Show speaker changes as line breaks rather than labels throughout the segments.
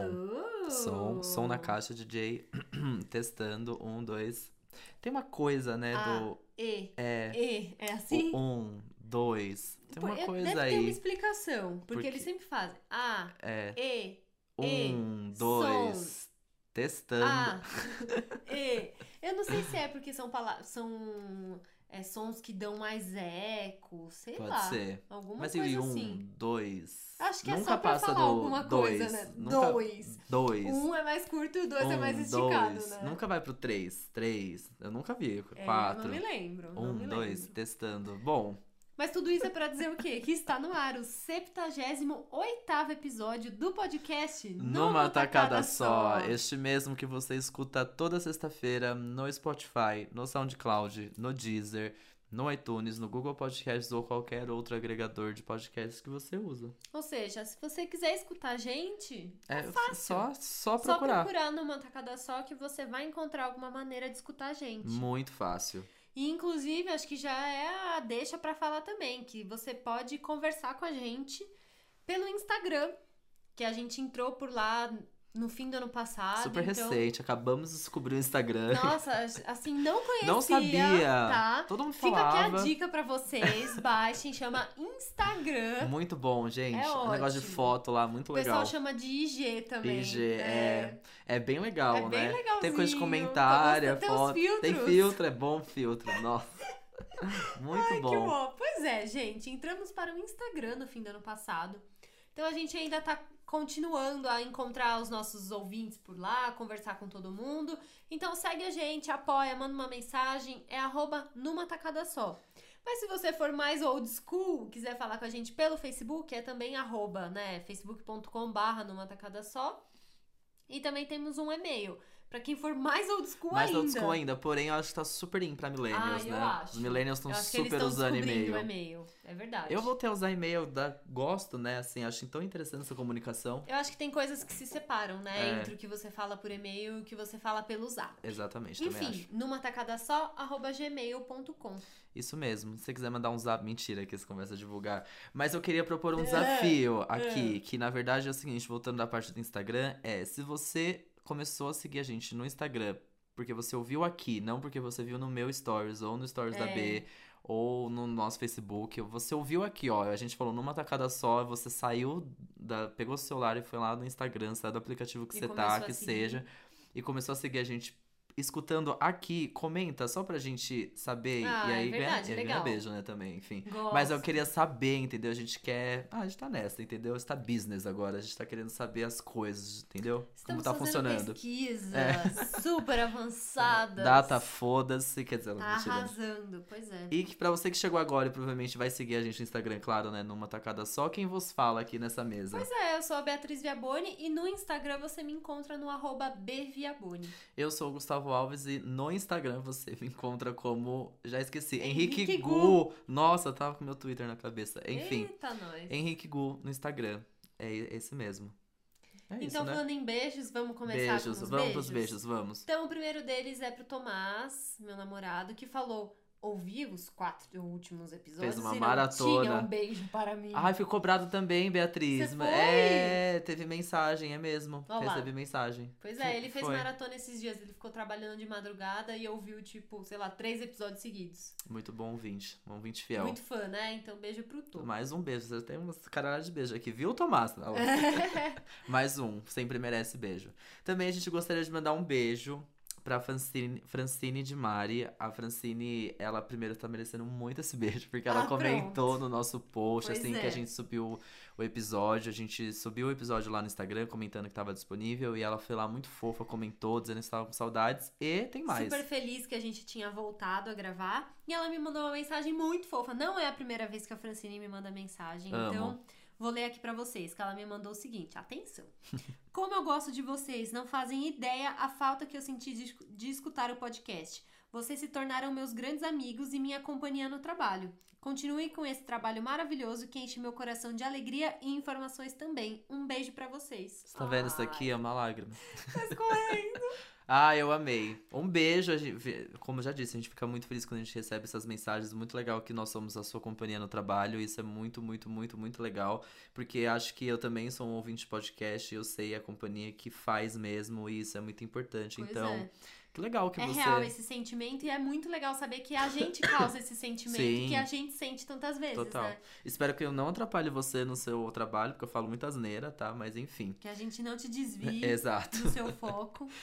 som.
Uh.
Som, som na caixa, DJ testando. Um, dois. Tem uma coisa, né,
Ah,
do.
E.
É.
E. É assim?
O um, dois. Tem uma
é-
coisa
deve
aí.
ter uma explicação. Porque,
Porque-
eles sempre fazem A,
É.
E, E,
Um, dois. Testando.
A, E. Eu não sei se é porque são palavras. São é, sons que dão mais eco, sei
Pode
lá.
ser.
Alguma
Mas e
coisa
um,
assim.
dois.
Acho que é
Nunca
só pra
passa
falar
do
alguma
dois.
coisa, né?
Nunca-
Dois.
Dois.
Um é mais curto e dois é
Um,
mais esticado,
dois.
né?
Nunca vai pro três. Três. Eu nunca vi.
É,
Quatro.
Eu não me lembro. não
Um,
me
dois,
lembro.
testando. Bom,
Mas tudo isso é pra dizer o quê? Que está no ar o 78 episódio do podcast
numa tacada só. Este mesmo que você escuta toda sexta-feira no Spotify, no SoundCloud, no Deezer, no iTunes, no Google Podcasts ou qualquer outro agregador de podcasts que você usa.
Ou seja, se você quiser escutar a gente,
É
fácil.
só, só
só
procurar.
procurar numa tacada só que você vai encontrar alguma maneira de escutar a gente.
Muito fácil.
E inclusive, acho que já é a deixa pra falar também, que você pode conversar com a gente pelo Instagram, que a gente entrou por lá no fim do ano passado.
Super
então...
recente. Acabamos de descobrir o Instagram.
Nossa, assim, não conhecia,
Não sabia.
tá?
Todo mundo
Fica
falava.
aqui a dica pra vocês, baixem, chama Instagram.
Muito bom, gente.
É
um negócio de
ótimo.
foto lá, muito
O pessoal
legal.
chama de IG também.
IG, é. É bem legal,
É bem
né?
legalzinho,
Tem coisa de comentário.
Tem uns
foto. Tem
filtros.
filtro, é bom filtro. Nossa. Muito
Ai, que
bom.
bom. Pois é, gente, entramos para o Instagram no fim do ano passado. Então a gente ainda tá continuando a encontrar os nossos ouvintes por lá, conversar com todo mundo. Então segue a gente, apoia, manda uma mensagem, é arroba numa tacada só. Mas se você for mais old school, quiser falar com a gente pelo Facebook, é também arroba, né? facebook.com barra numa tacada só. E também temos um e-mail. Pra quem for mais old school
Mais
ainda.
old school ainda, porém eu acho que tá super in pra millennials,
Ah, eu
né?
acho.
Os millennials estão super usando e-mail.
e-mail. É verdade.
Eu voltei a usar e-mail, da... gosto, né? Assim, acho tão interessante essa comunicação.
Eu acho que tem coisas que se separam, né?
É.
Entre o que você fala por e-mail e o que você fala pelo zap.
Exatamente,
Enfim, numa tacada só, arroba gmail.com.
Isso mesmo. Se você quiser mandar um zap, mentira que você começa a divulgar. Mas eu queria propor um
É,
desafio aqui, que na verdade é o seguinte, voltando da parte do Instagram, é se você começou a seguir a gente no Instagram porque você ouviu aqui, não porque você viu no meu stories ou no stories da
É.
B ou no nosso Facebook, você ouviu aqui, ó, a gente falou numa tacada só, você saiu da, pegou o celular e foi lá no Instagram, saiu do aplicativo que
E
você tá, que
seguir.
seja, e começou a seguir a gente escutando aqui, comenta só pra gente saber
Ah,
e aí
é verdade,
ganha
legal.
beijo, né, também, enfim.
Gosto.
Mas eu queria saber, entendeu? A gente quer. Ah, a gente tá nessa, entendeu? A gente tá business agora. A gente tá querendo saber as coisas, entendeu?
Estamos
Como tá funcionando. É.
pesquisas super avançadas.
Data foda-se, quer dizer, não
Tá
mentira.
arrasando, pois é.
E que pra você que chegou agora e provavelmente vai seguir a gente no Instagram, claro, né? Numa tacada só, quem vos fala aqui nessa mesa?
Pois é, eu sou a Beatriz Viaboni e no Instagram você me encontra no arroba bviaboni.
Eu sou o Gustavo Alves e no Instagram você me encontra como. Já esqueci. Henrique,
Henrique
Gu. Nossa, tava com meu Twitter na cabeça. Enfim,
Eita, nós.
Henrique Gu no Instagram. É esse mesmo. É
então,
isso, né?
falando em beijos, vamos começar
Beijos,
com os
vamos
beijos?
pros beijos, vamos.
Então, o primeiro deles é pro Tomás, meu namorado, que falou: ouvi os quatro últimos episódios.
Fez uma maratona.
Tinha um beijo para mim.
Ai, fui cobrado também, Beatriz.
Você foi?
É, teve mensagem, é mesmo.
Ó lá.
Recebi mensagem.
Pois é, ele fez
foi.
maratona esses dias. Ele ficou trabalhando de madrugada e ouviu, tipo, sei lá, três episódios seguidos.
Muito bom ouvinte. Um ouvinte fiel.
Muito fã, né? Então, beijo pro Tom.
Mais um beijo. Você tem umas caralhas de beijo aqui, viu, Tomás? Mais um. Sempre merece beijo. Também a gente gostaria de mandar um beijo pra Francine, Francine de Mari. A Francine, ela primeiro tá merecendo muito esse beijo, porque ela
Ah,
comentou no nosso post,
Pois
assim, que
é.
a gente subiu o episódio. A gente subiu o episódio lá no Instagram, comentando que tava disponível. E ela foi lá muito fofa, comentou, dizendo que estava com saudades. E tem mais.
Super feliz que a gente tinha voltado a gravar. E ela me mandou uma mensagem muito fofa. Não é a primeira vez que a Francine me manda mensagem.
Amo.
Então, vou ler aqui pra vocês. Que ela me mandou o seguinte: atenção. Como eu gosto de vocês, não fazem ideia a falta que eu senti de, de escutar o podcast. Vocês se tornaram meus grandes amigos e minha companhia no trabalho. Continue com esse trabalho maravilhoso que enche meu coração de alegria e informações também. Um beijo pra vocês.
Você tá vendo isso aqui? É uma lágrima.
Tá escorrendo.
Ah, eu amei. Um beijo. gente- Como eu já disse, a gente fica muito feliz quando a gente recebe essas mensagens. Muito legal que nós somos a sua companhia no trabalho. Isso é muito, muito, muito, muito legal. Porque acho que eu também sou um ouvinte de podcast. e Eu sei a companhia que faz mesmo. E isso é muito importante.
Pois
então,
é.
que legal que
É
você.
real esse sentimento e é muito legal saber que a gente causa esse sentimento
Sim.
que a gente sente tantas vezes,
Total.
né?
Espero que eu não atrapalhe você no seu trabalho, porque eu falo muita asneira, tá? Mas enfim.
Que a gente não te desvie
Exato.
do seu foco.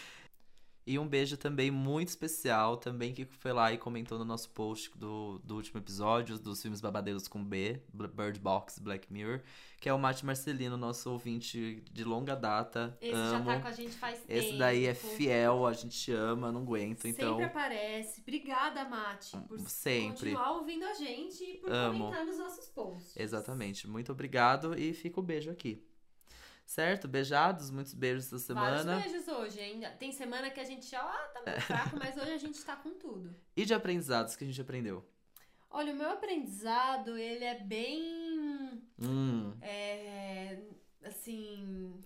E um beijo também muito especial, também que foi lá e comentou no nosso post do, do último episódio, dos filmes babadeiros com B, Bird Box, Black Mirror, que é o Mate Marcelino, nosso ouvinte de longa data.
Esse
Amo.
já tá com a gente faz tempo.
Esse daí é fiel, a gente ama, não aguento, então.
Sempre aparece. Obrigada, Mate, por
Sempre.
continuar ouvindo a gente e por
Amo.
comentar nos nossos posts.
Exatamente. Muito obrigado e fica o beijo aqui. Certo? Beijados, muitos beijos essa semana.
Vários beijos hoje, hein? Tem semana que a gente já ah, tá meio fraco, mas hoje a gente tá com tudo.
E de aprendizados que a gente aprendeu?
Olha, o meu aprendizado, ele é bem.
Hum,
é, assim.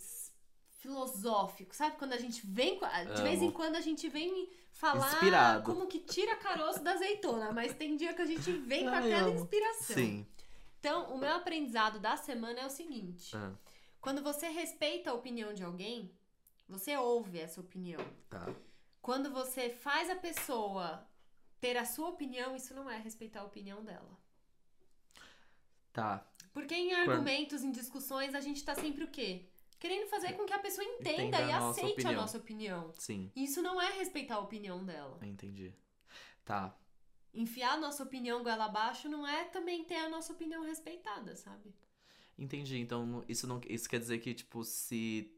filosófico, sabe? Quando a gente vem. De
Amo.
vez em quando a gente vem falar
Inspirado.
como que tira caroço da azeitona, mas tem dia que a gente vem com aquela inspiração.
sim.
Então, o meu aprendizado da semana é o seguinte:
Ah,
quando você respeita a opinião de alguém, você ouve essa opinião.
tá.
Quando você faz a pessoa ter a sua opinião, isso não é respeitar a opinião dela.
Tá.
Porque em argumentos, em discussões, a gente tá sempre o quê? Querendo fazer com que a pessoa entenda,
Entenda a
e aceite a
opinião.
nossa opinião.
Sim,
Isso não é respeitar a opinião dela.
entendi. Tá.
Enfiar a nossa opinião goela abaixo não é também ter a nossa opinião respeitada, sabe?
Entendi. Então, isso não isso quer dizer que, tipo, se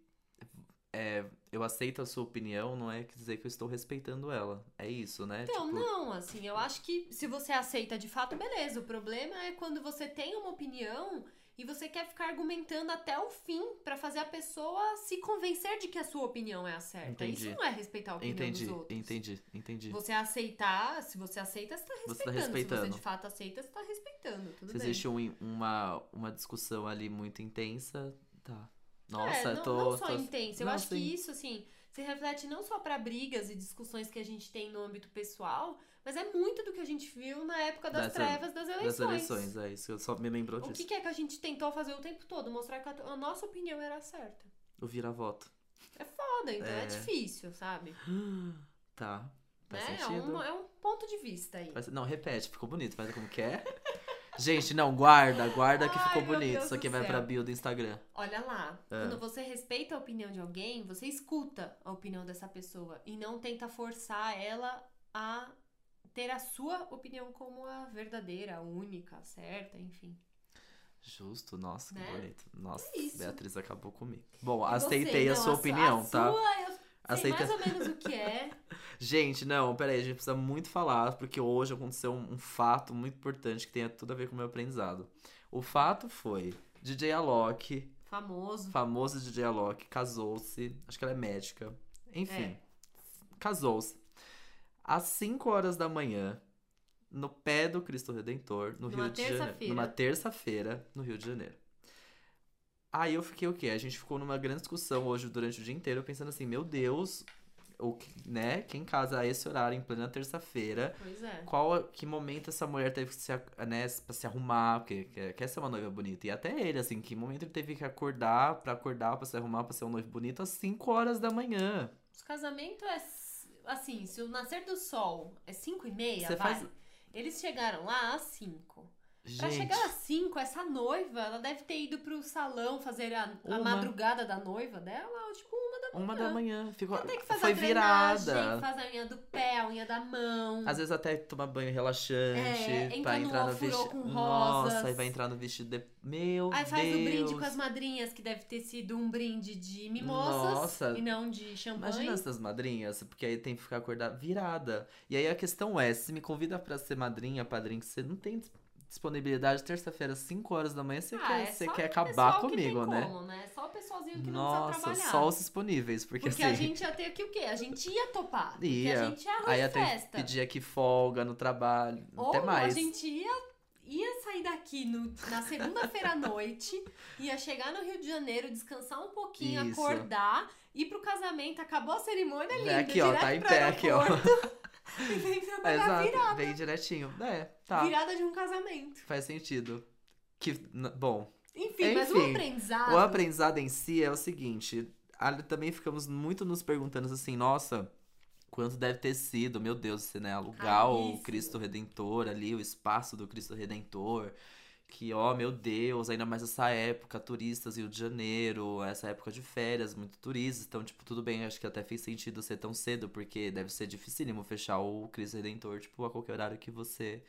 é, eu aceito a sua opinião, não é dizer que eu estou respeitando ela. É isso, né?
Então,
tipo,
não, assim, eu acho que se você aceita de fato, beleza. O problema é quando você tem uma opinião e você quer ficar argumentando até o fim pra fazer a pessoa se convencer de que a sua opinião é a certa.
Entendi.
Isso não é respeitar a opinião
entendi,
dos outros.
entendi, entendi.
Você aceitar, se você aceita, você tá respeitando.
Você tá
Se
respeitando.
você de fato aceita, você tá respeitando. Tudo
Se
bem.
existe um- uma, uma discussão ali muito intensa, tá. Nossa,
é, não,
tô.
não só
tô-
intensa. Eu
Não,
acho
sim.
que isso, assim, se reflete não só pra brigas e discussões que a gente tem no âmbito pessoal, mas é muito do que a gente viu na época das
Das-
trevas das eleições.
Das eleições, é isso. Eu só me lembrou
O
disso.
que, que é que a gente tentou fazer o tempo todo? Mostrar que a, a nossa opinião era certa.
O vira-voto.
É foda, então é,
É.
difícil, sabe?
Tá. Faz
Né? É,
sentido.
um, é um ponto de vista aí.
Não, repete, ficou bonito. Faz como que é? Gente, não, guarda, guarda que
Ai,
ficou bonito.
Deus
Isso aqui vai pra bio do Instagram.
Olha lá,
É.
quando você respeita a opinião de alguém, você escuta a opinião dessa pessoa e não tenta forçar ela a ter a sua opinião como a verdadeira, a única, a certa, enfim.
Justo, nossa, que
Né?
bonito. Nossa,
É isso.
Beatriz acabou comigo. Bom,
E
aceitei
você?
a
Não,
sua
su-
opinião,
a
tá?
Sua, eu
Aceita-
mais ou menos o que é.
Gente, não, peraí, a gente precisa muito falar, porque hoje aconteceu um, um fato muito importante que tem tudo a ver com o meu aprendizado. O fato foi: DJ Alok,
Famoso.
famoso DJ Alok, casou-se, acho que ela é médica, enfim,
É.
casou-se. Às 5 horas da manhã, no pé do Cristo Redentor, no
Numa
Rio de Janeiro. Numa terça-feira, no Rio de Janeiro. Aí eu fiquei o quê? A gente ficou numa grande discussão hoje durante o dia inteiro, pensando assim, meu Deus, o que- né? Quem casa a esse horário em plena terça-feira?
Pois é.
Qual que momento essa mulher teve que se, né, pra se arrumar, porque quer, ser uma noiva bonita. E até ele, assim, que momento ele teve que acordar pra acordar, pra se arrumar, pra ser um noivo bonito às 5 horas da manhã.
Os casamentos é assim, se o nascer do sol é 5 e meia,
Você
vai.
faz-
Eles chegaram lá às 5. Pra chegar às 5, essa noiva, ela deve ter ido pro salão fazer a, a madrugada da noiva dela, tipo, uma da
manhã. Ficou,
Tem que fazer
foi
a drenagem,
virada.
faz a unha do pé, a unha da mão.
Às vezes até tomar banho relaxante
É,
pra
no
entrar no
ofurô
vestido.
com
Nossa,
rosas.
aí vai entrar no vestido de. Meu
Aí faz
Deus.
o brinde com as madrinhas, que deve ter sido um brinde de mimosas
Nossa.
e não de champanhe.
Imagina essas madrinhas, porque aí tem que ficar acordada virada. E aí a questão é, se me convida pra ser madrinha, padrinho, que você não tem disponibilidade terça-feira, às 5 horas da manhã, você
Ah,
quer,
é
você quer acabar
que
comigo, né?
Como, né? Só o pessoalzinho que não
Nossa,
precisa trabalhar.
só os disponíveis, porque,
Porque
assim.
a gente ia ter aqui o quê? A gente ia topar. Porque
Ia.
a gente ia
Aí
arrumar
até
festa.
pedir aqui folga no trabalho,
Ou
até mais.
a gente ia ia sair daqui no, na segunda-feira à noite, ia chegar no Rio de Janeiro, descansar um pouquinho,
Isso.
acordar, ir pro casamento, acabou a cerimônia linda,
É aqui, ó, tá em pé aqui, ó.
E vem trabalhar
Exato,
virada.
bem direitinho. É, tá.
Virada de um casamento.
Faz sentido. Que, bom,
Enfim, mas o
Enfim,
aprendizado.
o aprendizado em si é o seguinte. ali também ficamos muito nos perguntando assim, nossa, quanto deve ter sido, meu Deus, se, né, alugar o
Caríssimo.
Cristo Redentor ali, o espaço do Cristo Redentor. Que, ó, meu Deus, ainda mais essa época, turistas, Rio de Janeiro, essa época de férias, muito turistas. Então, tipo, tudo bem, acho que até fez sentido ser tão cedo, porque deve ser dificílimo fechar o Cristo Redentor, tipo, a qualquer horário que você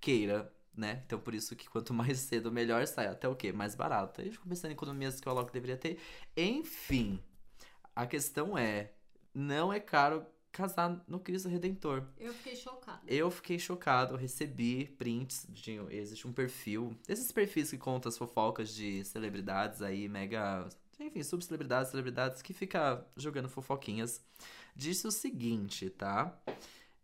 queira, né? Então, por isso que quanto mais cedo, melhor sai. Até o quê? Mais barato. Aí pensando em economias que eu logo deveria ter. Enfim, a questão é, não é caro casar no Cristo Redentor.
Eu fiquei chocada.
Eu fiquei chocado, eu recebi prints, de, existe um perfil, esses perfis que contam as fofocas de celebridades aí, mega, enfim, subcelebridades, celebridades que fica jogando fofoquinhas. Disse o seguinte, tá?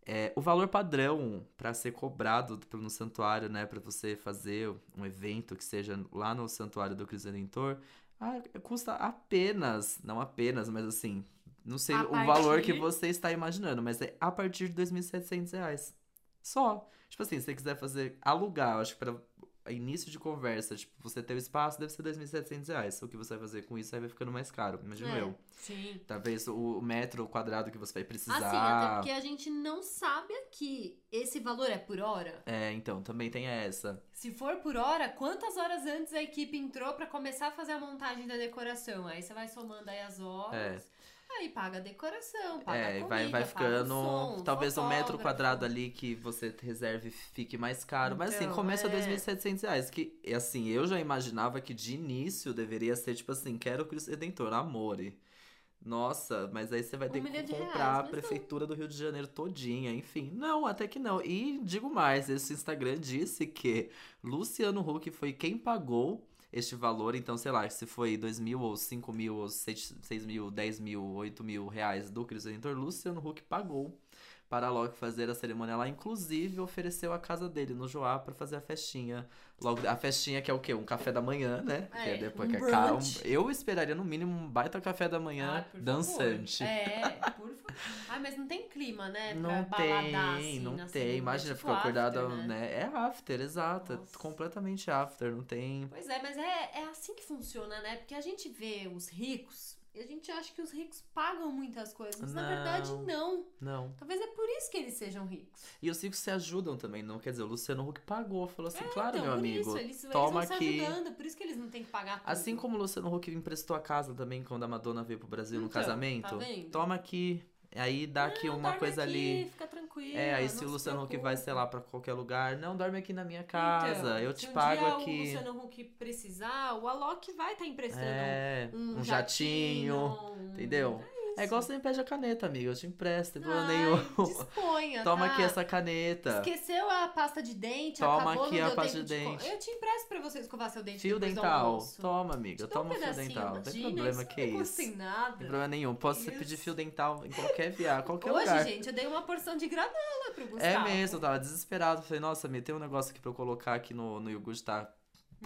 É, o valor padrão pra ser cobrado no santuário, né, Pra você fazer um evento que seja lá no santuário do Cristo Redentor, ah, custa apenas, não apenas, mas assim, não sei
A
o valor que
partir-
você está imaginando, mas é a partir de 2.700 reais. Só. Tipo assim, se você quiser fazer alugar, acho que para início de conversa, tipo, você ter o espaço, deve ser 2.700 reais. O que você vai fazer com isso aí vai ficando mais caro, imagino
É,
eu.
Sim.
Talvez o metro quadrado que você vai precisar.
Assim, até porque a gente não sabe aqui. Esse valor é por hora?
É, então, também tem essa.
Se for por hora, quantas horas antes a equipe entrou pra começar a fazer a montagem da decoração? Aí você vai somando aí as horas. Aí paga a decoração, paga a
É,
comida,
vai, vai ficando.
som,
talvez um metro
fotógrafo.
quadrado ali que você reserve fique mais caro. Mas assim,
Então,
começa
é.
2.700 reais. Que, assim, eu já imaginava que de início deveria ser tipo assim: quero o Cristo Redentor, amore. Nossa, mas aí você vai
Um
ter
milhão
que comprar
reais,
a
mas não.
prefeitura do Rio de Janeiro todinha, enfim. Não, até que não. E digo mais, esse Instagram disse que Luciano Huck foi quem pagou este valor. Então, sei lá, se foi 2 mil ou 5 mil ou 6, mil, 10 mil, 8 mil reais do Cristo Redentor, Luciano Huck pagou para logo fazer a cerimônia lá. Inclusive, ofereceu a casa dele no Joá para fazer a festinha. Logo, a festinha que é o quê? Um café da manhã, né? que
É,
depois
um
que é ca-
brunch.
Eu esperaria no mínimo um baita café da manhã
por
dançante.
favor. É, por favor. Ai, mas não tem clima, né? Pra
Não
baladar,
tem,
assim,
não
na
tem. Imagina,
tipo
ficou acordada,
né?
né? É after, exato. É
Nossa.
completamente after, não tem.
Pois é, mas é, é assim que funciona, né? Porque a gente vê os ricos a gente acha que os ricos pagam muitas coisas. Mas na
Não.
verdade, não.
Não.
Talvez é por isso que eles sejam ricos.
E os ricos se ajudam também, não quer dizer, o Luciano Huck pagou, falou assim, claro,
então,
meu amigo.
isso, eles,
toma
eles vão
aqui.
se ajudando. Por isso que eles não têm que pagar tudo.
Assim como o Luciano Huck emprestou a casa também quando a Madonna veio pro Brasil no
Então,
casamento.
tá?
Toma aqui. Aí dá aqui uma coisa
aqui,
ali.
Fica tranquilo.
É, aí se o
se
Luciano Huck vai, sei lá, pra qualquer lugar, não, dorme aqui na minha casa,
Então,
eu
se
te
um
pago aqui.
o Luciano Huck precisar, o Alok vai estar emprestando
É,
um,
um jatinho,
um-
entendeu? É igual você me pede a caneta, amiga, eu te empresto, não tem problema nenhum.
Disponha,
Toma
tá?
aqui essa caneta.
Esqueceu a pasta de dente,
Toma
acabou,
aqui
não
a pasta de dente.
Eu te empresto pra você escovar seu dente
Fio dental. Toma, amiga,
Te
toma
um
fio dental. Não tem
imagina,
problema,
isso
que
não
isso.
custa em nada.
Não tem problema nenhum. Posso
Isso.
pedir fio dental em qualquer viagem, qualquer
Hoje,
lugar.
gente, eu dei uma porção de granola pro
É
Gustavo.
mesmo, eu tava desesperado. Falei, nossa, me tem um negócio aqui pra eu colocar aqui no, no iogurte, tá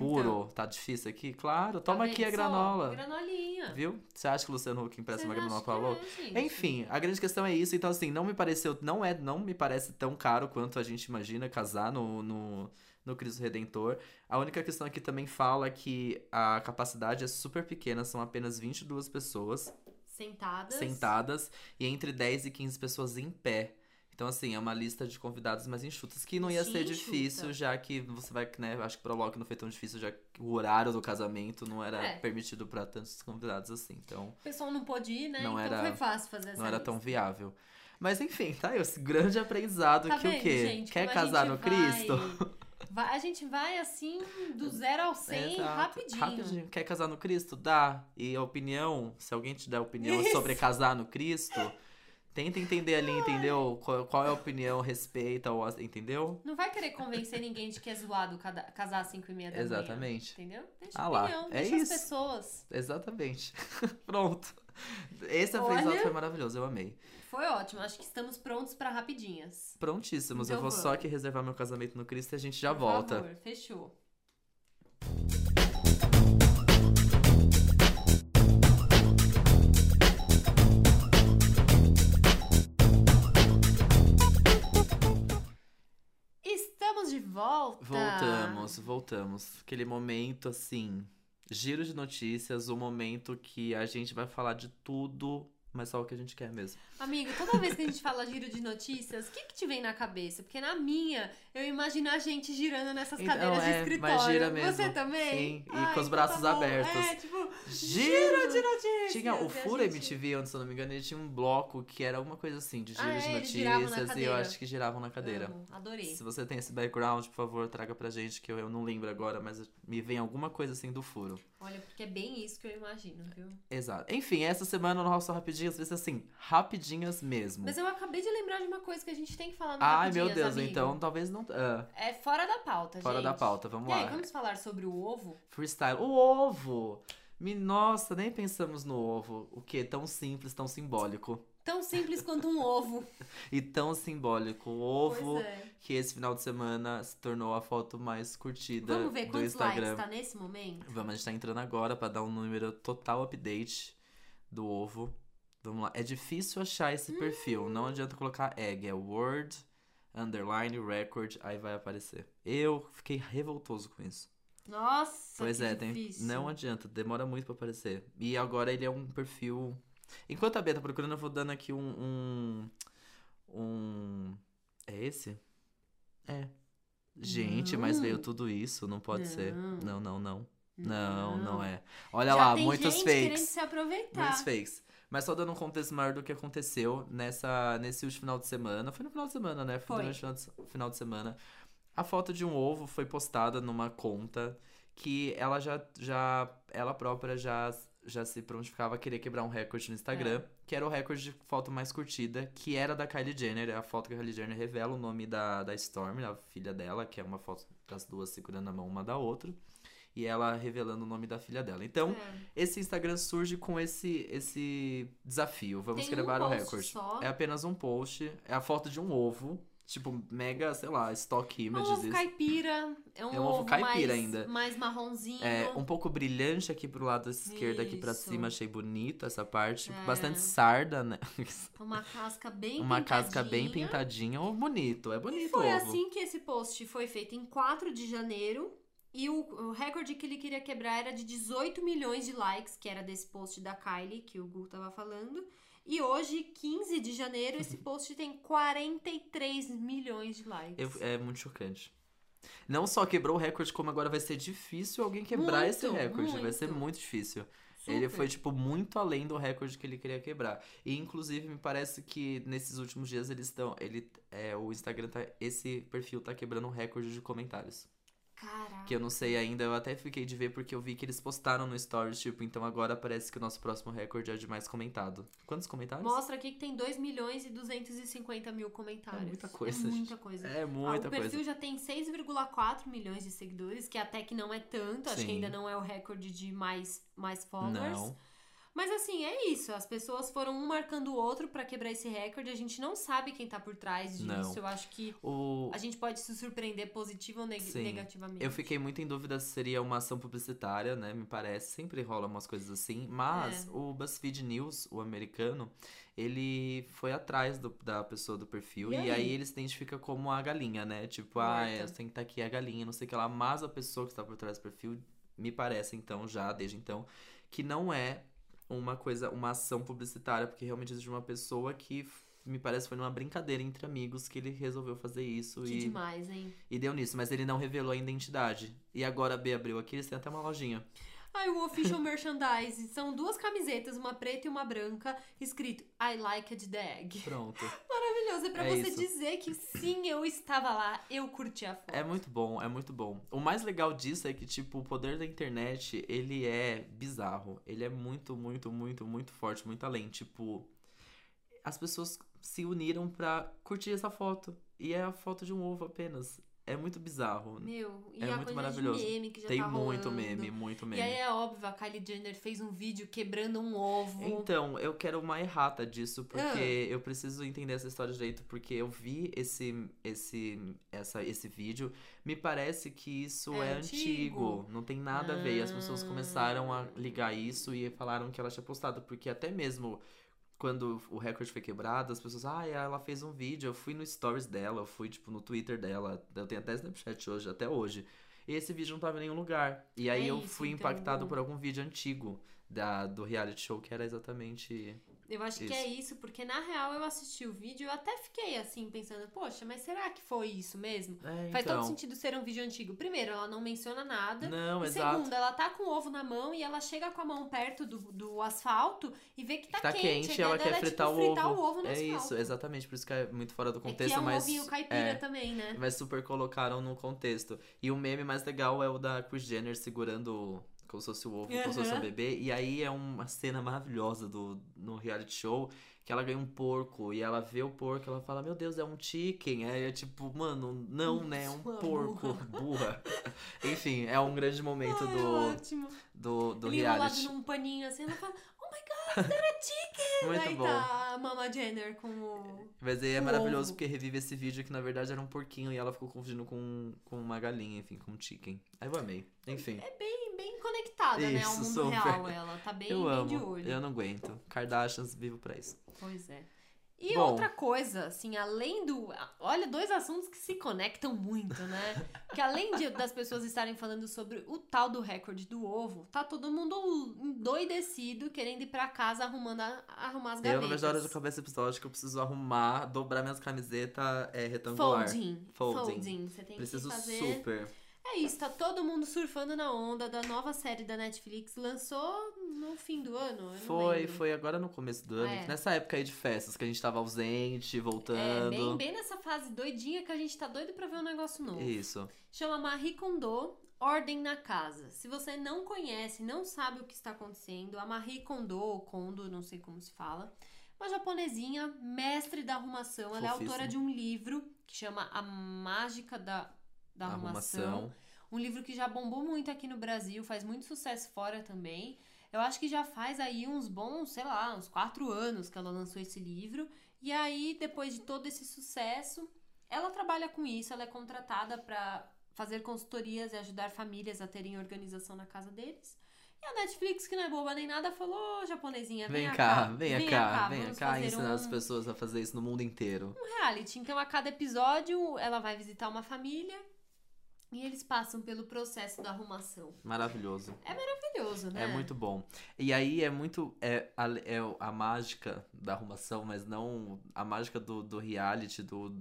puro, tá difícil aqui? Claro, toma
Então. Tá
aqui a granola.
Granolinha.
Viu? Você acha que o Luciano Huck empresta uma granola pra louco?
é?
Enfim, a grande questão é isso. Então, assim, não me pareceu, não é, não me parece tão caro quanto a gente imagina casar no, no, no Cristo Redentor. A única questão aqui também fala que a capacidade é super pequena, são apenas 22 pessoas
Sentadas.
sentadas e entre 10 e 15 pessoas em pé. Então, assim, é uma lista de convidados mais enxutas, que não ia ser
Enxuta.
difícil, já que você vai, né, acho que pro Loki não foi tão difícil, já que o horário do casamento não era
É.
permitido pra tantos convidados assim. Então,
O pessoal não pôde ir, né?
Não
então
era-
foi fácil fazer essa
não era
lista.
tão viável. Mas enfim, tá aí, esse grande aprendizado
Tá
que
vendo,
o quê?
gente?
Quer casar no
vai-
Cristo?
vai- a gente vai assim, do zero ao 100,
Exato.
rapidinho.
Rapidinho. Quer casar no Cristo? Dá. E a opinião, se alguém te der opinião
Isso.
sobre casar no Cristo, tenta entender ali, entendeu? Qual, qual é a opinião, respeita, ou, entendeu?
Não vai querer convencer ninguém de que é zoado cada- casar às 5 e meia da manhã.
Exatamente.
Entendeu? Deixa
Ah
a
lá,
opinião,
é
deixa
isso.
as pessoas.
Exatamente. Pronto. Esse aprendizado
Olha.
foi maravilhoso, eu amei.
Foi ótimo. Acho que estamos prontos pra rapidinhas.
Prontíssimos.
Então
eu vou só aqui reservar meu casamento no Cristo e a gente já
Por
volta.
favor, fechou. Volta.
Voltamos, voltamos. Aquele momento assim, giro de notícias, o momento que a gente vai falar de tudo, mas só o que a gente quer mesmo.
Amigo, toda vez que a gente fala giro de notícias, o que, que te vem na cabeça? Porque na minha, eu imagino a gente girando nessas
Então,
cadeiras de
é,
escritório.
mas gira mesmo.
Você também?
Sim, e
Ai,
com os braços
tá
abertos.
É, tipo,
Giro
de notícias.
Tinha o
a
Fura
gente-
MTV, onde, se eu não me engano, ele tinha um bloco que era alguma coisa assim, de giro
Ah,
de
é,
notícias, e eu acho que giravam na cadeira.
Amo, adorei.
Se você tem esse background, por favor, traga pra gente, que eu, eu não lembro agora, mas me vem alguma coisa assim do furo.
Olha, porque é bem isso que eu imagino, viu?
Exato. Enfim, essa semana no Nosso Rapidinhas ser assim, rapidinhas mesmo.
Mas eu acabei de lembrar de uma coisa que a gente tem que falar no
Ai, meu Deus,
amigo.
então talvez não. ah,
É fora da pauta,
fora
gente.
da pauta, vamos
E aí,
lá.
vamos falar sobre o ovo?
Freestyle. O ovo! Me, nossa, nem pensamos no ovo. O que? Tão simples, tão simbólico.
Tão simples quanto um ovo.
E tão simbólico. O ovo
é.
que esse final de semana se tornou a foto mais curtida
Vamos ver
do
quantos
Instagram.
likes tá nesse momento?
Vamos, a gente tá entrando agora pra dar um número total update do ovo. Vamos lá. É difícil achar esse perfil. Não adianta colocar egg. É word, underline, record, aí vai aparecer. Eu fiquei revoltoso com isso.
Nossa,
pois é, tem, não adianta, demora muito pra aparecer. E agora ele é um perfil. Enquanto a Bia tá procurando, eu vou dando aqui um. Um. um- É esse? É. Gente, mas
Não.
veio tudo isso, não pode ser.
Não.
Não, não, não. Não, não é. Olha
Já
lá, muitos fakes. Muitos fakes. Mas só dando um contexto maior do que aconteceu nessa, nesse último final de semana. Foi no final de semana, né?
Foi.
durante o final de- final de semana. A foto de um ovo foi postada numa conta que ela já, já ela própria já, já se prontificava a querer quebrar um recorde no Instagram,
É.
que era o recorde de foto mais curtida, que era da Kylie Jenner. É a foto que a Kylie Jenner revela o nome da, da Storm, a filha dela, que é uma foto das duas segurando a mão uma da outra. E ela revelando o nome da filha dela. Então,
É.
esse Instagram surge com esse, esse desafio. Vamos
Tem um
quebrar o recorde.
só.
É apenas um post. É a foto de um ovo. Tipo, mega, sei lá, stock
É um
images.
ovo
isso.
caipira. É um,
É um ovo caipira
mais,
ainda.
mais marronzinho.
É, um pouco brilhante aqui pro lado esquerdo, aqui pra
Isso.
cima. Achei bonito essa parte.
É.
Bastante sarda, né?
Uma casca bem
Uma casca bem
pintadinha.
pintadinha. Ovo bonito. É bonito
E foi
ovo.
assim que esse post foi feito em 4 de janeiro. E o, o recorde que ele queria quebrar era de 18 milhões de likes, que era desse post da Kylie, que o Gu tava falando. E hoje, 15 de janeiro, esse post tem 43 milhões de likes.
Eu- é muito chocante. Não só quebrou o recorde, como agora vai ser difícil alguém quebrar esse
Muito,
recorde. Vai ser
muito.
muito difícil.
Super.
Ele foi, tipo, muito além do recorde que ele queria quebrar. E, inclusive, me parece que nesses últimos dias eles estão. Ele, é, o Instagram tá. Esse perfil tá quebrando o recorde de comentários.
Caraca.
Que eu não sei ainda, eu até fiquei de ver porque eu vi que eles postaram no Stories, tipo, então agora parece que o nosso próximo recorde é o de mais comentado. Quantos comentários?
Mostra aqui que tem 2 milhões e 250 mil comentários.
É muita coisa,
É muita coisa.
É
Ah,
muita
o perfil
coisa.
já tem 6,4 milhões de seguidores, que até que não é tanto. Acho que
Sim.
ainda não é o recorde de mais, mais followers.
Não.
Mas assim, é isso. As pessoas foram um marcando o outro pra quebrar esse recorde. A gente não sabe quem tá por trás disso.
Não.
Eu acho que
O...
a gente pode se surpreender positivo ou neg-
Sim.
negativamente.
Eu fiquei muito em dúvida se seria uma ação publicitária, né? Me parece. Sempre rola umas coisas assim. Mas
É.
o BuzzFeed News, o americano, ele foi atrás do- da pessoa do perfil.
E
E,
aí?
aí? ele se identifica como a galinha, né? Tipo, ah, é,
Morta.
tem que estar aqui a galinha, não sei o que lá. Mas a pessoa que está por trás do perfil, me parece, então, já, desde então, que não é uma coisa, uma ação publicitária, porque realmente existe uma pessoa que. Me parece foi numa brincadeira entre amigos que ele resolveu fazer isso
Que
e
demais, hein?
e deu nisso, mas ele não revelou a identidade. E agora a B abriu aqui, eles têm até uma lojinha.
Ai, o official merchandise. São duas camisetas, uma preta e uma branca, escrito I liked the egg.
Pronto.
Maravilhoso. É pra
É
você
isso.
dizer que sim, eu estava lá, eu curti a foto.
É muito bom, é muito bom. O mais legal disso é que, tipo, o poder da internet, ele é bizarro. Ele é muito, muito, muito, muito forte, muito além. Tipo, as pessoas se uniram pra curtir essa foto. E é a foto de um ovo apenas. É muito bizarro.
Meu, e
É
a
muito maravilhoso.
meme que já
Tem
tá
muito
rolando.
meme, muito meme.
E aí é óbvio, a Kylie Jenner fez um vídeo quebrando um ovo.
Então, eu quero uma errata disso, porque
Ah.
eu preciso entender essa história direito, porque eu vi esse, esse, essa, esse vídeo, me parece que isso
É
é,
antigo.
antigo. não tem nada a ver. E as pessoas
Ah.
começaram a ligar isso e falaram que ela tinha postado, porque até mesmo quando o recorde foi quebrado, as pessoas, ah, ela fez um vídeo, eu fui no stories dela, eu fui, tipo, no Twitter dela, eu tenho até Snapchat hoje, até hoje. E esse vídeo não tava em nenhum lugar. E aí
É
eu
isso,
fui
então,
impactado por algum vídeo antigo da, do reality show, que era exatamente.
Eu acho que é isso, porque na real eu assisti o vídeo e até fiquei assim, pensando, poxa, mas será que foi isso mesmo?
É,
Faz
então.
todo sentido ser um vídeo antigo. Primeiro, ela não menciona nada.
Não,
E
exato.
segundo, ela tá com o ovo na mão e ela chega com a mão perto do, do asfalto e vê que tá,
tá quente, e
ideia
ela
dela
quer
é,
fritar,
tipo,
o,
fritar
ovo.
o ovo no
é
asfalto.
isso, exatamente, por isso que é muito fora do
É
contexto,
que é um
mas.
ovinho caipira
é,
também, né?
Mas super colocaram no contexto. E o meme mais legal é o da Kris Jenner segurando como se fosse o ovo, como se fosse um bebê. E aí é uma cena maravilhosa do, no reality show. Que ela ganha um porco e ela vê o porco ela fala, meu Deus, é um chicken. Aí é tipo, mano, não, né? É um
Sua
porco, burra. Enfim, é um grande momento
Ai,
do,
ótimo.
do, do
Ele
reality.
num paninho assim, ela fala, oh my god, that a chicken!
Muito
Aí
bom.
tá a Mama Jenner com o...
Mas aí é maravilhoso
ovo.
porque revive esse vídeo que na verdade era um porquinho e ela ficou confundindo com, com uma galinha, enfim, com um chicken. Aí eu amei. Enfim.
É bem, conectada, né, ao
Isso,
mundo
super.
real, ela tá bem,
eu
bem
amo.
de olho.
Eu não aguento. Kardashians vivo pra isso.
Pois é. E
Bom.
outra coisa, assim, além do. Olha, dois assuntos que se conectam muito, né? que além de, das pessoas estarem falando sobre o tal do recorde do ovo, tá todo mundo endoidecido, querendo ir pra casa arrumando a- arrumar as gavetas.
Eu não vejo a hora de acabar esse episódio que eu preciso arrumar, dobrar minhas camisetas é, retangular.
Folding.
Folding.
Folding. Você tem
Preciso
que fazer.
super.
É isso, tá todo mundo surfando na onda da nova série da Netflix. Lançou no fim do ano?
Foi,
lembro.
foi agora no começo do ano.
É.
Nessa época aí de festas, que a gente tava ausente,
É,
voltando.
bem, bem nessa fase doidinha que a gente tá doido pra ver um negócio novo.
Isso.
Chama Marie Kondo, Ordem na Casa. Se você não conhece, não sabe o que está acontecendo, a Marie Kondo, ou Kondo, não sei como se fala, uma japonesinha, mestre da arrumação. Ela é autora de um livro que chama A Mágica da, da arrumação.
Arrumação.
Um livro que já bombou muito aqui no Brasil, faz muito sucesso fora também. Eu acho que já faz aí uns bons, sei lá, uns quatro anos que ela lançou esse livro. E aí, depois de todo esse sucesso, ela trabalha com isso, ela é contratada para fazer consultorias e ajudar famílias a terem organização na casa deles. E a Netflix, que não é boba nem nada, falou: "Ô, japonesinha, vem
Vem cá,
cá,
venha cá, venha
vamos
cá ensinar
um,
as pessoas a fazer isso no mundo inteiro.
um reality. Então, a cada episódio, ela vai visitar uma família e eles passam pelo processo da arrumação.
Maravilhoso.
Maravilhoso, né?
É muito bom. E aí é muito. É a, é a mágica da arrumação, mas não a mágica do, do reality, do.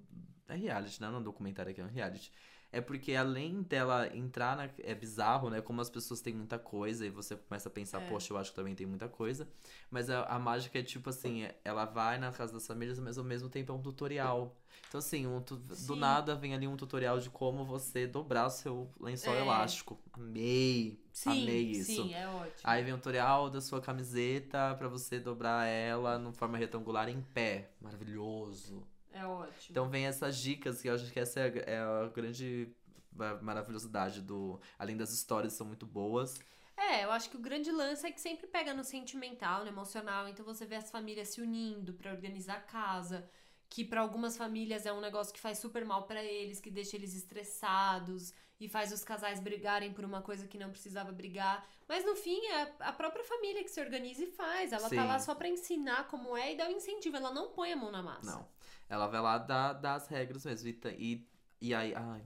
É reality, né? Não é um documentário aqui, é um reality. É porque além dela entrar na. É bizarro, né? Como as pessoas têm muita coisa e você começa a pensar,
É.
poxa, eu acho que também tem muita coisa. Mas a, a mágica é tipo assim: ela vai na casa das famílias, mas ao mesmo tempo é um tutorial. Então, assim, um tu- do nada vem ali um tutorial de como você dobrar o seu lençol
É.
elástico. Amei!
Sim,
Amei isso.
Sim, é ótimo.
Aí vem o tutorial da sua camiseta pra você dobrar ela em forma retangular em pé. Maravilhoso.
É ótimo.
Então vem essas dicas que eu acho que essa é a, é a grande ma- maravilhosidade do. Além das histórias são muito boas.
É, eu acho que o grande lance é que sempre pega no sentimental, no emocional. Então você vê as famílias se unindo pra organizar a casa, que pra algumas famílias é um negócio que faz super mal pra eles, que deixa eles estressados e faz os casais brigarem por uma coisa que não precisava brigar. Mas no fim é a própria família que se organiza e faz. Ela
Sim.
tá lá só pra ensinar como é e dar o incentivo. Ela não põe a mão na massa.
Não. Ela vai lá dar, dar as regras mesmo. E, e, e aí. Ai.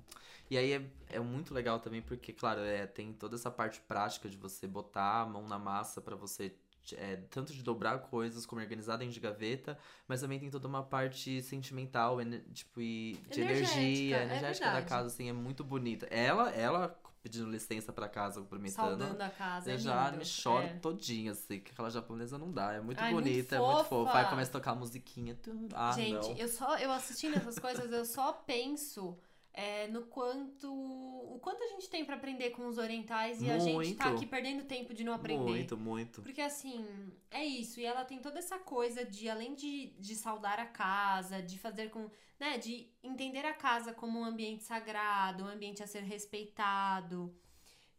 E aí é, é muito legal também, porque, claro, é, tem toda essa parte prática de você botar a mão na massa pra você. é, tanto de dobrar coisas como organizar dentro de gaveta, mas também tem toda uma parte sentimental, tipo, e de
Energética,
energia,
é
energética da
verdade.
casa, assim, é muito bonita. Ela, ela pedindo licença pra casa, cumprimentando.
Saudando a casa.
Eu
é
já
lindo.
me choro
É.
todinha, assim, que aquela japonesa não dá. É muito
Ai, muito
bonita, é muito fofa. Aí começa a tocar a musiquinha. Ah,
Gente,
não.
eu só eu assistindo essas coisas, eu só penso é, no quanto o quanto a gente tem pra aprender com os orientais e a gente tá
Muito.
aqui perdendo tempo de não aprender.
Muito, muito.
Porque assim, é isso. E ela tem toda essa coisa de, além de, de saudar a casa, de fazer com. né? De entender a casa como um ambiente sagrado, um ambiente a ser respeitado,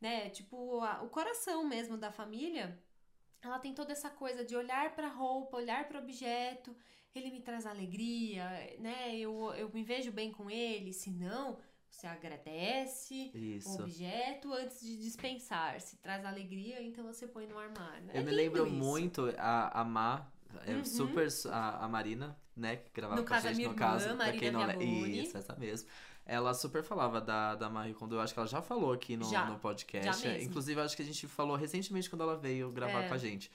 né? Tipo, a- o coração mesmo da família. Ela tem toda essa coisa de olhar pra roupa, olhar para objeto. Ele me traz alegria, né? Eu, eu me vejo bem com ele. Se não, você agradece o
Isso.
objeto antes de dispensar. Se traz alegria, então você põe no armário. É
Eu me
lindo
lembro
isso.
muito a, a Má, é
Uhum.
super a, a Marina, né, que gravava
No
com a
caso, a
gente
minha
no
irmã,
caso,
Marina
quem não.
Viaboni.
Isso, essa mesmo. Ela super falava da, da Marie Kondo, eu acho que ela já falou aqui no,
Já,
no podcast.
já mesmo.
Inclusive, acho que a gente falou recentemente quando ela veio gravar
É.
com a gente.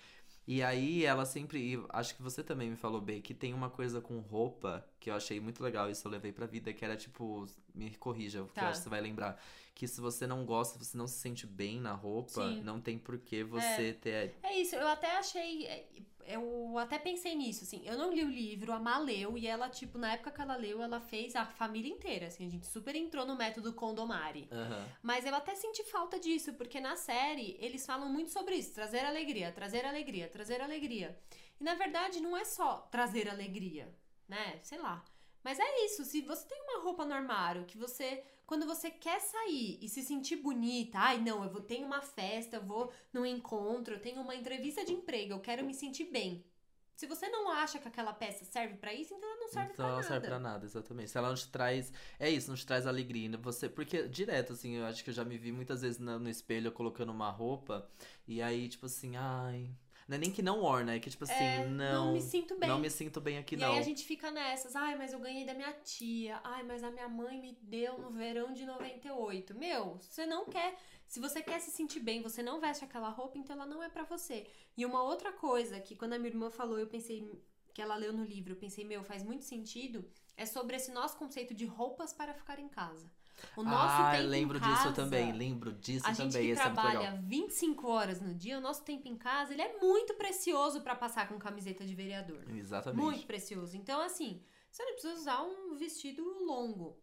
E aí ela sempre, acho que você também me falou bem, que tem uma coisa com roupa que eu achei muito legal, isso eu levei pra vida, que era tipo, me corrija, porque
Tá.
eu acho que você vai lembrar. Que se você não gosta, se você não se sente bem na roupa,
Sim.
não tem por que você ter.
É isso, eu até achei. é, Eu até pensei nisso, assim. Eu não li o livro, a Má leu, e ela, tipo, na época que ela leu, ela fez a família inteira, assim. A gente super entrou no método Condomari.
Aham.
Mas eu até senti falta disso, porque na série eles falam muito sobre isso: trazer alegria, trazer alegria, trazer alegria. E na verdade não é só trazer alegria, né? Sei lá. Mas é isso, se você tem uma roupa no armário que você, quando você quer sair e se sentir bonita, ai não, eu vou ter uma festa, eu vou num encontro, eu tenho uma entrevista de emprego, eu quero me sentir bem. Se você não acha que aquela peça serve pra isso, então ela não serve
então
pra
ela
nada.
serve pra nada, exatamente. Se ela não te traz. É isso, não te traz alegria. né? Você, porque direto, assim, eu acho que eu já me vi muitas vezes na- no espelho colocando uma roupa. E aí, tipo assim, ai. Não é nem que não orna, é que, tipo assim,
É,
não.
não me sinto bem.
Não me sinto bem aqui,
e
não.
aí a gente fica nessas, ai, mas eu ganhei da minha tia, ai, mas a minha mãe me deu no verão de 98. Meu, você não quer. Se você quer se sentir bem, você não veste aquela roupa, então ela não é pra você. E uma outra coisa que quando a minha irmã falou, eu pensei que ela leu no livro, eu pensei, meu, faz muito sentido, é sobre esse nosso conceito de roupas para ficar em casa. O nosso
ah,
tempo
lembro
em
disso
casa,
também, lembro disso
a gente
também.
que
Esse é
trabalha
legal.
25 horas no dia, o nosso tempo em casa, ele é muito precioso pra passar com camiseta de vereador.
Exatamente.
Muito precioso. Então, assim, você não precisa usar um vestido longo.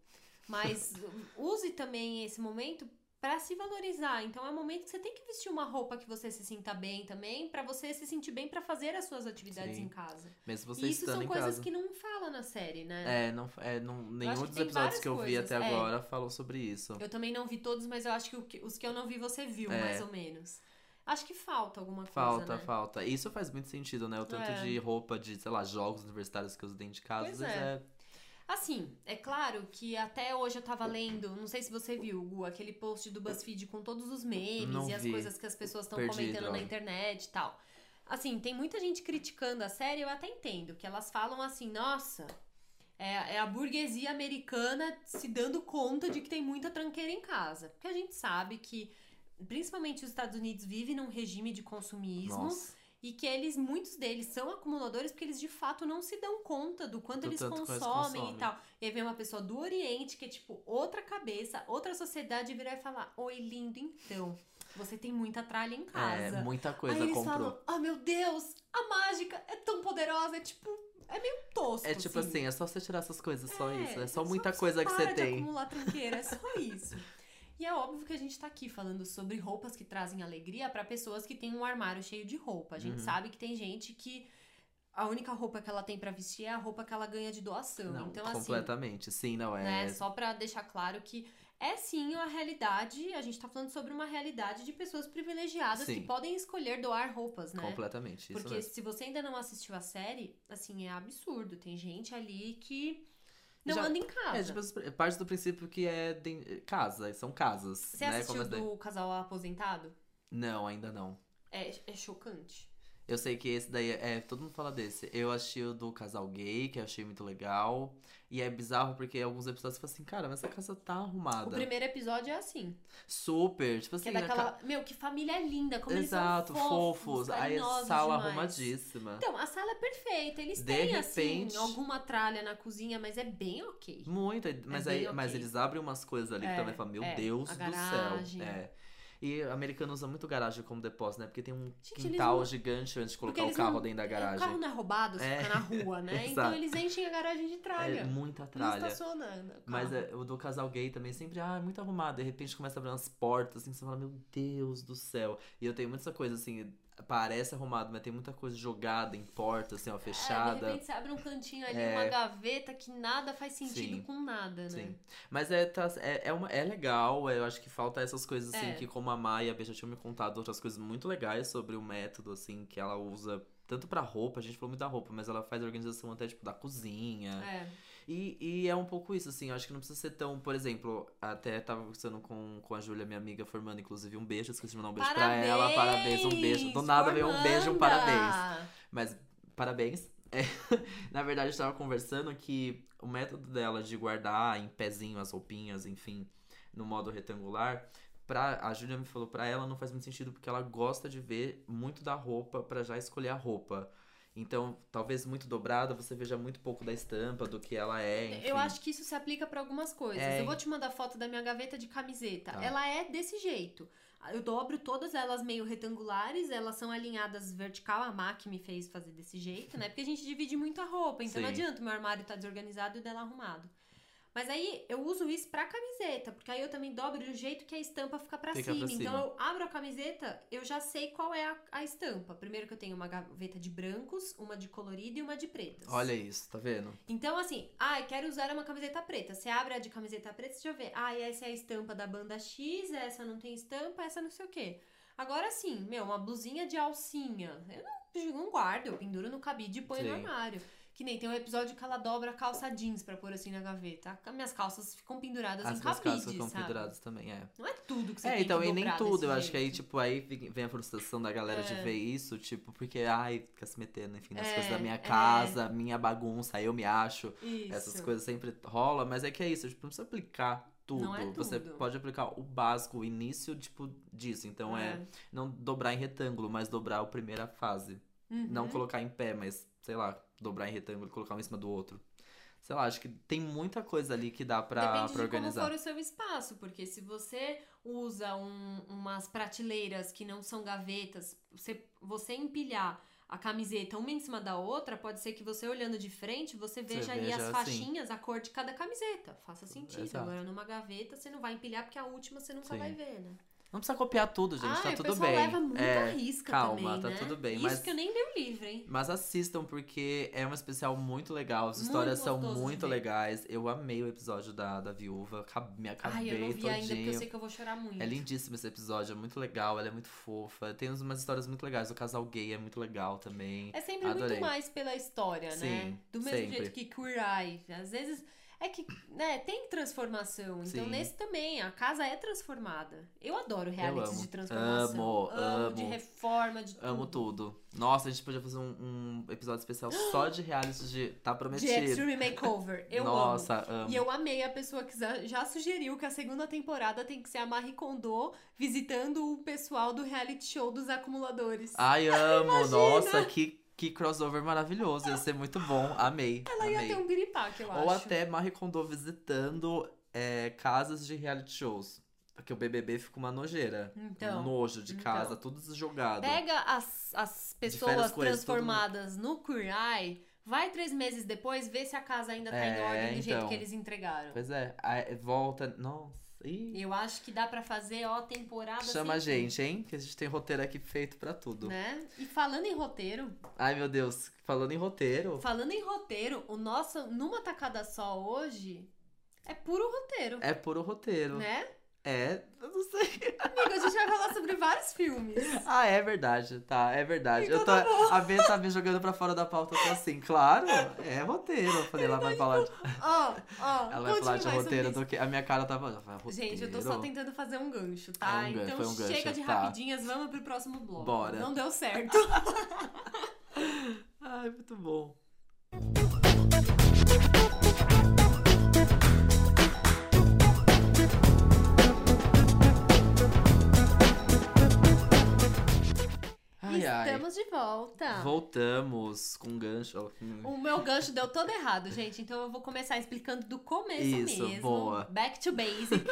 Mas use também esse momento pra se valorizar. Então, é um momento que você tem que vestir uma roupa que você se sinta bem também, pra você se sentir bem pra fazer as suas atividades
Sim.
em casa.
Mesmo você
e isso são coisas
casa.
que não fala na série, né?
É, não, é não, nenhum dos episódios que eu vi
coisas,
até
é.
agora falou sobre isso.
Eu também não vi todos, mas eu acho que, os que eu não vi você viu,
É.
mais ou menos. Acho que falta alguma coisa,
Falta,
né?
falta. Isso faz muito sentido, né? O tanto
É.
de roupa de, sei lá, jogos universitários que eu uso dentro de casa.
Pois
às vezes
é.
é.
Assim, é claro que até hoje eu tava lendo, não sei se você viu, Gu, aquele post do BuzzFeed com todos os memes
Não
e as
vi.
coisas que as pessoas estão comentando na internet e tal. Assim, tem muita gente criticando a série, eu até entendo, que elas falam assim, nossa, é, é a burguesia americana se dando conta de que tem muita tranqueira em casa. Porque a gente sabe que, principalmente os Estados Unidos, vivem num regime de consumismo.
Nossa.
E que eles, muitos deles, são acumuladores porque eles de fato não se dão conta do quanto
Do
eles consomem,
consomem.
e tal. E aí vem uma pessoa do Oriente, que é tipo outra cabeça, outra sociedade, virar e falar: Oi, lindo, então. Você tem muita tralha em casa.
É, muita coisa
aí eles
comprou.
falam: Ah, meu Deus, a mágica é tão poderosa. É tipo, é meio tosco.
É tipo assim, é só você tirar essas coisas, só isso. É só
é
muita coisa que você tem.
acumular tranqueira, é só isso. E é óbvio que a gente tá aqui falando sobre roupas que trazem alegria pra pessoas que têm um armário cheio de roupa. A gente
Uhum.
sabe que tem gente que a única roupa que ela tem pra vestir é a roupa que ela ganha de doação.
Não,
então, assim,
completamente. Sim, não é.
né, só pra deixar claro que é sim a realidade, a gente tá falando sobre uma realidade de pessoas privilegiadas que
Sim.
podem escolher doar roupas, né?
Completamente. Isso
Porque se você ainda não assistiu a série, assim, é absurdo. Tem gente ali que não
Já-
anda em casa.
É, tipo, parte do princípio que é de- casa, são casas.
Você
né?
assistiu
Como é-
do casal aposentado?
Não, ainda não.
É, é chocante.
Eu sei que esse daí é. Todo mundo fala desse. Eu achei o do casal gay, que eu achei muito legal. E é bizarro porque alguns episódios você fala assim, cara, mas essa casa tá arrumada.
O primeiro episódio é assim.
Super. Tipo
Que
assim,
é
a
daquela.
ca-
Meu, que família linda, como
Exato,
eles são fofos.
Aí a sala
demais.
arrumadíssima.
Então, a sala é perfeita. Eles
De
têm, assim,
repente-
alguma tralha na cozinha, mas é bem ok.
Muito, mas,
É
aí,
bem
mas eles abrem umas coisas ali
É,
que também falam, meu
é,
Deus do
garagem.
céu. É. E americano usa muito garagem como depósito, né? Porque tem um
Gente,
quintal
não-
gigante antes de colocar o carro
não-
dentro da
O
garagem.
carro não é roubado,
É.
fica na rua, né? então eles enchem a garagem de tralha.
É muita
Não
tralha.
estaciona o
Mas é, o do casal gay também sempre, ah, é muito arrumado. De repente começa a abrir umas portas, assim, você fala, meu Deus do céu. E eu tenho muita coisa, assim, parece arrumado, mas tem muita coisa jogada em porta, assim, ó,
É, de
fechada.
repente você abre um cantinho ali,
É.
uma gaveta que nada faz sentido
Sim.
com nada, né?
Sim. Mas é, tá, é, é, uma, é legal, eu acho que falta essas coisas, assim,
É.
que como a Maia a Bia já tinham me contado outras coisas muito legais sobre o método, assim, que ela usa tanto pra roupa, a gente falou muito da roupa, mas ela faz organização até, tipo, da cozinha.
É.
E, e é um pouco isso, assim, eu acho que não precisa ser tão, por exemplo, até tava conversando com, com a Júlia, minha amiga, formando, inclusive, um beijo, esqueci de mandar um beijo pra ela, parabéns, um beijo. Do nada veio um beijo um parabéns. Mas, parabéns. É, na verdade, a gente tava conversando que o método dela de guardar em pezinho as roupinhas, enfim, no modo retangular, pra, a Júlia me falou, pra ela não faz muito sentido porque ela gosta de ver muito da roupa pra já escolher a roupa. Então, talvez muito dobrada, você veja muito pouco da estampa, do que ela é, enfim.
Eu acho que isso se aplica pra algumas coisas.
É.
Eu vou te mandar foto da minha gaveta de camiseta.
Tá.
Ela é desse jeito. Eu dobro todas elas meio retangulares, elas são alinhadas vertical. A MAC me fez fazer desse jeito, né? Porque a gente divide muito a roupa, então não
Sim.
adianta o meu armário tá desorganizado e o dela arrumado. Mas aí eu uso isso pra camiseta, porque aí eu também dobro do jeito que a estampa fica pra
Fica
cima.
pra
Então
cima.
eu abro a camiseta, eu já sei qual é a, a estampa. Primeiro que eu tenho uma gaveta de brancos, uma de colorido e uma de pretas.
Olha isso, tá vendo?
Então, assim, ai, quero usar uma camiseta preta. Você abre a de camiseta preta, você já vê. Ah, essa é a estampa da banda X, essa não tem estampa, essa não sei o quê. Agora sim, meu, uma blusinha de alcinha. Eu não, não guardo, eu penduro no cabide e ponho no
Sim.
armário. Que nem tem um episódio que ela dobra a calça jeans pra pôr assim na gaveta. As minhas calças ficam penduradas
As
em cabide,
calças ficam
sabe?
penduradas também, é.
Não é tudo que você
É, então,
que
e nem tudo. Eu acho que aí,
jeito.
tipo, aí vem a frustração da galera de
É.
ver isso, tipo, porque, ai, fica se metendo, enfim, nas
É,
coisas da minha
é.
casa, minha bagunça, eu me acho.
Isso.
Essas coisas sempre rola, mas é que é isso, tipo, não precisa aplicar tudo.
Não é
Você
tudo.
pode aplicar o básico, o início, tipo, disso. Então é, não dobrar em retângulo, mas dobrar a primeira fase.
Uhum.
Não colocar em pé, mas, sei lá, dobrar em retângulo e colocar um em cima do outro. Sei lá, acho que tem muita coisa ali que dá pra,
Depende
pra
de como
organizar.
for o seu espaço, porque se você usa um- umas prateleiras que não são gavetas, você, você empilhar a camiseta uma em cima da outra, pode ser que você olhando de frente, você veja ali
veja
as
assim.
faixinhas, a cor de cada camiseta. Faça sentido.
Exato.
Agora, numa gaveta, você não vai empilhar, porque a última você nunca
Sim.
vai ver, né?
Não precisa copiar tudo, gente,
ah,
tá
o
tudo bem.
leva muito
é,
risca
calma,
também,
tá
né?
tudo bem,
Isso
mas-
que eu nem li o livro, hein?
Mas assistam, porque é um especial muito legal. As
Muito
histórias são muito legais. Eu amei o episódio da, da viúva. Me acabei
Ai, eu não vi
todinho.
ainda, porque eu sei que eu vou chorar muito.
É lindíssimo esse episódio, é muito legal, ela é muito fofa. Tem umas histórias muito legais. O casal gay é muito legal também.
É sempre
Adorei.
muito mais pela história, né?
Sim,
Do mesmo
sempre.
jeito que Queer Eye. Às vezes é que, né, tem transformação. Então
Sim.
nesse também, a casa é transformada. Eu adoro realities
amo.
de transformação.
Amo,
De
amo.
reforma, de tudo.
Amo tudo. Nossa, a gente podia fazer um, um episódio especial só de reality de Tá
De
Prometido.
Extreme Makeover. Eu amo.
Nossa, amo.
E eu amei a pessoa que já- já sugeriu que a segunda temporada tem que ser a Marie Kondo visitando o pessoal do reality show dos acumuladores.
Ai, amo. Nossa, que, que crossover maravilhoso. Ia ser muito bom. Amei.
Ela ia
amei.
ter um piripaque, eu
Ou
acho.
até Marie Kondo visitando é, casas de reality shows. Porque o BBB fica uma nojeira.
Então,
um nojo de
então.
casa, tudo jogado.
Pega as, as pessoas transformadas no Queer Eye, vai três meses depois, vê se a casa ainda tá em
É,
ordem do jeito
então.
que eles entregaram.
Pois é, volta. Nossa. Ih,
Eu acho que dá pra fazer, ó, temporada
chama a gente, hein? Que a gente tem roteiro aqui feito pra tudo.
Né? E falando em roteiro,
Ai, meu Deus. Falando em roteiro.
falando em roteiro, o nosso numa tacada só hoje é puro roteiro,
É puro roteiro.
né?
É, eu não sei.
Amiga, a gente vai falar sobre vários filmes.
Ah, é verdade, tá, é verdade.
Então
eu tô,
tá
a Bia tá me jogando pra fora da pauta, eu tô assim, claro, é roteiro. Eu falei, ela vai falar de,
Ó, ó,
ela vai falar de roteiro do que. A minha cara tava.
Gente, eu tô só tentando fazer um gancho, tá?
É um gancho,
então
foi um gancho,
chega de
tá.
rapidinhas, vamos pro próximo bloco.
Bora.
Não deu certo.
Ai, muito bom. Ai, ai.
Estamos de volta.
Voltamos com gancho.
O meu gancho deu todo errado, gente. Então eu vou começar explicando do começo
Isso,
mesmo.
boa.
Back to basic.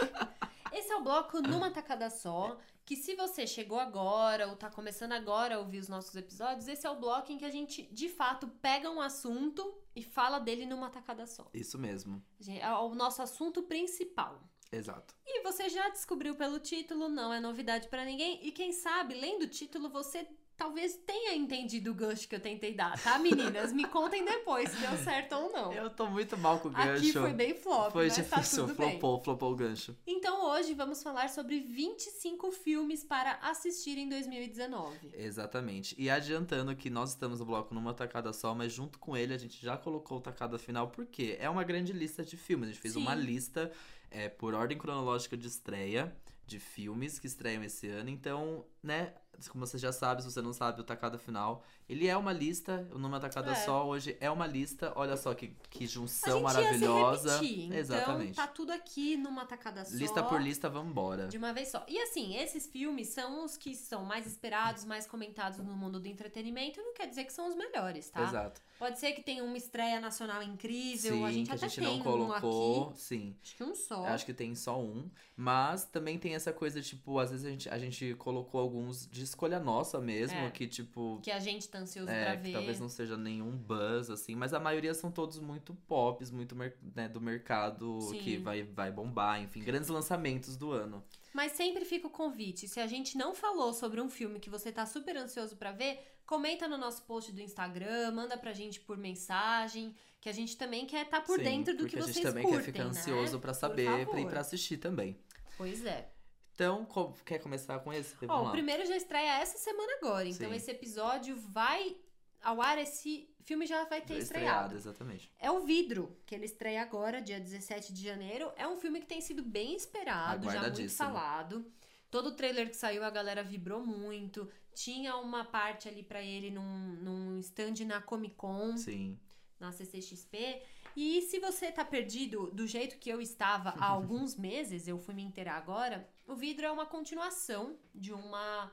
Esse é o bloco numa tacada só. Que se você chegou agora ou tá começando agora a ouvir os nossos episódios, esse é o bloco em que a gente, de fato, pega um assunto e fala dele numa tacada só.
Isso mesmo.
É o nosso assunto principal.
Exato.
E você já descobriu pelo título, não é novidade pra ninguém. E quem sabe, lendo o título, você talvez tenha entendido o gancho que eu tentei dar, tá, meninas? Me contem depois se deu certo ou não.
Eu tô muito mal com o gancho.
Aqui foi bem flop,
Foi
mas tá
difícil,
bem.
flopou, flopou o gancho.
Então hoje vamos falar sobre 25 filmes para assistir em 2019.
Exatamente. E adiantando que nós estamos no bloco numa tacada só, mas junto com ele a gente já colocou o tacada final, porque é uma grande lista de filmes. A gente fez
Sim.
uma lista é, por ordem cronológica de estreia de filmes que estreiam esse ano. Então, né, como você já sabe, se você não sabe, o tacada final, ele é uma lista, o numa tacada
É.
só hoje é uma lista. Olha só que, que
A
junção maravilhosa.
repetir, então
Exatamente.
tá tudo aqui numa tacada só.
Lista por lista, vambora.
De uma vez só. E assim, esses filmes são os que são mais esperados, mais comentados no mundo do entretenimento. Não quer dizer que são os melhores, tá?
Exato.
Pode ser que tenha uma estreia nacional incrível.
Sim,
a gente
que a
até
gente
tem
não
um
colocou.
aqui.
Sim.
Acho que um só.
Acho que tem só um. Mas também tem essa coisa, tipo, às vezes a gente, a gente colocou alguns de escolha nossa mesmo,
É.
que, tipo.
Que a gente tá ansioso
É,
pra ver.
talvez não seja nenhum buzz, assim, mas a maioria são todos muito pops, muito né, do mercado
Sim.
que vai, vai bombar, enfim, grandes lançamentos do ano.
Mas sempre fica o convite. Se a gente não falou sobre um filme que você tá super ansioso pra ver, comenta no nosso post do Instagram, manda pra gente por mensagem, que a gente também quer estar por
Sim,
dentro do que
a
vocês
gente também
curtem,
quer ficar
né?
ansioso pra
Por
saber
favor.
pra assistir também.
Pois é.
Então, quer começar com esse?
Ó,
Vamos
o primeiro já estreia essa semana agora. Então
Sim.
esse episódio vai ao ar, esse filme já vai ter
Já
estreado.
exatamente.
É o Vidro, que ele estreia agora, dia 17 de janeiro. É um filme que tem sido bem esperado, já muito falado. Todo o trailer que saiu, a galera vibrou muito. Tinha uma parte ali pra ele num, num stand na Comic Con,
Sim.
na CCXP. E se você tá perdido do jeito que eu estava há alguns meses, eu fui me inteirar agora, o Vidro é uma continuação de uma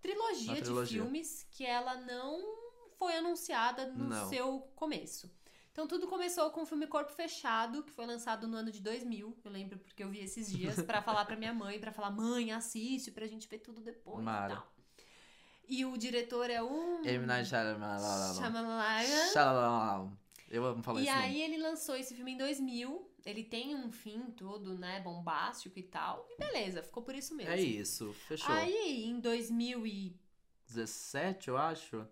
trilogia,
Uma trilogia.
de filmes que ela não foi anunciada no
Não.
seu começo. Então tudo começou com o filme Corpo Fechado, que foi lançado no ano de 2000. Eu lembro porque eu vi esses dias pra falar pra minha mãe, pra falar: "Mãe, assiste pra gente ver tudo depois"
Mara.
e tal. E o diretor é o
M. Night Shyamalan.
Shyamalan.
Eu amo falar
E
esse
aí ele lançou esse filme em 2000. Ele tem um fim todo, né, bombástico e tal. E beleza, ficou por isso mesmo.
É isso, fechou.
Aí em 2017,
17, eu acho.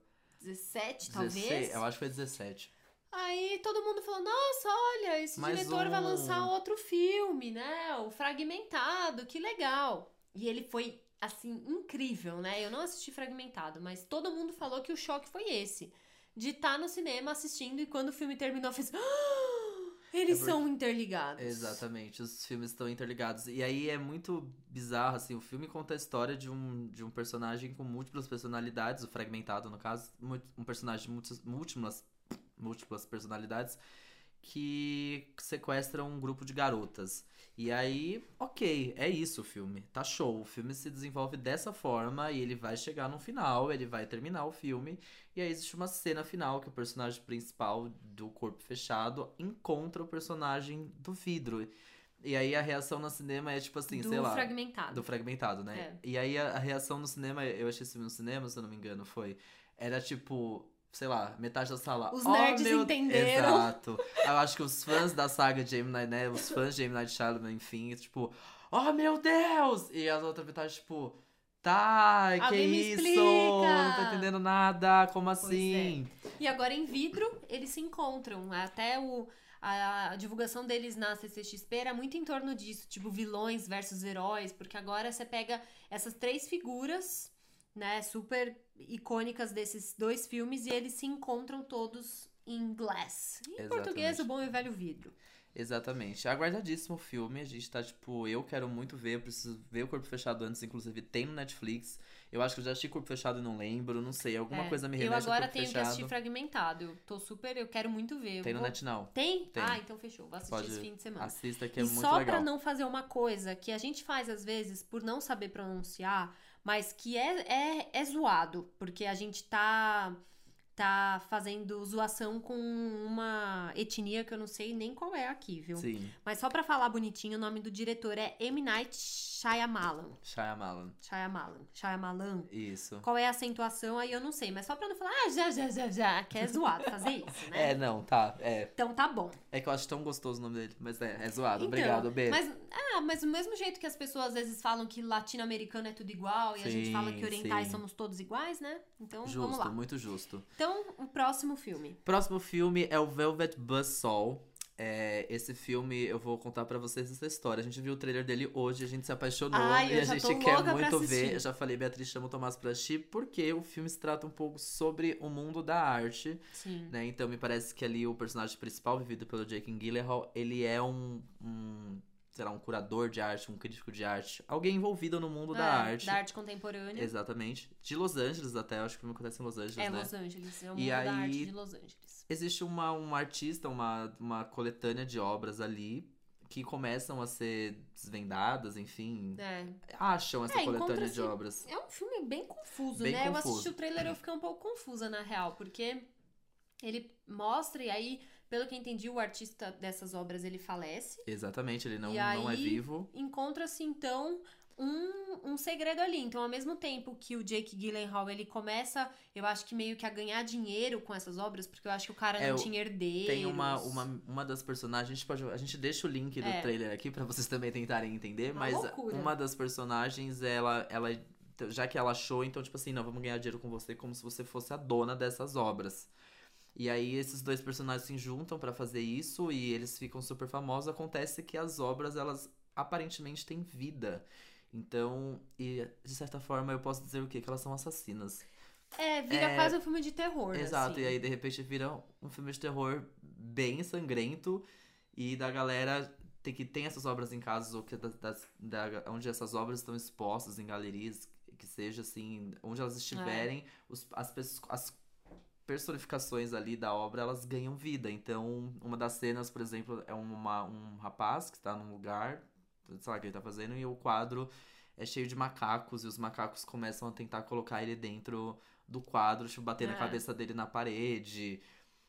talvez.
16, eu acho que foi 17.
Aí todo mundo falou: "Nossa, olha, esse
Mais
diretor vai
um.
lançar outro filme, né? O Fragmentado, que legal". E ele foi assim incrível, né? Eu não assisti Fragmentado, mas todo mundo falou que o choque foi esse, de estar no cinema assistindo e quando o filme terminou fez "Ah, eles
É porque-
são interligados.
Exatamente, os filmes estão interligados. E aí é muito bizarro, assim, o filme conta a história de um, de um personagem com múltiplas personalidades, o fragmentado no caso, um personagem de múlti- múltiplas, múltiplas personalidades, que sequestra um grupo de garotas. E aí, ok, é isso o filme, tá show. O filme se desenvolve dessa forma e ele vai chegar no final, ele vai terminar o filme. E aí existe uma cena final que o personagem principal do corpo fechado encontra o personagem do vidro. E aí a reação no cinema é tipo assim,
do
sei lá.
fragmentado.
Do fragmentado, né?
É.
E aí a, a reação no cinema, eu achei esse filme no cinema, se eu não me engano, foi. Era tipo, sei lá, metade da sala.
Os
"Oh,
nerds
meu-"
entenderam.
Exato. Eu acho que os fãs da saga de M. Night, né? Os fãs de M. Night Shyamalan, enfim, tipo, oh meu Deus! E as outras metades, tipo, tá, que
Alguém me
isso?
explica."
Não tô entendendo nada, como
é.
assim?
E agora em vidro, eles se encontram. Até o, a, a divulgação deles na CCXP era muito em torno disso, tipo vilões versus heróis, porque agora você pega essas três figuras, né, super icônicas desses dois filmes e eles se encontram todos em Glass. Em
Exatamente.
português, o bom e velho vidro.
Exatamente. Aguardadíssimo o filme. A gente tá, tipo, eu quero muito ver, eu preciso ver o Corpo Fechado antes, inclusive tem no Netflix. Eu acho que eu já assisti Corpo Fechado e não lembro, não sei, alguma
É,
coisa me
Eu
remete ao
agora tenho que
Fechado.
assistir fragmentado. Eu tô super, eu quero muito ver. Eu
Tem no
vou-
NetNow.
Tem?
Tem.
Ah, então fechou. Vou assistir
Pode-
esse fim de semana.
Assista que é
e
muito
só
legal.
pra não fazer uma coisa que a gente faz às vezes por não saber pronunciar, mas que é, é, é zoado, porque a gente tá tá fazendo zoação com uma etnia que eu não sei nem qual é aqui, viu?
Sim,
Mas só pra falar bonitinho, o nome do diretor é M. Night Shyamalan.
Shyamalan.
Shyamalan. Shyamalan.
Isso.
Qual é a acentuação aí eu não sei, mas só pra não falar, ah, já, já, já, já, que é zoado fazer isso, né?
É, não, tá. É.
Então tá bom.
É que eu acho tão gostoso o nome dele. Mas é, é zoado.
Então,
Obrigado, B.
Mas, ah, mas do mesmo jeito que as pessoas às vezes falam que latino-americano é tudo igual e a gente
Sim,
fala que orientais
sim.
somos todos iguais, né? Então vamos
Justo,
lá.
muito justo.
Então, o próximo filme.
Próximo filme é o Velvet Buzzsaw. É, esse filme, eu vou contar pra vocês essa história. A gente viu o trailer dele hoje, a gente se apaixonou
Ai,
e a gente quer muito ver. Eu já falei, Beatriz, chama o Tomás pra assistir, porque o filme se trata um pouco sobre o mundo da arte,
Sim.
né? Então me parece que ali o personagem principal, vivido pelo Jake Gyllenhaal, ele é um, um, sei lá, um curador de arte, um crítico de arte, alguém envolvido no mundo da
É,
arte.
Da arte contemporânea.
Exatamente. De Los Angeles até, eu acho que o filme acontece em Los Angeles,
É
né?
Los Angeles, é o
E
mundo da
aí-
arte de Los Angeles.
Existe uma, um artista, uma, uma coletânea de obras ali que começam a ser desvendadas, enfim.
É.
Acham essa
É,
coletânea de obras.
É um filme bem confuso,
Bem
né? Eu
confuso.
assisti o trailer e eu fiquei um pouco confusa, na real, porque ele mostra, e aí, pelo que eu entendi, o artista dessas obras ele falece.
Exatamente, ele não, não é vivo.
Encontra-se, então, um, um segredo ali. Então, ao mesmo tempo que o Jake Gyllenhaal, ele começa, eu acho que meio que a ganhar dinheiro com essas obras, porque eu acho que o cara
É,
não tinha herdeiros.
Tem uma, uma, uma das personagens, a gente, pode, a gente deixa o link do
É.
trailer aqui pra vocês também tentarem entender,
Uma
mas
loucura.
uma das personagens, ela, ela, já que ela achou, então, tipo assim, não, vamos ganhar dinheiro com você como se você fosse a dona dessas obras. E aí esses dois personagens se juntam pra fazer isso e eles ficam super famosos. Acontece que as obras, elas aparentemente têm vida. Então, e de certa forma eu posso dizer o quê? Que elas são assassinas.
É, vira
É,
quase um filme de terror.
Exato,
assim.
e aí de repente vira um filme de terror bem sangrento e da galera tem que tem essas obras em casa ou que das, das- da- onde essas obras estão expostas em galerias que seja assim, onde elas estiverem, os, as, as personificações ali da obra elas ganham vida. Então, uma das cenas, por exemplo, é uma, um rapaz que está num lugar, sei lá o que ele tá fazendo, e o quadro é cheio de macacos, e os macacos começam a tentar colocar ele dentro do quadro, tipo, bater na
É.
cabeça dele na parede.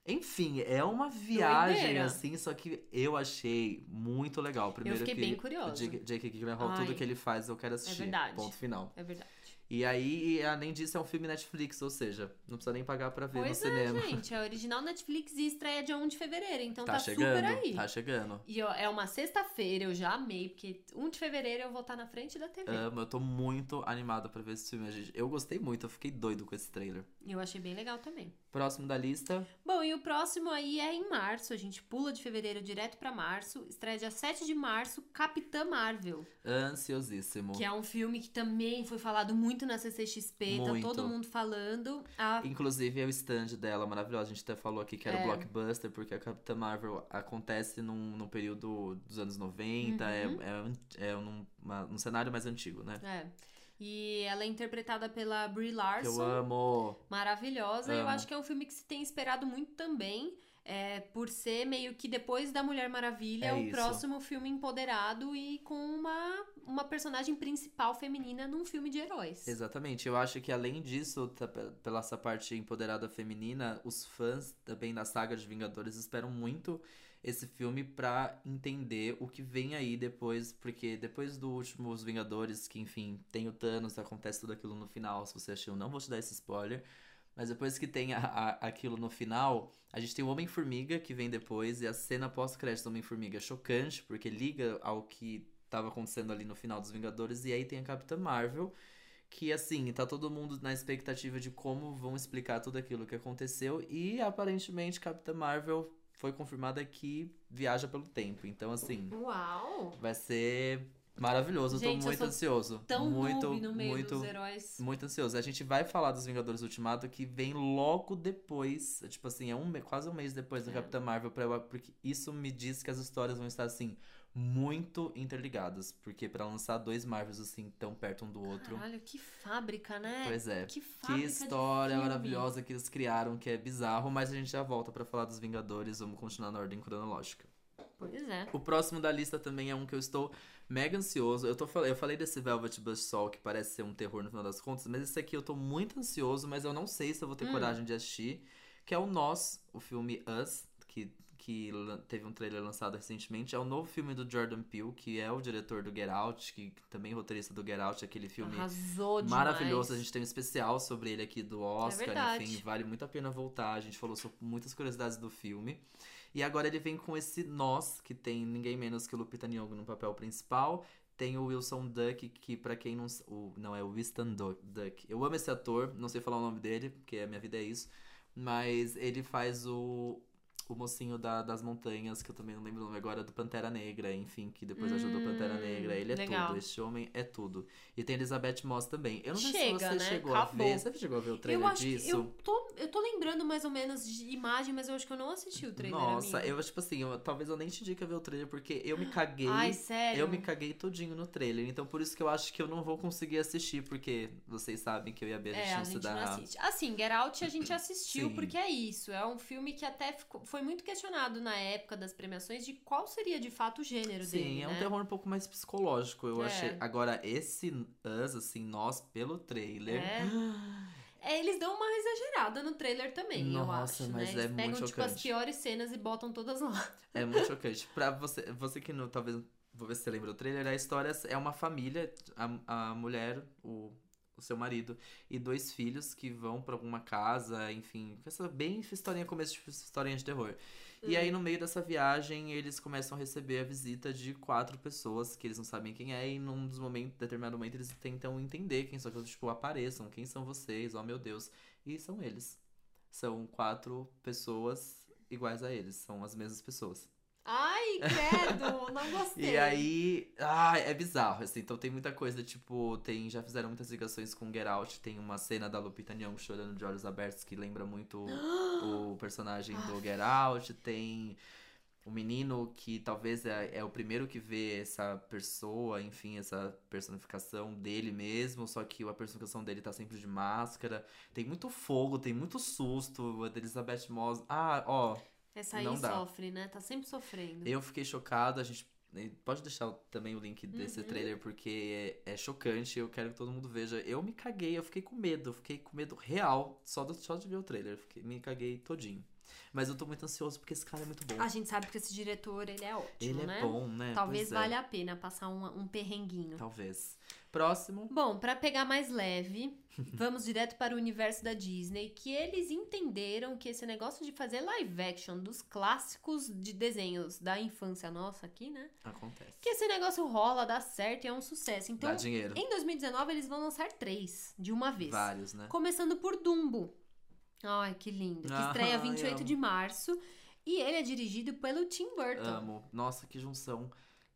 Enfim, é uma viagem,
Doideira.
assim, só que eu achei muito legal. Primeiro
fiquei
que
bem
o
curiosa.
Jake, Gyllenhaal, tudo que ele faz eu quero assistir.
verdade.
Ponto final.
É verdade.
E aí, e além disso, é um filme Netflix, ou seja, não precisa nem pagar pra ver
Pois
no
é,
cinema.
gente. É original Netflix e estreia dia 1 de fevereiro. Então tá,
Tá chegando,
super aí.
tá chegando.
E ó, é uma sexta-feira, eu já amei, porque 1 de fevereiro eu vou estar na frente da TV.
Amo, eu tô muito animada pra ver esse filme, gente. Eu gostei muito, eu fiquei doido com esse trailer.
Eu achei bem legal também.
Próximo da lista,
Bom, e o próximo aí é em março. A gente pula de fevereiro direto pra março. Estreia dia 7 de março, Capitã Marvel.
ansiosíssimo.
Que é um filme que também foi falado muito na CCXP.
Muito.
Tá todo mundo falando. A
Inclusive, é o stand dela maravilhosa. A gente até falou aqui que era
É.
o blockbuster, porque a Capitã Marvel acontece num, num período dos anos 90, é,
Uhum.
é, um- é num, uma- num cenário mais antigo, né?
É. E ela é interpretada pela Brie
Que
Larson.
eu amo.
Maravilhosa. Eu
Amo.
acho que é um filme que se tem esperado muito também. É, por ser meio que depois da Mulher Maravilha,
É
o
isso.
próximo filme empoderado e com uma, uma personagem principal feminina num filme de heróis.
Exatamente. Eu acho que além disso, tá pe- pela essa parte empoderada feminina, os fãs também da saga de Vingadores esperam muito esse filme pra entender o que vem aí depois, porque depois do último Os Vingadores, que enfim, tem o Thanos, acontece tudo aquilo no final, se você achou, não vou te dar esse spoiler. Mas depois que tem a- a- aquilo no final, a gente tem o Homem-Formiga que vem depois, e a cena pós-crédito do Homem-Formiga é chocante, porque liga ao que tava acontecendo ali no final dos Vingadores, e aí tem a Capitã Marvel, que assim, tá todo mundo na expectativa de como vão explicar tudo aquilo que aconteceu, e aparentemente Capitã Marvel foi confirmada que viaja pelo tempo. Então, assim,
Uau!
vai ser maravilhoso.
Gente,
eu
eu
tô muito
sou
ansioso.
Tão
muito,
no meio
muito,
dos heróis.
muito ansioso. A gente vai falar dos Vingadores Ultimato que vem logo depois. Tipo assim, é um, quase um mês depois do
É.
Capitã Marvel. Pra, eu- porque isso me diz que as histórias vão estar assim, muito interligadas. Porque pra lançar dois Marvels assim, tão perto um do outro.
Caralho, que fábrica, né?
Pois é.
Que
Que
fábrica
história
de filme.
maravilhosa que eles criaram, que é bizarro, mas a gente já volta pra falar dos Vingadores, vamos continuar na ordem cronológica.
Pois é.
O próximo da lista também é um que eu estou mega ansioso. Eu, tô, eu falei desse Velvet Buzzsaw, que parece ser um terror no final das contas, mas esse aqui eu tô muito ansioso, mas eu não sei se eu vou ter
Hum.
coragem de assistir. Que é o Nós, o filme Us, que, que teve um trailer lançado recentemente. É o novo filme do Jordan Peele, que é o diretor do Get Out, que também é roteirista do Get Out, aquele filme
Arrasou demais.
maravilhoso. A gente tem um especial sobre ele aqui do Oscar,
verdade.
enfim, vale muito a pena voltar. A gente falou sobre muitas curiosidades do filme. E agora ele vem com esse Nós, que tem ninguém menos que o Lupita Nyong'o no papel principal. Tem o Wilson Duck, que pra quem não... O, não, é o Winston Du- Duck. Eu amo esse ator, não sei falar o nome dele, porque a minha vida é isso. Mas ele faz o, o mocinho da- das montanhas, que eu também não lembro o nome agora, do Pantera Negra, enfim, que depois ajudou o Pantera
Hum,
Negra. Ele é
legal.
tudo, esse homem é tudo. E tem Elizabeth Moss também. Eu não sei
Chega,
se você
né?
chegou
Acabou.
a ver. Você chegou a ver o trailer
Eu acho
disso?
que eu tô, eu tô lembrando mais ou menos de imagem, mas eu acho que eu não assisti o trailer.
Nossa,
amigo.
eu, tipo assim, eu- talvez eu nem te diga ver o trailer, porque eu me caguei.
Ai, sério?
Eu me caguei todinho no trailer. Então por isso que eu acho que eu não vou conseguir assistir, porque vocês sabem que eu e a Bia a
É, a
não se
gente
dá.
não assiste. Assim, Get Out a gente assistiu
Sim.
porque é isso. É um filme que até ficou- foi muito questionado na época das premiações de qual seria de fato o gênero
Sim,
dele,
é
né?
um terror um pouco mais psicológico, eu
É.
achei. Agora, esse Us, assim, nós, pelo trailer.
É. É, eles dão uma exagerada no trailer também, eu
Nossa,
acho,
mas
né?
é
Eles
muito
pegam, tipo, as
chocante.
piores cenas e botam todas lá.
É muito chocante. Pra você, você que não, talvez, vou ver se você lembra do trailer, a história é uma família, a, a mulher, o, o seu marido e dois filhos que vão pra alguma casa, enfim, essa bem historinha começo de historinha de terror. E
Hum.
aí, no meio dessa viagem, eles começam a receber a visita de quatro pessoas que eles não sabem quem é, e num dos momentos, determinado momento, eles tentam entender quem são, que tipo, apareçam, quem são vocês, oh meu Deus. E são eles. São quatro pessoas iguais a eles, são as mesmas pessoas.
Ai, credo, não gostei.
E aí, ah, é bizarro, assim, então tem muita coisa, tipo, tem, já fizeram muitas ligações com Get Out, tem uma cena da Lupita Nyong'o chorando de olhos abertos que lembra muito o personagem do Get Out, tem o menino que talvez é, é o primeiro que vê essa pessoa, enfim, essa personificação dele mesmo, só que a personificação dele tá sempre de máscara, tem muito fogo, tem muito susto, a Elizabeth Moss, ah, ó...
Essa aí
Não dá.
sofre, né? Tá sempre sofrendo.
Eu fiquei chocado, a gente pode deixar também o link desse
Uhum.
trailer porque é, é chocante, eu quero que todo mundo veja. Eu me caguei, eu fiquei com medo, eu fiquei com medo real só, do, só de ver o trailer, fiquei- me caguei todinho. Mas eu tô muito ansioso porque esse cara é muito bom.
A gente sabe que esse diretor, ele é ótimo,
Ele é
né?
bom, né?
Talvez
Pois é.
valha a pena passar um, um perrenguinho.
Talvez. Próximo.
Bom, pra pegar mais leve, vamos direto para o universo da Disney, que eles entenderam que esse negócio de fazer live action dos clássicos de desenhos da infância nossa aqui, né?
Acontece.
Que esse negócio rola, dá certo e é um sucesso. Então,
Dá dinheiro.
em 2019 eles vão lançar três de uma vez.
Vários, né?
Começando por Dumbo. Ai, que lindo. Que estreia 28
amo.
de março. E ele é dirigido pelo Tim Burton.
Amo. Nossa, que junção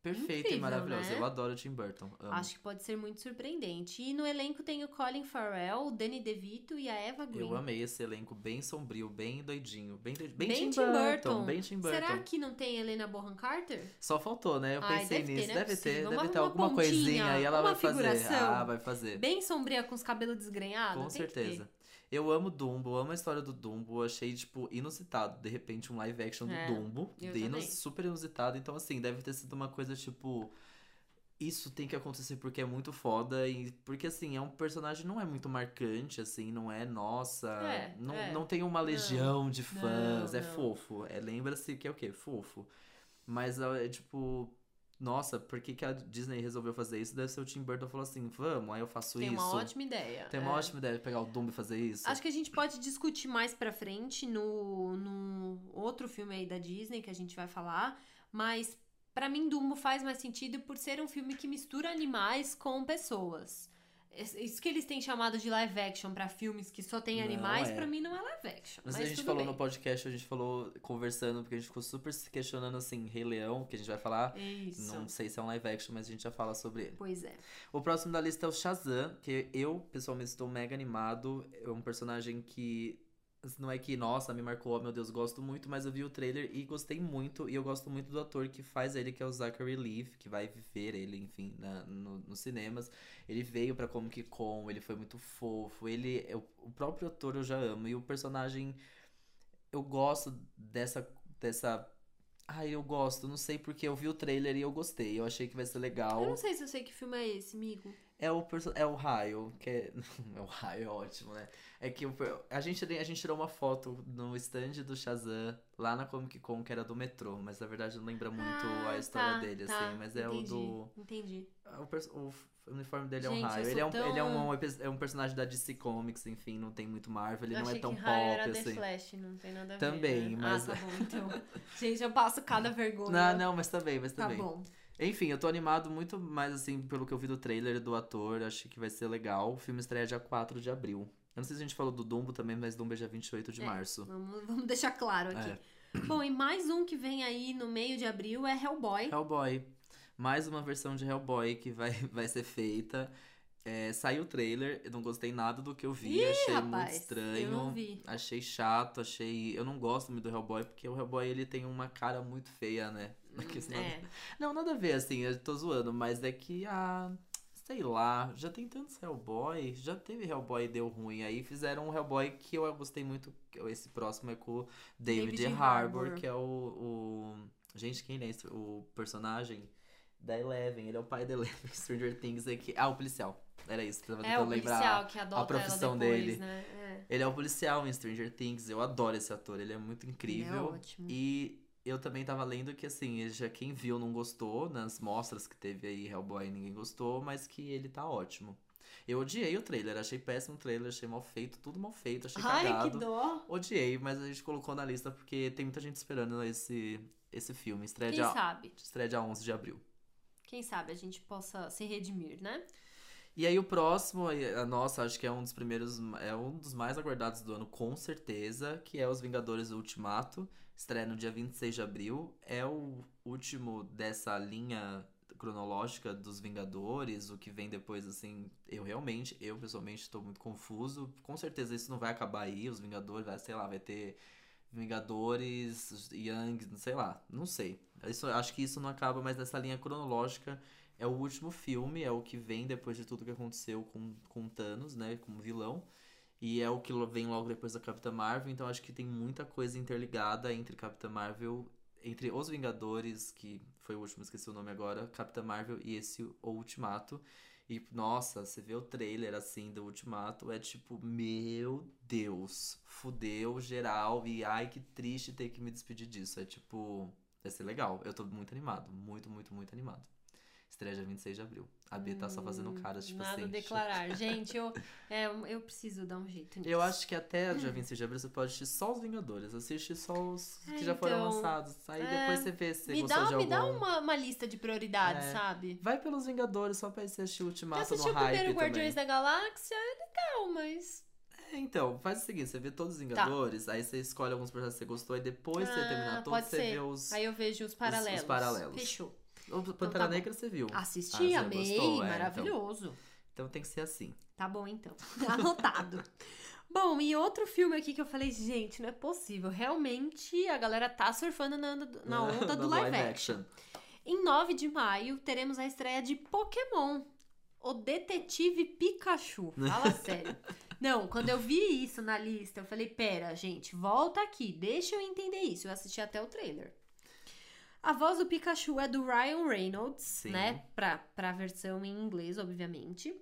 perfeita e maravilhosa.
né?
Eu adoro o Tim Burton. Amo.
Acho que pode ser muito surpreendente. E no elenco tem o Colin Farrell, o Danny DeVito e a Eva Green.
Eu amei esse elenco bem sombrio, bem doidinho, bem, doid-
Bem,
bem,
Tim Burton.
Bem Tim Burton.
Será que não tem Helena Bonham Carter?
Só faltou, né? Eu
Ai,
pensei
deve ter,
nisso.
não é
deve ter, deve ter
uma
alguma
pontinha,
coisinha aí, ela vai fazer.
figuração.
Ah, vai fazer.
Bem sombria com os cabelos desgrenhados?
Com
ter.
certeza. Eu amo Dumbo, amo a história do Dumbo. Achei, tipo, inusitado, de repente, um live action
É,
do Dumbo.
eu
de
também.
super inusitado. Então, assim, deve ter sido uma coisa, tipo. Isso tem que acontecer porque é muito foda. E porque, assim, é um personagem não é muito marcante, assim, não é nossa.
É,
não,
é.
não tem uma legião de fãs.
Não,
é
não.
fofo. É, Lembra-se que é o quê? Fofo. Mas é tipo. Nossa, por que, que a Disney resolveu fazer isso? Deve ser o Tim Burton falou assim: vamos, aí eu faço
Tem
isso.
uma ótima ideia.
Tem uma
é.
ótima ideia de pegar o Dumbo e fazer isso.
Acho que a gente pode discutir mais pra frente no, no outro filme aí da Disney que a gente vai falar, mas pra mim Dumbo faz mais sentido por ser um filme que mistura animais com pessoas. Isso que eles têm chamado de live action pra filmes que só tem animais,
é.
pra mim não é live action.
Mas,
Mas,
a gente falou
bem.
no podcast, a gente falou conversando, porque a gente ficou super se questionando assim, Rei Leão, que a gente vai falar.
Isso.
Não sei se é um live action, mas a gente já fala sobre ele.
Pois é.
O próximo da lista é o Shazam, que eu, pessoalmente, estou mega animado. É um personagem que. Não é que, nossa, me marcou, oh, meu Deus, gosto muito, mas eu vi o trailer e gostei muito. E eu gosto muito do ator que faz ele, que é o Zachary Levi, que vai viver ele, enfim, na, no- nos cinemas. Ele veio pra Comic Con, ele foi muito fofo. Ele, o o próprio ator eu já amo. E o personagem, eu gosto dessa, dessa Ai, eu gosto, não sei porque eu vi o trailer e eu gostei. Eu achei que vai ser legal.
Eu não sei se eu sei que filme é esse, amigo.
É o, é o raio, que é. é o raio, é ótimo, né? É que o a, gente, a gente tirou uma foto no stand do Shazam lá na Comic Con, que era do metrô, mas na verdade não lembra muito
Ah,
a história
tá,
dele,
tá,
assim. Mas é
entendi,
o do.
Entendi.
O, o uniforme dele é um
Gente,
raio. Ele é um, ele é,
tão-
um, é um personagem da DC Comics, enfim, não tem muito Marvel, ele
eu
não é tão
que
pop,
era The
assim.
Flash, não tem nada a ver.
Também,
né?
mas-
Ah, tá bom, então. Gente, eu passo cada vergonha.
Não, não, mas também, mas
Tá
também.
bom.
Enfim, eu tô animado muito mais, assim, pelo que eu vi do trailer do ator. Acho que vai ser legal. O filme estreia dia 4 de abril. Eu não sei se a gente falou do Dumbo também, mas Dumbo é dia 28 de
É.
março.
Vamos, vamos deixar claro aqui.
É.
Bom, e mais um que vem aí no meio de abril é Hellboy.
Hellboy. Mais uma versão de Hellboy que vai, vai ser feita. É, saiu o trailer, eu não gostei nada do que eu vi,
Ih,
achei
rapaz,
muito estranho.
eu não vi.
Achei chato, achei. Eu não gosto muito do Hellboy, porque o Hellboy ele tem uma cara muito feia, né? Que senão-
É.
Não, nada a ver, assim, eu tô zoando, mas é que, ah, sei lá, já tem tantos Hellboy, já teve Hellboy e deu ruim. Aí fizeram um Hellboy que eu gostei muito, que esse próximo é com o David,
David
Harbour,
Harbour.
que é o, o. Gente, quem é esse? O personagem da Eleven, ele é o pai da Eleven, Stranger Things aqui. Ah, o policial. Era isso, tava
É
tentando
o
lembrar.
policial que adota
profissão
ela depois,
dele.
né? É.
Ele é o policial em Stranger Things. Eu adoro esse ator, ele é muito incrível.
Ele é ótimo.
E eu também tava lendo que, assim, já quem viu não gostou, nas mostras que teve aí Hellboy ninguém gostou, mas que ele tá ótimo. Eu odiei o trailer, achei péssimo o trailer, achei mal feito, tudo mal feito, achei
Ai,
cagado.
que dó.
Odiei, mas a gente colocou na lista porque tem muita gente esperando esse, esse filme. Estreia
Quem
dia,
sabe?
estreia dia 11 de abril.
Quem sabe a gente possa se redimir, né?
E aí o próximo, a nossa, acho que é um dos primeiros, é um dos mais aguardados do ano, com certeza, que é Os Vingadores Ultimato. Estreia no dia 26 de abril. É o último dessa linha cronológica dos Vingadores, o que vem depois, assim, eu realmente, eu pessoalmente estou muito confuso. Com certeza isso não vai acabar aí, os Vingadores, vai, sei lá, vai ter Vingadores, Young, sei lá, não sei. Isso, acho que isso não acaba, mas nessa linha cronológica é o último filme, é o que vem depois de tudo que aconteceu com, com Thanos, né, como vilão. E é o que vem logo depois da Capitã Marvel, então acho que tem muita coisa interligada entre Capitã Marvel, entre Os Vingadores, que foi o último, esqueci o nome agora, Capitã Marvel e esse O Ultimato. E, nossa, você vê o trailer, assim, do Ultimato, é tipo, meu Deus, fudeu geral, e ai, que triste ter que me despedir disso. É tipo, vai ser legal. Eu tô muito animado, muito, muito, muito animado. Estreia dia 26 de abril. A Bia tá só fazendo caras, tipo
Hum, Nada
assim.
a declarar. Gente, eu, é, eu preciso dar um jeito nisso.
Eu acho que até dia 26 de abril você pode assistir só os Vingadores. Assiste só os
É,
que já foram
então,
lançados. Aí
é,
depois você vê se você
me
gostou
dá,
de
me
algum.
dá uma, uma lista de prioridades,
É.
sabe?
Vai pelos Vingadores só pra você assistir o Ultimato no
o
hype
primeiro
também.
Guardiões da Galáxia, é legal, mas.
É, então, faz o seguinte, você vê todos os Vingadores, aí você escolhe alguns personagens que você gostou, e depois você
Ah,
terminar todos, você
ser.
vê os...
Aí eu vejo os paralelos.
paralelos.
Fechou.
O Pantera
tá bom.
Negra você viu.
Assisti,
Ah,
amei,
gostou? É,
maravilhoso.
Então tem que ser assim.
Tá bom, então. Anotado. Bom, e outro filme aqui que eu falei, gente, não é possível. Realmente a galera tá surfando na, onda- na onda do
No
live action. Em 9 de maio, teremos a estreia de Pokémon. O Detetive Pikachu. Fala sério. Não, quando eu vi isso na lista, eu falei, pera, gente, volta aqui, deixa eu entender isso. Eu assisti até o trailer. A voz do Pikachu é do Ryan Reynolds,
Sim.
né? Pra, pra versão em inglês, obviamente.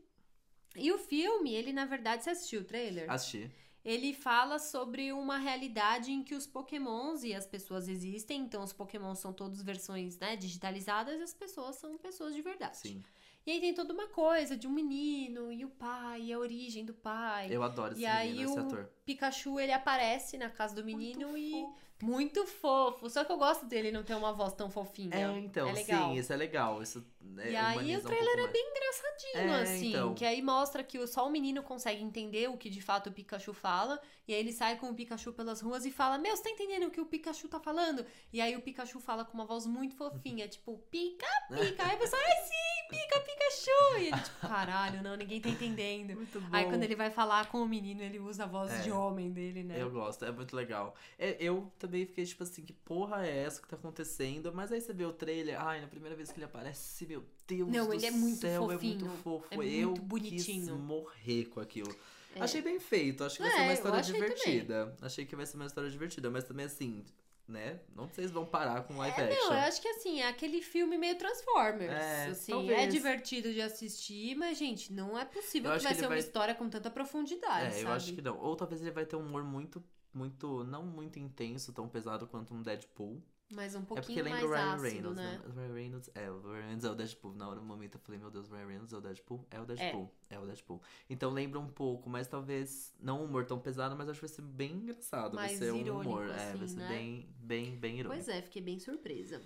E o filme, ele na verdade, você assistiu o trailer?
Assisti.
Ele fala sobre uma realidade em que os pokémons e as pessoas existem. Então, os pokémons são todas versões né, digitalizadas e as pessoas são pessoas de verdade.
Sim.
E aí tem toda uma coisa de um menino e o pai, e a origem do pai.
Eu adoro esse
E aí
menino, esse
o
ator.
Pikachu, ele aparece na casa do menino
Muito
e...
fofo.
Muito fofo. Só que eu gosto dele não ter uma voz tão fofinha.
É, então,
é legal.
sim, isso é legal. Isso é,
E aí o
um
trailer
pouco
é
mais.
bem engraçadinho,
É,
assim.
então.
Que aí mostra que só o menino consegue entender o que de fato o Pikachu fala. E aí ele sai com o Pikachu pelas ruas e fala: Meu, você tá entendendo o que o Pikachu tá falando? E aí o Pikachu fala com uma voz muito fofinha, tipo, pica, pica. Aí a pessoa, ai sim, pica, Pikachu. E ele, tipo, caralho, não, ninguém tá entendendo.
Muito bom.
Aí quando ele vai falar com o menino, ele usa a voz
É.
de homem dele, né?
Eu gosto, é muito legal. É, eu também fiquei tipo assim, que porra é essa que tá acontecendo? Mas aí você vê o trailer, ai, na primeira vez que ele aparece, meu Deus
Não,
do
ele é muito
céu, é
fofinho,
muito fofo.
é
eu
muito
quis
bonitinho.
morrer com aquilo.
É.
Achei bem feito, acho que vai
É,
ser uma
eu
história divertida. Achei que vai ser uma história divertida, mas também assim, né? Não sei se vão parar com live
É,
action.
não, eu acho que assim, é aquele filme meio Transformers.
É,
assim,
talvez.
é divertido de assistir, mas, gente, não é possível
Eu
que vai
que
ser
ele
uma
vai-
história com tanta profundidade,
É,
sabe?
eu acho que não. Ou talvez ele vai ter um humor muito, muito, não muito intenso, tão pesado quanto um Deadpool.
Mas um
é porque
pouquinho
lembra
mais
o Ryan
ácido,
Reynolds,
né?
O Ryan Reynolds é, o Ryan Reynolds é o Deadpool. Na hora, no momento eu falei, meu Deus, o Ryan Reynolds é o Deadpool? É o Deadpool. É, o Deadpool. Então lembra um pouco, mas talvez não um humor tão pesado, mas acho que vai ser bem engraçado.
Mais
vai ser um
irônico,
humor. é, vai
assim,
ser
né?
bem, bem, bem irônico.
Pois é, fiquei bem surpresa.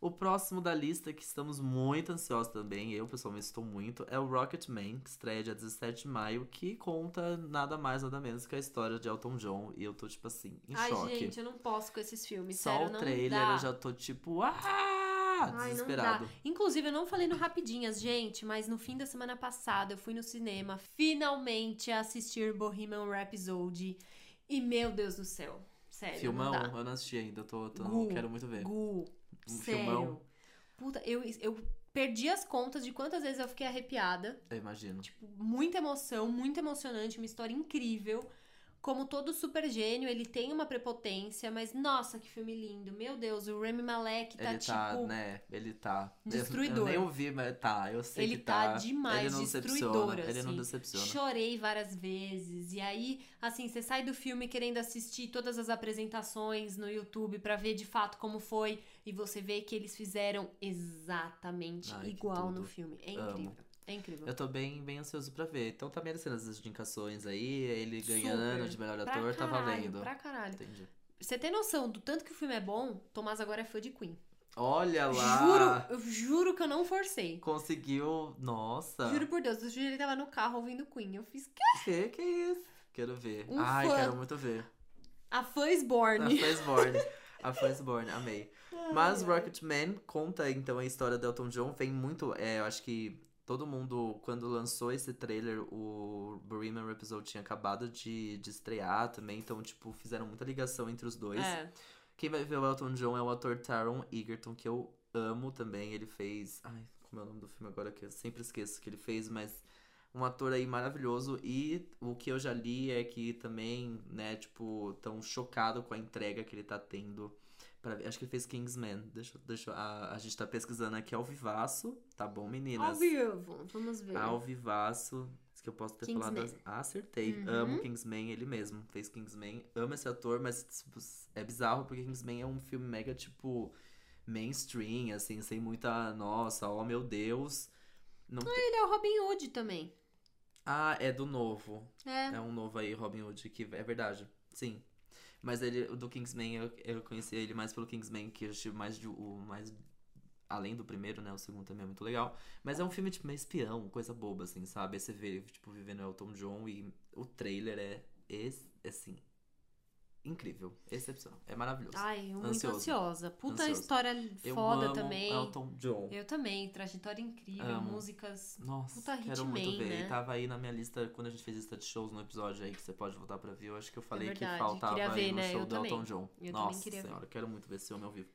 O próximo da lista, que estamos muito ansiosos também, eu pessoalmente estou muito, é o Rocketman, que estreia dia 17 de maio, que conta nada mais, nada menos que a história de Elton John. E eu tô, tipo assim, em
Ai,
choque.
gente, eu não posso com esses filmes,
Só
sério,
o trailer eu já tô tipo, ah!
Ai,
desesperado.
dá. Inclusive, eu não falei no Rapidinhas, gente, mas no fim da semana passada eu fui no cinema finalmente assistir Bohemian Rhapsody. E, meu Deus do céu, sério,
Filmão,
não
eu não assisti ainda, tô, tô-
Gu,
quero muito ver.
Gu,
Um
sério.
filmão.
Puta, eu, eu perdi as contas de quantas vezes eu fiquei arrepiada.
Eu imagino.
Tipo, muita emoção, muito emocionante, uma história incrível. Como todo super gênio, ele tem uma prepotência, mas nossa, que filme lindo. Meu Deus, o Remy Malek tá
ele
tipo.
tá, né? Ele tá. Eu-
destruidor.
Eu, nem ouvi, mas tá. Eu sei
Ele
que
tá
tá.
demais,
ele não
destruidor,
decepciona. Ele não
assim.
decepciona.
Chorei várias vezes. E aí, assim, você sai do filme querendo assistir todas as apresentações no YouTube pra ver de fato como foi. E você vê que eles fizeram exatamente
Ai,
igual no filme. É
Amo.
É incrível.
Eu tô bem, bem ansioso pra ver. Então tá merecendo as indicações aí, ele ganhando
Super.
de melhor
Pra
ator, tá
caralho,
valendo.
Pra caralho.
Entendi.
Você tem noção do tanto que o filme é bom? Tomás agora é fã de Queen.
Olha lá!
Juro, eu juro que eu não forcei.
Conseguiu. Nossa!
Juro por Deus, outro dia ele tava no carro ouvindo Queen. Eu fiz
Que que é isso? Quero ver.
Um
Ai,
fã.
quero muito ver.
a fã is
A
born.
Firstborn. A Firstborn, amei. Mas Rocketman conta então a história do Elton John. Vem muito. É, eu acho que todo mundo, quando lançou esse trailer, o Bohemian Rhapsody tinha acabado de, de estrear também. Então, tipo, fizeram muita ligação entre os dois.
É.
Quem vai ver o Elton John é o ator Taron Egerton, que eu amo também. Ele fez. Ai, como é o nome do filme agora que eu sempre esqueço que ele fez, mas um ator aí maravilhoso. E o que eu já li é que também, né, tipo, tão chocado com a entrega que ele tá tendo. Pra, acho que ele fez Kingsman. Deixa, deixa a, a gente tá pesquisando aqui ao vivaço, tá bom, meninas?
Ao vivo. Vamos ver.
Ao vivaço. Isso que eu posso ter falado.
Kingsman.
as- Ah, acertei.
Uhum.
Amo Kingsman, ele mesmo. Fez Kingsman. Amo esse ator, mas tipo, é bizarro porque Kingsman é um filme mega, tipo, mainstream, assim, sem muita. Nossa, oh meu Deus. Não tem-
Ele é o Robin Hood também.
Ah, é do novo.
É.
É um novo aí, Robin Hood, que é verdade. Sim. Mas ele, do Kingsman, eu, eu conheci ele mais pelo Kingsman, que eu achei mais de, o mais. Além do primeiro, né? O segundo também é muito legal. Mas é um filme, tipo, meio espião, coisa boba, assim, sabe? Aí você vê ele, tipo, vivendo Elton John e o trailer é, esse, assim, incrível, excepcional. É maravilhoso.
Ai, eu muito
Ansioso.
ansiosa. Puta
Ansioso.
história
eu
foda
amo
também.
Elton John.
Eu também, trajetória incrível,
Amo.
músicas.
Nossa,
Puta
quero muito
hitman,
ver.
né?
E tava aí na minha lista, quando a gente fez lista de shows no episódio aí, que você pode voltar pra ver. Eu acho que eu falei que
verdade,
faltava
queria
aí
ver,
no
né?
show
Eu
do
também.
Elton John.
Eu
Nossa
queria ver.
senhora, quero muito ver esse homem ao vivo.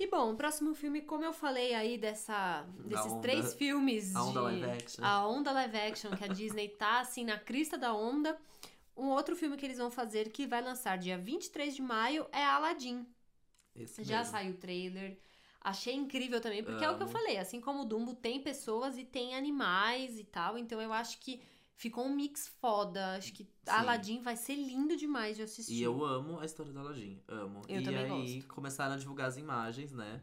E bom, o próximo filme, como eu falei aí dessa, desses
onda-
três filmes
a onda
de...
live action.
A onda live action, que a Disney tá assim na crista da onda. Um outro filme que eles vão fazer, que vai lançar dia 23 de maio, é Aladdin.
Esse
Já
mesmo.
saiu o trailer. Achei incrível também, porque é o que eu
Amo.
falei, assim como o Dumbo tem pessoas e tem animais e tal, então eu acho que ficou um mix foda. Acho que Aladdin vai ser lindo demais de assistir.
E eu amo a história do Aladdin. Amo.
Eu
e aí começaram a divulgar as imagens, né?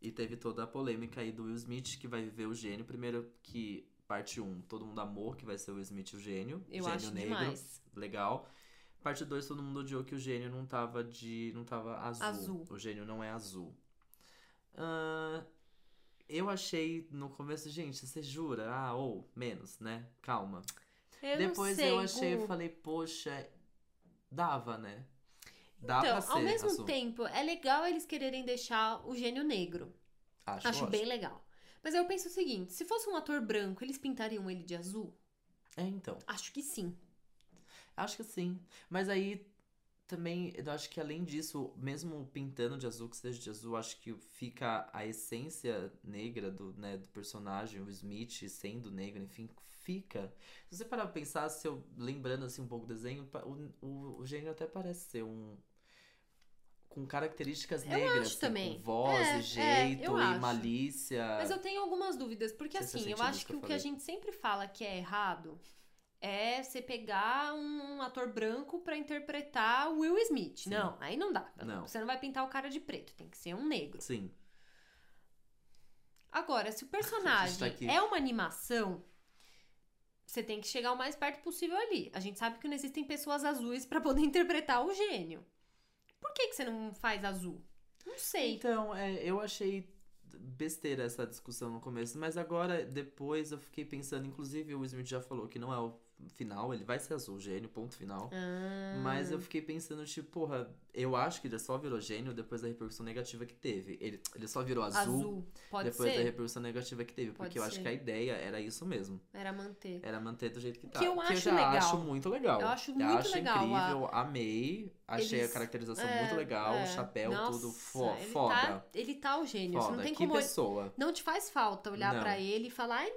E teve toda a polêmica aí do Will Smith, que vai viver o gênio. Primeiro que parte 1, todo mundo amou que vai ser o Smith o gênio.
Eu
gênio
acho
negro.
demais.
Legal. Parte 2, todo mundo odiou que o gênio não tava de. não tava azul.
Azul.
O gênio não é azul. Ah, eu achei no começo, gente, você jura? Ah, ou menos, né? Calma.
Eu
Depois
não sei,
eu achei,
Gu.
eu falei, poxa, dava, né? Dá
Então,
pra ser
ao mesmo
azul.
tempo, é legal eles quererem deixar o gênio negro.
Acho,
Acho bem legal. Mas eu penso o seguinte: se fosse um ator branco, eles pintariam ele de azul?
É, então.
Acho que sim.
Acho que sim. Mas aí também, eu acho que além disso, mesmo pintando de azul, que seja de azul, acho que fica a essência negra do, né, do personagem, o Smith sendo negro, enfim, fica. Se você parar pra pensar, se eu lembrando assim um pouco do desenho, o, o, o gênio até parece ser um. Com características
Eu
negras,
acho
assim,
também.
com voz
É,
e
é,
jeito
eu
e malícia.
Mas eu tenho algumas dúvidas, porque assim, eu acho que
que
o
eu
que a gente sempre fala que é errado é você pegar um ator branco pra interpretar o Will Smith.
Sim.
Não, aí não dá.
Não.
Você não vai pintar o cara de preto, tem que ser um negro.
Sim.
Agora, se o
gente
personagem
tá
é uma animação, você tem que chegar o mais perto possível ali. A gente sabe que não existem pessoas azuis pra poder interpretar o gênio. Por que, que você não faz azul? Não sei.
Então, é, eu achei besteira essa discussão no começo, mas agora, depois, eu fiquei pensando, inclusive o Smith já falou que não é o final, ele vai ser azul, gênio, ponto final.
Ah,
Mas eu fiquei pensando, tipo, porra, eu acho que ele só virou gênio depois da repercussão negativa que teve. Ele, ele só virou azul,
azul. Pode
depois da
ser?
repercussão negativa que teve.
Pode
porque eu acho
ser.
que a ideia era isso mesmo.
Era manter.
Era manter do jeito que tá.
Que eu acho
já
legal.
acho muito legal.
Eu acho muito
acho
legal a-
incrível, amei. Achei
Eles-
a caracterização
É,
muito legal,
é.
o chapéu,
Nossa,
tudo fo
ele
foda.
Tá, ele tá o gênio.
Foda.
não tem
que
como.
pessoa.
Não te faz falta olhar pra ele e falar, ai,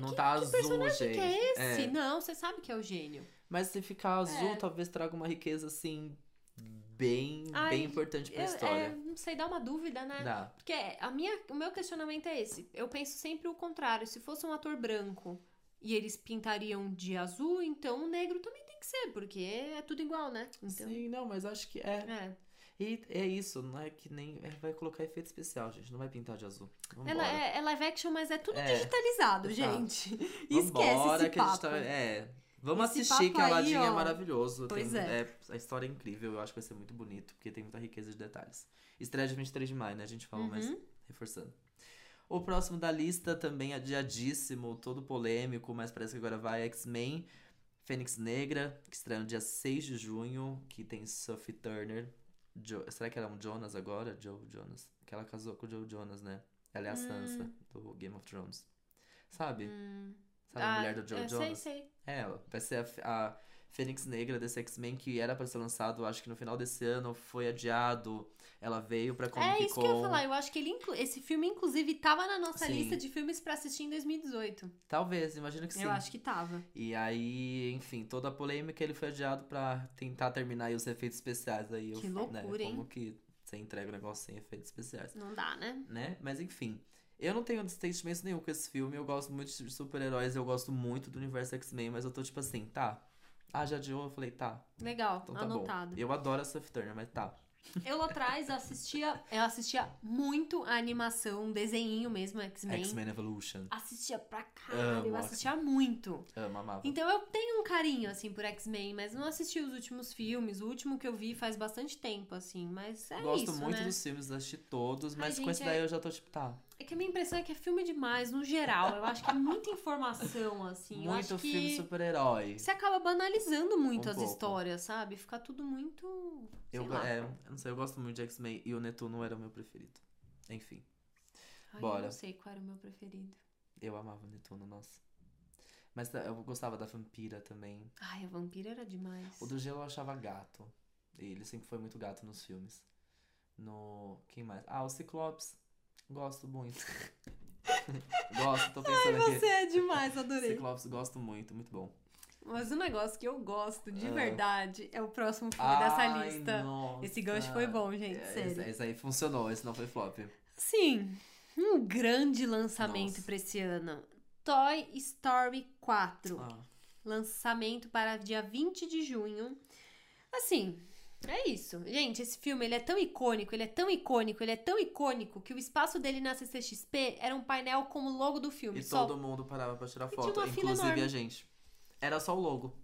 Não
que-
tá
que
azul,
personagem
gente.
que é esse?
É.
Não, você sabe que é o gênio.
Mas se ficar azul,
É.
talvez traga uma riqueza, assim, bem,
Ai,
bem importante pra
Eu-
história.
é, não sei, dá uma dúvida, né?
Dá.
Porque a minha, o meu questionamento é esse. Eu penso sempre o contrário. Se fosse um ator branco e eles pintariam de azul, então o negro também tem que ser, porque é tudo igual, né? Então,
Sim, não, mas acho que é.
é.
E é isso, não é que nem. é, vai colocar efeito especial, gente. Não vai pintar de azul. Vambora.
Ela é, é live action, mas é tudo
É.
digitalizado,
Tá.
gente. Esquece
Vambora,
esse
que a gente
papo.
tá. É. Vamos
Esse
assistir, que
papo
Aladdin é maravilhoso.
Pois
tem-
é.
A história é incrível, eu acho que vai ser muito bonito, porque tem muita riqueza de detalhes. Estreia de 23 de maio, né? A gente falou, mas
Uhum.
reforçando. O próximo da lista também adiadíssimo, todo polêmico, mas parece que agora vai X-Men Fênix Negra, que estreia no dia 6 de junho, que tem Sophie Turner. Jo- Será que ela é um Jonas agora? Joe Jonas. Que ela casou com o Joe Jonas, né? Ela é a
Hum.
Sansa, do Game of Thrones. Sabe?
Hum.
Sabe a
Ah,
mulher do Joe
eu
Jonas?
Sei, sei.
É, ela. Vai ser a, a Fênix Negra desse X-Men que era pra ser lançado, acho que no final desse ano, foi adiado. Ela veio pra Comic
É isso que eu ia
Con.
falar. Eu acho que ele esse filme, inclusive, tava na nossa
Sim.
lista de filmes pra assistir em 2018.
Talvez, imagino que sim.
Eu acho que tava.
E aí, enfim, toda a polêmica ele foi adiado pra tentar terminar aí os efeitos especiais aí.
Que
eu-
loucura,
né,
hein?
Como que você entrega o negócio sem efeitos especiais,
Não dá, né?
né? Mas enfim. Eu não tenho sentimento nenhum com esse filme. Eu gosto muito de super-heróis, eu gosto muito do universo X-Men, mas eu tô tipo assim, tá. Ah, já adiou? Eu falei, tá.
Legal,
Então tá
anotado.
bom. Eu adoro a Sophie Turner, mas tá.
Eu lá atrás assistia, eu assistia muito a animação, um desenhinho mesmo, X-Men.
X-Men Evolution.
Assistia pra caralho, eu assistia muito.
Amo, amava.
Então eu tenho um carinho, assim, por X-Men, mas não assisti os últimos filmes. O último que eu vi faz bastante tempo, assim, mas é
Gosto
isso,
muito
né?
dos filmes, assisti todos,
Ai,
mas com
gente,
esse daí
é-
eu já tô tipo, tá.
É que a minha impressão é que é filme demais, no geral. Eu acho que é muita informação, assim. eu
muito filme super-herói.
você acaba banalizando muito
Um
as
pouco.
histórias, sabe? Fica tudo muito.
Eu,
lá.
é, eu não sei, eu gosto muito de X-Men e o Netuno era o meu preferido. Enfim,
Ai, Eu
bora.
não sei qual era o meu preferido.
eu amava o Netuno, nossa. Mas eu gostava da Vampira também.
Ai, a vampira era demais.
O do Gelo eu achava gato. Ele sempre foi muito gato nos filmes. No. Quem mais? Ah, o Ciclopes. Gosto muito. gosto, tô pensando aqui.
Você é demais, adorei.
Ciclopes, gosto muito, muito bom.
Mas o negócio que eu gosto de
Ah.
verdade é o próximo filme dessa
Ai,
lista.
nossa.
Esse gancho foi bom, gente,
É,
sério.
Esse, esse aí funcionou, esse não foi flop.
Sim, um grande lançamento pra esse ano. Toy Story 4.
Ah,
Lançamento para dia 20 de junho. Assim, é isso. Gente, esse filme ele é tão icônico, ele é tão icônico, ele é tão icônico que o espaço dele na CCXP era um painel com o logo do filme.
e
Só
todo mundo parava pra tirar foto, inclusive a gente. Era só o logo.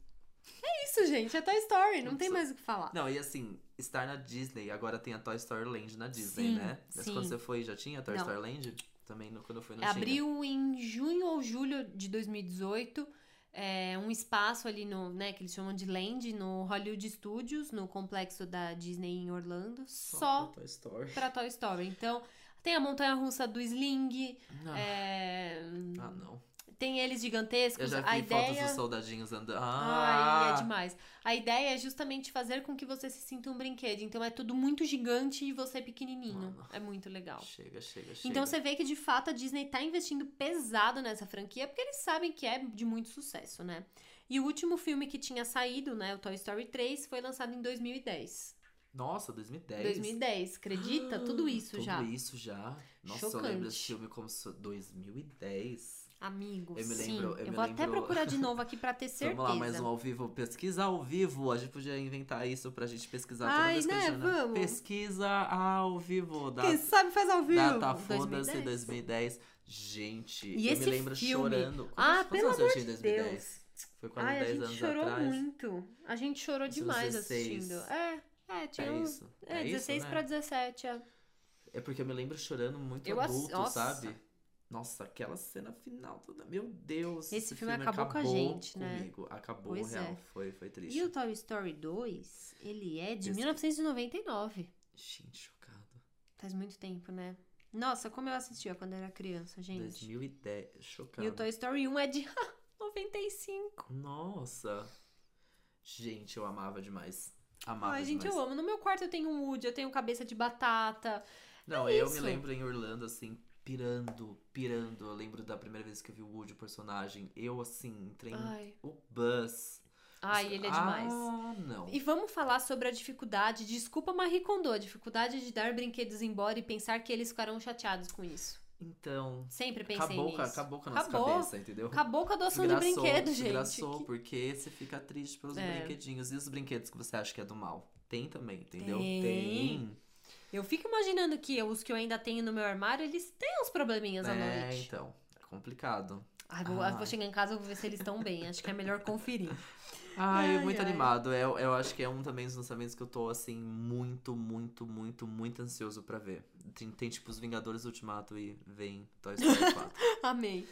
isso, gente, é Toy Story, não
Não
tem mais o que falar.
Não, e assim, estar na Disney, agora tem a Toy Story Land na Disney,
Sim,
né? Mas
sim.
quando você foi, já tinha a Toy
Não.
Story Land? Também no- quando eu fui não tinha.
Abriu em junho ou julho de 2018 é, um espaço ali no, né, que eles chamam de Land, no Hollywood Studios, no complexo da Disney em Orlando, só
pra Toy Story.
pra Toy Story. Então, tem a montanha russa do Sling,
Não.
é,
Ah, não.
Tem eles gigantescos.
Eu já vi
a
fotos
ideia.
dos soldadinhos andando.
Ai,
Ah!
é demais. A ideia é justamente fazer com que você se sinta um brinquedo. Então é tudo muito gigante e você pequenininho.
Mano.
É muito legal.
Chega, chega, chega.
Então você vê que de fato a Disney tá investindo pesado nessa franquia porque eles sabem que é de muito sucesso, né? E o último filme que tinha saído, né, o Toy Story 3, foi lançado em 2010.
Nossa, 2010.
2010, acredita? Tudo isso
Tudo
já.
isso já. Nossa, eu lembro
Chocante.
desse filme como se fosse 2010.
Amigo,
Eu me
sim.
lembro- eu me
vou até
lembro-
procurar de novo aqui pra ter certeza.
Vamos lá, mais um ao vivo. Pesquisa ao vivo. A gente podia inventar isso pra gente pesquisar toda
Ai,
vez que a
né?
gente...
Vamos.
Pesquisa ao vivo. Da,
Quem sabe faz ao vivo.
data foda-se
2010.
2010. Gente,
E
eu
esse
me lembro
filme?
chorando.
Ah,
Quantos
pelo
eu
amor de
2010? Foi quase
Ai, a
10
gente
anos
chorou
atrás.
muito. A gente chorou
Uns
demais
16.
assistindo. É, é, tinha
É isso.
É,
é
16
isso, né?
pra 17, é.
É porque eu me lembro chorando muito
Eu ass-
adulto,
nossa.
sabe? Nossa, aquela cena final toda. Meu Deus.
Esse filme acabou com a gente, né?
comigo. Acabou,
Pois
real.
é.
Foi, foi triste.
E o Toy Story 2, ele é de
Esse-
1999.
Gente, chocado.
Faz muito tempo, né? Nossa, como eu assistia quando era criança, gente.
2010. Chocado.
E o Toy Story 1 é de 95.
Nossa. Gente, eu amava demais. Amava
Ai, gente,
demais.
eu amo. No meu quarto eu tenho um Woody, eu tenho cabeça de batata.
Não,
É
eu me
isso.
lembro em Orlando, assim, pirando, pirando. Eu lembro da primeira vez que eu vi o Woody, o personagem. Eu, assim, entrei
Ai,
no bus.
ai ele é demais.
Ah, não.
E vamos falar sobre a dificuldade, desculpa Marie Kondo, a dificuldade de dar brinquedos embora e pensar que eles ficarão chateados com isso.
Então,
Sempre pensei
acabou,
nisso.
acabou com a nossa
Acabou.
cabeça, entendeu?
Acabou com a doação de
Desgraçou,
brinquedo, gente.
desgraçou,
Que-
porque você fica triste pelos
É.
brinquedinhos. E os brinquedos que você acha que é do mal? Tem também, entendeu?
Tem. Eu fico imaginando que os que eu ainda tenho no meu armário, eles têm uns probleminhas à
É,
noite.
então. É complicado.
Ai, vou,
Ai.
vou chegar em casa e vou ver se eles estão bem. Acho que é melhor conferir.
Ai,
Ai,
muito
ai.
animado. Eu, eu acho que é um também dos lançamentos que eu tô, assim, muito, muito, muito, muito ansioso pra ver. Tem, tem tipo os Vingadores Ultimato e vem Toy Story 4.
Amei.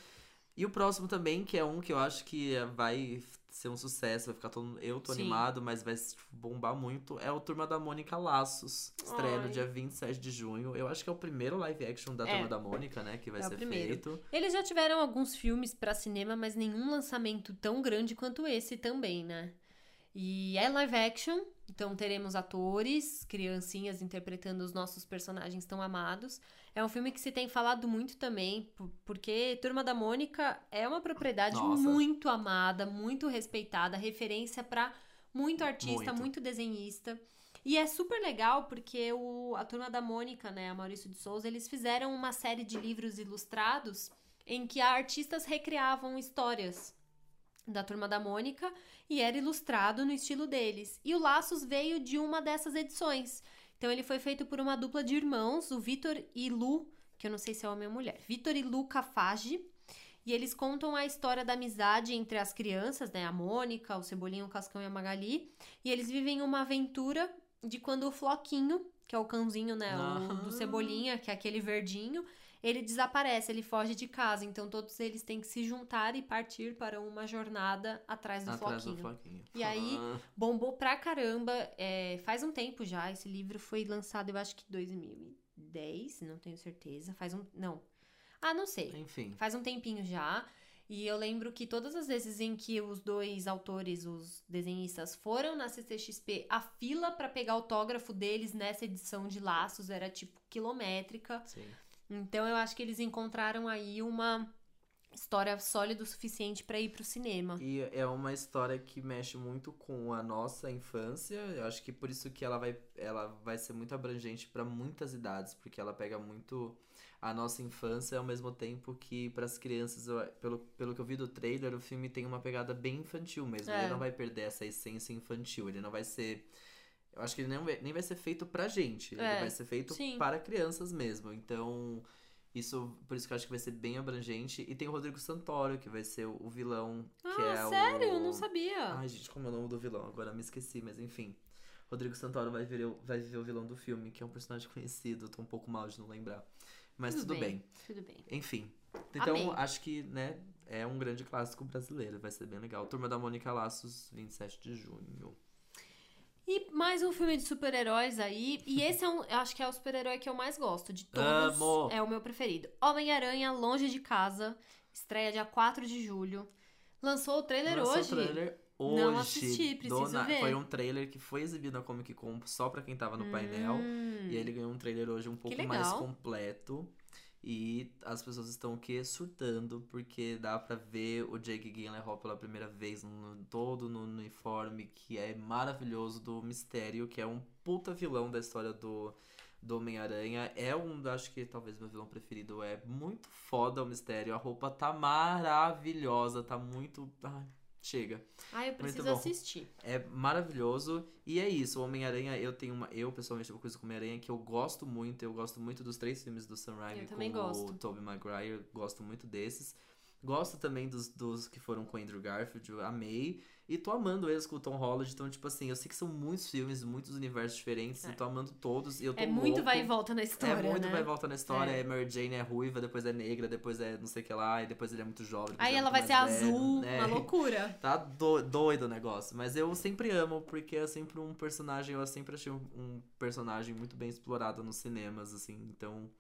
E o próximo também, que é um que eu acho que é- vai ser um sucesso, vai ficar todo. Eu tô
Sim.
animado, mas vai tipo, bombar muito. É o Turma da Mônica Laços. Estreia no
Ai.
dia 27 de junho. Eu acho que é o primeiro live action da
É.
Turma da Mônica, né? Que vai
É
ser feito.
Eles já tiveram alguns filmes pra cinema, mas nenhum lançamento tão grande quanto esse também, né? E é live action, então teremos atores, criancinhas interpretando os nossos personagens tão amados. É um filme que se tem falado muito também, por- porque Turma da Mônica é uma propriedade
Nossa.
muito amada, muito respeitada, referência pra muito artista,
Muito.
muito desenhista. E é super legal porque o, a Turma da Mônica, né, a Maurício de Souza, eles fizeram uma série de livros ilustrados em que artistas recriavam histórias da Turma da Mônica e era ilustrado no estilo deles. E o Laços veio de uma dessas edições. Então ele foi feito por uma dupla de irmãos, o Vitor e Lu, que eu não sei se é homem ou mulher. Vitor e Lu Cafage. E eles contam a história da amizade entre as crianças, né? A Mônica, o Cebolinha, o Cascão e a Magali. E eles vivem uma aventura de quando o Floquinho, que é o cãozinho, né? O, do
Ah.
Cebolinha, que é aquele verdinho, ele desaparece, ele foge de casa. Então todos eles têm que se juntar e partir para uma jornada atrás do
atrás
Floquinho.
do Floquinho.
E aí-
Ah,
Bombou pra caramba. é, faz um tempo já. Esse livro foi lançado, eu acho que em 2010, não tenho certeza. Faz um. Não. Ah, não sei.
enfim.
Faz um tempinho já. E eu lembro que todas as vezes em que os dois autores, os desenhistas, foram na CCXP, a fila pra pegar autógrafo deles nessa edição de Laços era tipo quilométrica.
Sim.
Então eu acho que eles encontraram aí uma história sólida o suficiente pra ir pro cinema.
E é uma história que mexe muito com a nossa infância. Eu acho que por isso que ela vai, ela vai ser muito abrangente para muitas idades, porque ela pega muito a nossa infância ao mesmo tempo que para as crianças, pelo, pelo que eu vi do trailer, o filme tem uma pegada bem infantil mesmo.
É.
Ele não vai perder essa essência infantil, ele não vai ser eu acho que ele nem vai, nem vai ser feito pra gente, ele
É,
vai ser feito
sim.
para crianças mesmo. Então, isso, por isso que eu acho que vai ser bem abrangente. E tem o Rodrigo Santoro, que vai ser o, vilão, que
ah,
é
sério?
o...
Eu não sabia.
Ai, gente, como é o nome do vilão? Agora me esqueci, mas enfim. Rodrigo Santoro vai viver, o- vai viver o vilão do filme, que é um personagem conhecido, tô um pouco mal de não lembrar. Mas tudo, bem.
Tudo bem.
Enfim. Então, acho que, né, é um grande clássico brasileiro, vai ser bem legal. Turma da Mônica Laços, 27 de junho.
E mais um filme de super-heróis aí. E esse é um, eu acho que é o super-herói que eu mais gosto de todos.
Amo!
É o meu preferido. Homem-Aranha, Longe de Casa. Estreia dia 4 de julho. Lançou o trailer
Lançou
hoje.
o trailer hoje.
Não assisti, preciso
Dona-
ver.
Foi um trailer que foi exibido na Comic Con só pra quem tava no painel.
Hum.
E ele ganhou um trailer hoje um pouco mais completo. E as pessoas estão o quê? Surtando, porque dá pra ver o Jake Gyllenhaal pela primeira vez no, todo no uniforme, que é maravilhoso, do Mistério, que é um puta vilão da história do, do Homem-Aranha. É um, acho que talvez meu vilão preferido. É muito foda o Mistério. A roupa tá maravilhosa, tá muito... Ai, chega.
Ah, eu preciso assistir.
É maravilhoso. E é isso, o Homem-Aranha, eu tenho uma. Eu, pessoalmente, tenho uma coisa com Homem-Aranha que eu gosto muito. Eu gosto muito dos três filmes do Sam Raimi
Eu
com
gosto.
o Tobey Maguire. Gosto muito desses. Gosto também dos, dos que foram com o Andrew Garfield, eu amei. E tô amando eles com o Tom Holland. Então, tipo assim, eu sei que são muitos filmes, muitos universos diferentes.
É.
E tô amando todos. E eu tô
É muito
louco.
vai e volta na história,
É muito
né?
vai e volta na história.
É.
É. Mary Jane é ruiva, depois é negra, depois é não sei o que lá, e depois ele é muito jovem.
Aí
é
ela vai ser
velho.
azul,
É.
uma loucura.
Tá do- doido o negócio. Mas eu sempre amo, porque é sempre um personagem. Eu sempre achei um, um personagem muito bem explorado nos cinemas, assim. Então,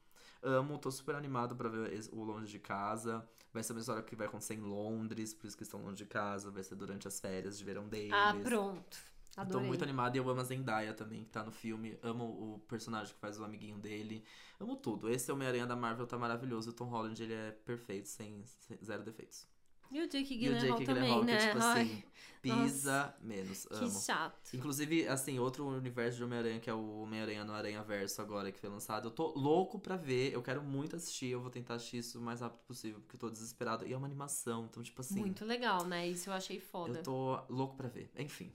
amo, tô super animado pra ver o Longe de Casa. Vai ser uma história que vai acontecer em Londres, por isso que estão longe de casa. Vai ser durante as férias de verão deles.
Ah, pronto.
Tô
Adorei.
muito animado e eu amo a Zendaya também, que tá no filme. Amo o personagem que faz o amiguinho dele. Amo tudo. Esse Homem-Aranha da Marvel tá maravilhoso. O Tom Holland, ele é perfeito, sem, sem- zero defeitos.
E o Jake
o
Gyllenhaal também,
Gyllenhaal, que
né?
é tipo
Ai,
assim, pisa menos.
que
Amo.
chato.
Inclusive, assim, outro universo de Homem-Aranha, que é o Homem-Aranha no Aranha Verso agora, que foi lançado. Eu tô louco pra ver, eu quero muito assistir, eu vou tentar assistir isso o mais rápido possível, porque eu tô desesperado. E é uma animação, então, tipo assim,
Muito legal, né? Isso eu achei foda.
eu tô louco pra ver. Enfim.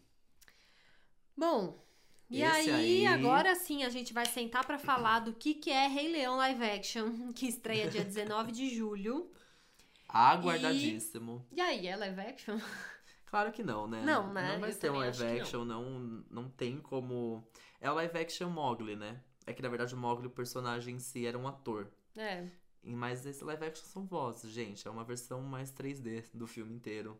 Bom, e aí,
aí-
agora sim, a gente vai sentar pra falar do que, que é Rei Leão Live Action, que estreia dia 19 de julho.
Aguardadíssimo.
E aí, é live action?
Claro que não, né?
Não, né?
Não vai
Eu
ter um live action, não. não tem como. É o live action Mogli, né? É que na verdade o Mogli, o personagem em si, era um ator.
É.
E- Mas esse live action são vozes, gente. É uma versão mais 3D do filme inteiro.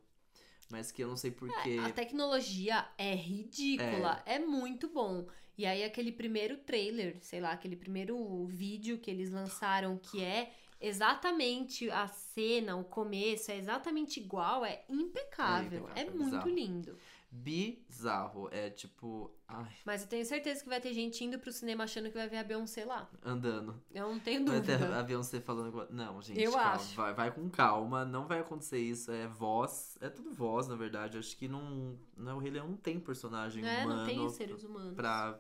Mas que eu não sei porquê.
A tecnologia é ridícula, é. muito bom. E aí aquele primeiro trailer, sei lá, aquele primeiro vídeo que eles lançaram que é exatamente a cena, o começo, é exatamente igual, é impecável,
É
é,
impecável, é
muito
bizarro.
lindo.
Bizarro. É tipo. Ai,
Mas eu tenho certeza que vai ter gente indo pro cinema achando que vai ver a Beyoncé lá.
andando.
Eu não tenho
Vai ter
dúvida.
a Beyoncé falando. Não, gente,
Eu
calma.
acho.
Vai, vai com calma. Não vai acontecer isso. É voz. É tudo voz, na verdade. Acho que não. não o Rei Leão não tem personagem
É,
humano.
não tem seres humanos.
pra,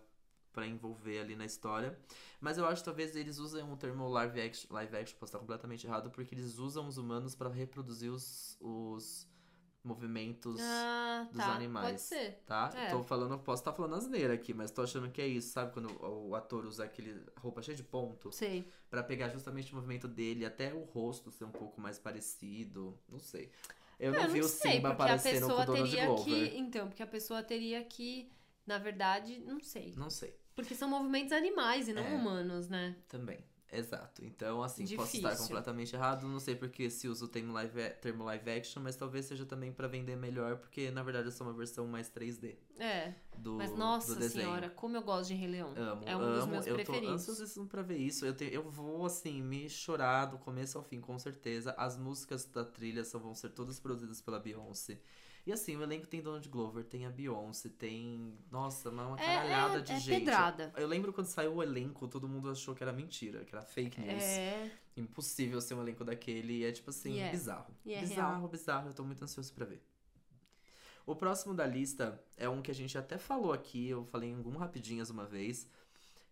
pra envolver ali na história. Mas eu acho que talvez eles usem o termo live action, live action posso estar completamente errado, porque eles usam os humanos pra reproduzir os, os movimentos,
Ah,
dos
tá.
animais.
Pode ser.
tá?
é.
Tô falando, posso estar falando asneira aqui, mas tô achando que é isso, sabe? Quando o, o ator usa aquele roupa cheia de ponto
Sei.
Pra pegar justamente o movimento dele, até o rosto ser um pouco mais parecido, não sei. Eu não
eu
vi
não
o Simba aparecendo com o Donald
teria
Glover.
que. Então, porque a pessoa teria que, na verdade, não sei.
Não sei.
Porque são movimentos animais e não
É.
humanos, né?
Também. Exato. Então, assim, posso estar
Difícil.
completamente errado. Não sei porque se usa o termo live, termo live action, mas talvez seja também pra vender melhor, porque na verdade é só uma versão mais 3D
É.
do,
Mas
do
nossa
desenho.
senhora, como eu gosto de Rei Leão.
Amo,
é um
amo.
dos meus
eu
preferidos.
tô ansiosíssimo pra ver isso. Eu, te- eu vou, assim, me chorar do começo ao fim, com certeza. As músicas da trilha só vão ser todas produzidas pela Beyoncé. E assim, o elenco tem Donald Glover, tem a Beyoncé, tem. Nossa, uma uma
É-
caralhada
é-
de
é
gente.
pedrada.
Eu lembro quando saiu o elenco, todo mundo achou que era mentira, que era fake news.
É.
Impossível ser um elenco daquele. E é tipo assim,
E é.
bizarro.
É
bizarro, bizarro. Eu tô muito ansioso pra ver. O próximo da lista é um que a gente até falou aqui, eu falei em algum rapidinhas uma vez.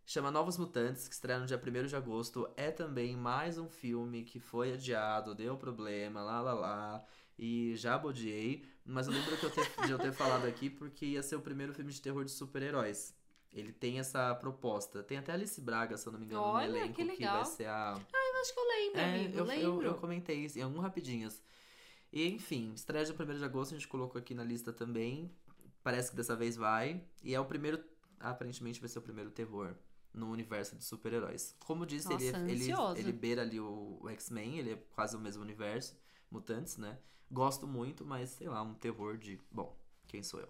Chama Novos Mutantes, que estreia no dia 1 de agosto. É também mais um filme que foi adiado, deu problema, lá lá lá. E já odiei. Mas eu lembro que eu ter, de eu ter falado aqui porque ia ser o primeiro filme de terror de super-heróis. Ele tem essa proposta. Tem até Alice Braga, se eu não me engano,
Olha,
no elenco,
que
vai
legal.
ser a.
Eu acho que eu lembro,
É,
amigo.
eu, eu,
lembro.
eu comentei isso em algum rapidinhas. E enfim, estreia dia 1 de agosto, a gente colocou aqui na lista também. Parece que dessa vez vai. E é o primeiro. Aparentemente vai ser o primeiro terror no universo de super-heróis. Como disse, ele,
Nossa,
ele,
ansiosa.
ele beira ali o, o X-Men, ele é quase o mesmo universo. Mutantes, né? Gosto muito, mas sei lá, um terror de. Bom, quem sou eu?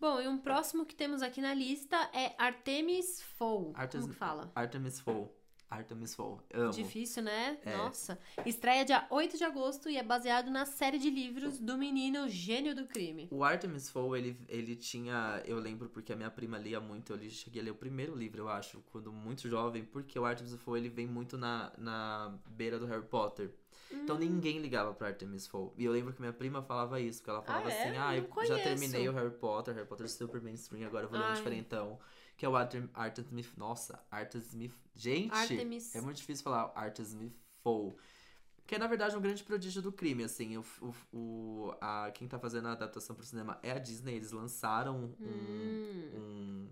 Bom, e um próximo que temos aqui na lista é Artemis Fowl.
Artes-
Como que fala?
Artemis Fowl. Artemis Fowl. Amo.
Difícil, né?
É.
Nossa. Estreia dia 8 de agosto e é baseado na série de livros do menino Gênio do Crime.
O Artemis Fowl, ele, ele tinha. Eu lembro porque a minha prima lia muito. Eu li- cheguei a ler o primeiro livro, eu acho, quando muito jovem, porque o Artemis Fowl ele vem muito na, na beira do Harry Potter. Então
Hum.
ninguém ligava pra Artemis Fowl. E eu lembro que minha prima falava isso, porque ela falava
Ah, é?
assim: ah,
Não
eu já
conheço."
terminei o Harry Potter, Harry Potter é super mainstream, agora eu vou ler um diferentão. Que é o Artem, Artemis. Nossa, Artemis. Gente!
Artemis.
É muito difícil falar Artemis Fowl. Que é, na verdade, um grande prodígio do crime, assim. O, o, o- a, quem tá fazendo a adaptação pro cinema é a Disney. Eles lançaram um,
Hum.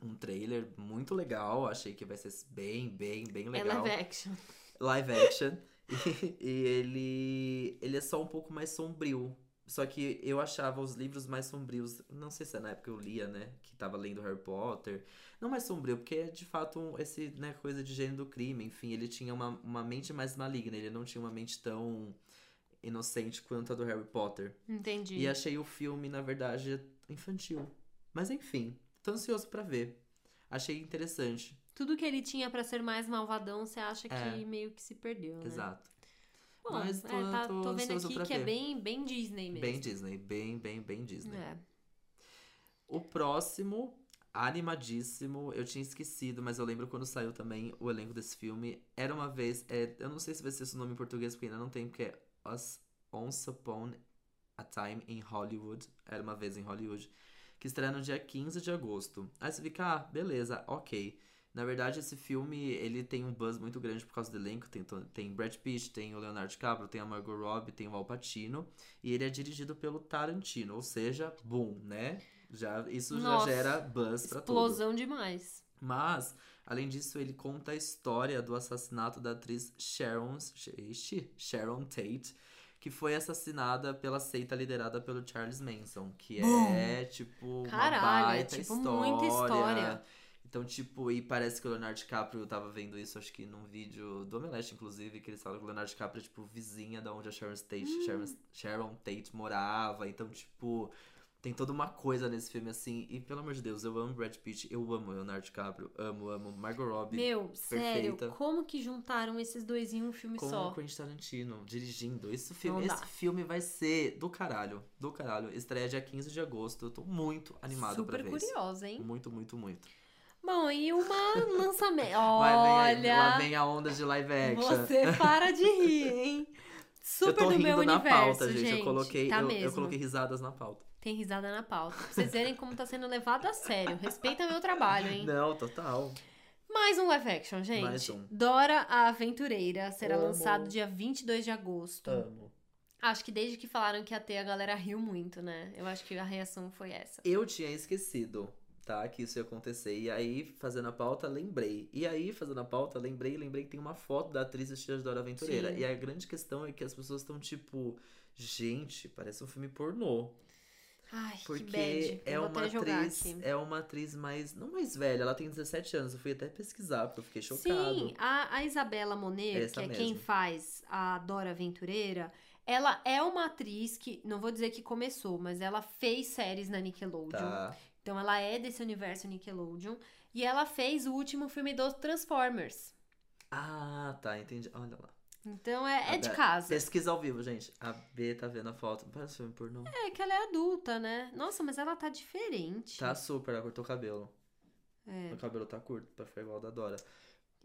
um, um trailer muito legal. Achei que vai ser bem, bem, bem
É
legal.
live action.
Live action. E, ele, ele é só um pouco mais sombrio. Só que eu achava os livros mais sombrios. Não sei se é na época eu lia, né? Que tava lendo Harry Potter. Não mais sombrio, porque é de fato um- esse, né, coisa de gênero do crime. Enfim, ele tinha uma, uma mente mais maligna. Ele não tinha uma mente tão inocente quanto a do Harry Potter.
Entendi.
E achei o filme, na verdade, infantil. Mas enfim, tô ansioso pra ver. Achei interessante.
Tudo que ele tinha pra ser mais malvadão, você acha que
É.
meio que se perdeu, né?
Exato.
Bom,
Mas
é,
tô-
tá-
tô
tô, vendo aqui que é
ver.
bem, bem Disney mesmo.
Bem Disney, bem, bem, bem Disney.
É.
O próximo, animadíssimo, eu tinha esquecido, mas eu lembro quando saiu também o elenco desse filme. Era uma vez, é, eu não sei se vai ser esse nome em português, porque ainda não tem, porque é Us Once Upon a Time in Hollywood. Era uma vez em Hollywood. Que estreia no dia 15 de agosto. Aí você fica, ah, beleza, ok. Na verdade, esse filme, ele tem um buzz muito grande por causa do elenco. Tem, tem Brad Pitt, tem o Leonardo DiCaprio, tem a Margot Robbie, tem o Al Pacino. E ele é dirigido pelo Tarantino, ou seja, boom, né? Já, isso
Nossa,
já gera buzz pra tudo.
Explosão demais.
Mas, além disso, ele conta a história do assassinato da atriz Sharon, Sharon Tate, que foi assassinada pela seita liderada pelo Charles Manson, que é, tipo,
Caralho,
uma
é,
baita
tipo,
história.
muita história.
Então, tipo, e parece que o Leonardo DiCaprio tava vendo isso, acho que num vídeo do Omelete, inclusive, que eles falam que o Leonardo DiCaprio é, tipo, vizinha da onde a Sharon Tate,
Hum.
Sharon, Sharon Tate morava. Então, tipo, tem toda uma coisa nesse filme, assim. E, pelo amor de Deus, eu amo Brad Pitt, eu amo Leonardo DiCaprio, amo, amo Margot Robbie.
Meu, sério,
perfeita.
como que juntaram esses dois em um filme
com
só?
o Quentin Tarantino dirigindo. Esse filme, esse filme vai ser do caralho. Do caralho. Estreia dia 15 de agosto. Eu tô muito animado
Super
pra ver isso.
curiosa, hein?
Muito, muito, muito.
Bom, e uma lançamento.
Vem, aí, lá
Olha,
vem a onda de live action.
você para de rir, hein? Super
eu tô
do
rindo
meu
na
universo,
pauta, gente. Eu coloquei,
Tá
eu, eu coloquei risadas na pauta.
Tem risada na pauta. Pra vocês verem como tá sendo levado a sério. Respeita meu trabalho, hein?
Não, total.
Mais um live action, gente.
Mais um.
Dora a Aventureira será
Amo.
lançado dia 22 de agosto.
Amo.
Acho que desde que falaram que ia ter, a galera riu muito, né? Eu acho que a reação foi essa.
Eu tinha esquecido, tá? Que isso ia acontecer. E aí, fazendo a pauta, lembrei. E aí, fazendo a pauta, lembrei, lembrei que tem uma foto da atriz vestida de Dora Aventureira.
Sim.
E a grande questão é que as pessoas estão tipo, gente, parece um filme pornô.
Ai,
Porque é uma atriz, é uma atriz mais, não mais velha, ela tem 17 anos. Eu fui até pesquisar, porque eu fiquei chocado.
Sim, a, a Isabela Monet,
Essa
que é quem
mesmo.
faz a Dora Aventureira, ela é uma atriz que, não vou dizer que começou, mas ela fez séries na Nickelodeon.
Tá.
Então ela é desse universo Nickelodeon. E ela fez o último filme dos Transformers.
Ah, tá, entendi. Olha lá.
Então é, é de casa.
Pesquisa ao vivo, gente. A B tá vendo a foto. Parece filme pornô.
É que ela é adulta, né? Nossa, mas ela tá diferente.
Tá super, ela cortou o cabelo.
É,
O cabelo tá curto pra ficar igual da Dora.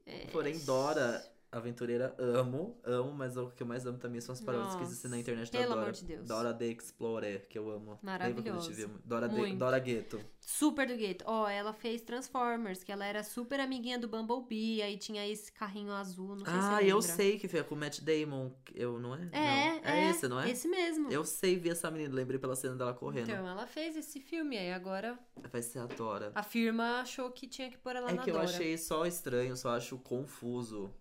é.
Porém, Dora, aventureira, amo, amo, mas o que eu mais amo também são as que
Nossa,
existem na internet da Dora.
amor de Deus.
Dora the Explorer, que eu amo. Via? Dora, de. Dora Gueto.
Super do gueto. Ó, ela fez Transformers, que ela era super amiguinha do Bumblebee, aí tinha esse carrinho azul, não sei se
Ah,
você
eu sei que foi com o Matt Damon. Eu, não é?
É,
não. é,
é,
esse, não é?
Esse mesmo.
Eu sei, vi essa menina, lembrei pela cena dela correndo.
Então, ela fez esse filme aí, agora
Vai ser a Dora.
a firma achou que tinha que pôr ela
É
na
que eu
Dora.
achei só estranho, só acho confuso.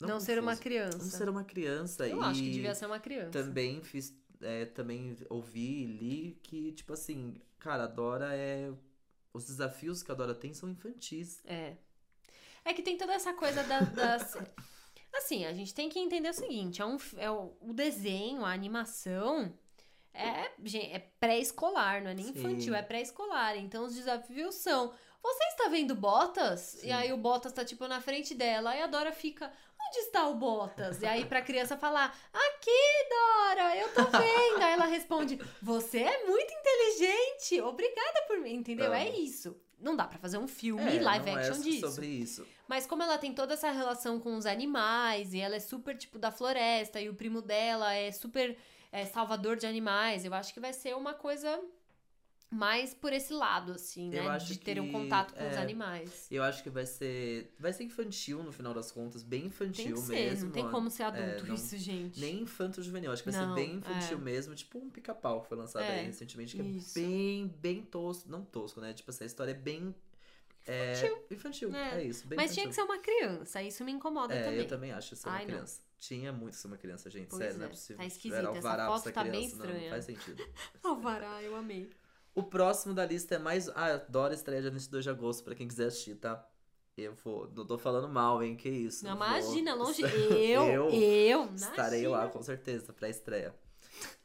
Não, ser uma criança.
Não ser uma criança.
Eu
e
acho que devia ser uma criança.
Também fiz. é, também ouvi e li que, tipo assim, cara, a Dora é. Os desafios que a Dora tem são infantis.
É. É que tem toda essa coisa da- das. Assim, a gente tem que entender o seguinte: é um, é o, o desenho, a animação. É, é pré-escolar, não é nem
Sim.
infantil, é pré-escolar. Então os desafios são Você está vendo Botas?
Sim.
E aí o Botas tá, tipo, na frente dela. E a Dora fica. Onde está o Botas? E aí pra criança falar, aqui, Dora, eu tô vendo. Aí ela responde, você é muito inteligente, obrigada por mim, entendeu? É isso. Não dá pra fazer um filme
É,
live
não
action
é
disso.
sobre isso.
Mas como ela tem toda essa relação com os animais, e ela é super, tipo, da floresta, e o primo dela é super é, salvador de animais, eu acho que vai ser uma coisa mais por esse lado, assim, né?
Eu acho
de ter um
que,
contato com os
é,
animais.
Eu acho que vai ser. Vai ser infantil no final das contas, bem infantil
que ser,
mesmo.
não tem como ser adulto
não-
isso, gente.
Nem infanto juvenil, acho que vai
Não,
ser bem infantil
é.
mesmo, tipo um pica-pau que foi lançado
É,
aí recentemente, que
isso.
é bem, bem tosco. Não tosco, né? Tipo, essa história é bem. É, infantil.
É.
É, isso, bem
Mas tinha
infantil.
que ser uma criança, isso me incomoda
É,
também.
eu também acho ser uma
Ai, não.
criança. Tinha muito ser uma criança, gente.
Pois
sério, não é
é.
possível.
Tá esquisita,
Era
essa
alvará pra
foto
essa
tá bem
criança, não, Não,
estranha.
faz sentido.
Alvará, eu amei.
O próximo da lista é mais. Ah, Dora estreia dia 22 de agosto, pra quem quiser assistir, tá? Eu vou. Não tô falando mal, hein? Que isso.
Não,
vou-
imagina, longe. Eu, eu,
Eu Estarei
imagina.
lá, com certeza, pra estreia.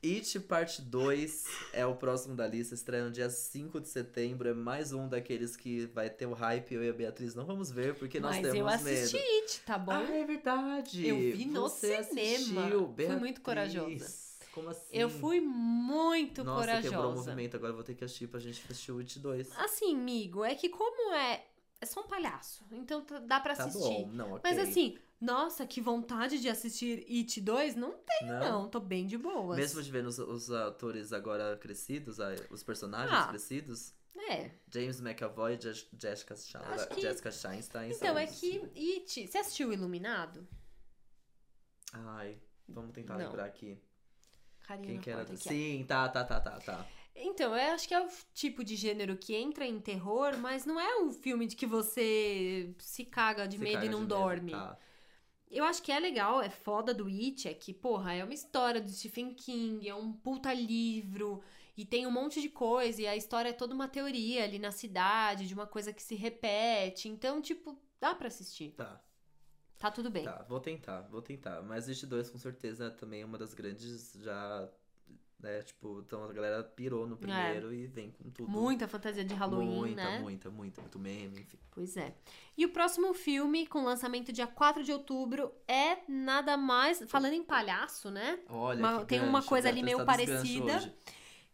It Parte 2 é o próximo da lista, estreia no dia 5 de setembro. É mais um daqueles que vai ter o hype. Eu e a Beatriz não vamos ver, porque nós
Mas
temos
eu assisti
medo.
It, tá bom?
Ah, é verdade.
Eu vi no
Você
cinema.
assistiu,
Fui muito corajosa.
Como assim?
Eu fui muito
Nossa,
corajosa.
quebrou o movimento. Agora vou ter que assistir pra gente assistir o It 2.
Assim, amigo, é que como é. É só um palhaço. Então tá- dá pra
Tá
assistir.
bom, não, ok.
Mas assim, nossa, que vontade de assistir It 2? Não tem, não. Tô bem de boas.
Mesmo de ver os, os atores agora crescidos, os personagens
Ah.
crescidos,
É.
James McAvoy e Je- Jessica,
que-
Jessica Chastain
Então, é que It. Você assistiu Iluminado?
Ai, vamos tentar
Não.
lembrar aqui.
Carinha
Quem
na
que era?
porta ó.
Sim, tá, tá, tá, tá, tá.
Então, eu acho que é o tipo de gênero que entra em terror, mas não é um filme de que você se caga de
Se
medo
caga
e não
de medo,
dorme.
tá.
Eu acho que é legal, é foda do It, é que, porra, é uma história do Stephen King, é um puta livro, e tem um monte de coisa, e a história é toda uma teoria ali na cidade, de uma coisa que se repete. Então, tipo, dá pra assistir.
Tá,
Tá tudo bem.
tá, vou tentar, vou tentar. Mas It 2 com certeza também é uma das grandes já, né, tipo, então a galera pirou no primeiro e vem com tudo.
É. Muita fantasia de Halloween,
muita,
né?
muita, muita, muito meme, enfim.
Pois é. E o próximo filme, com lançamento dia 4 de outubro, é nada mais. Falando em palhaço, né?
Olha,
Uma- tem uma
gancho,
coisa ali meio
tá
parecida.
hoje.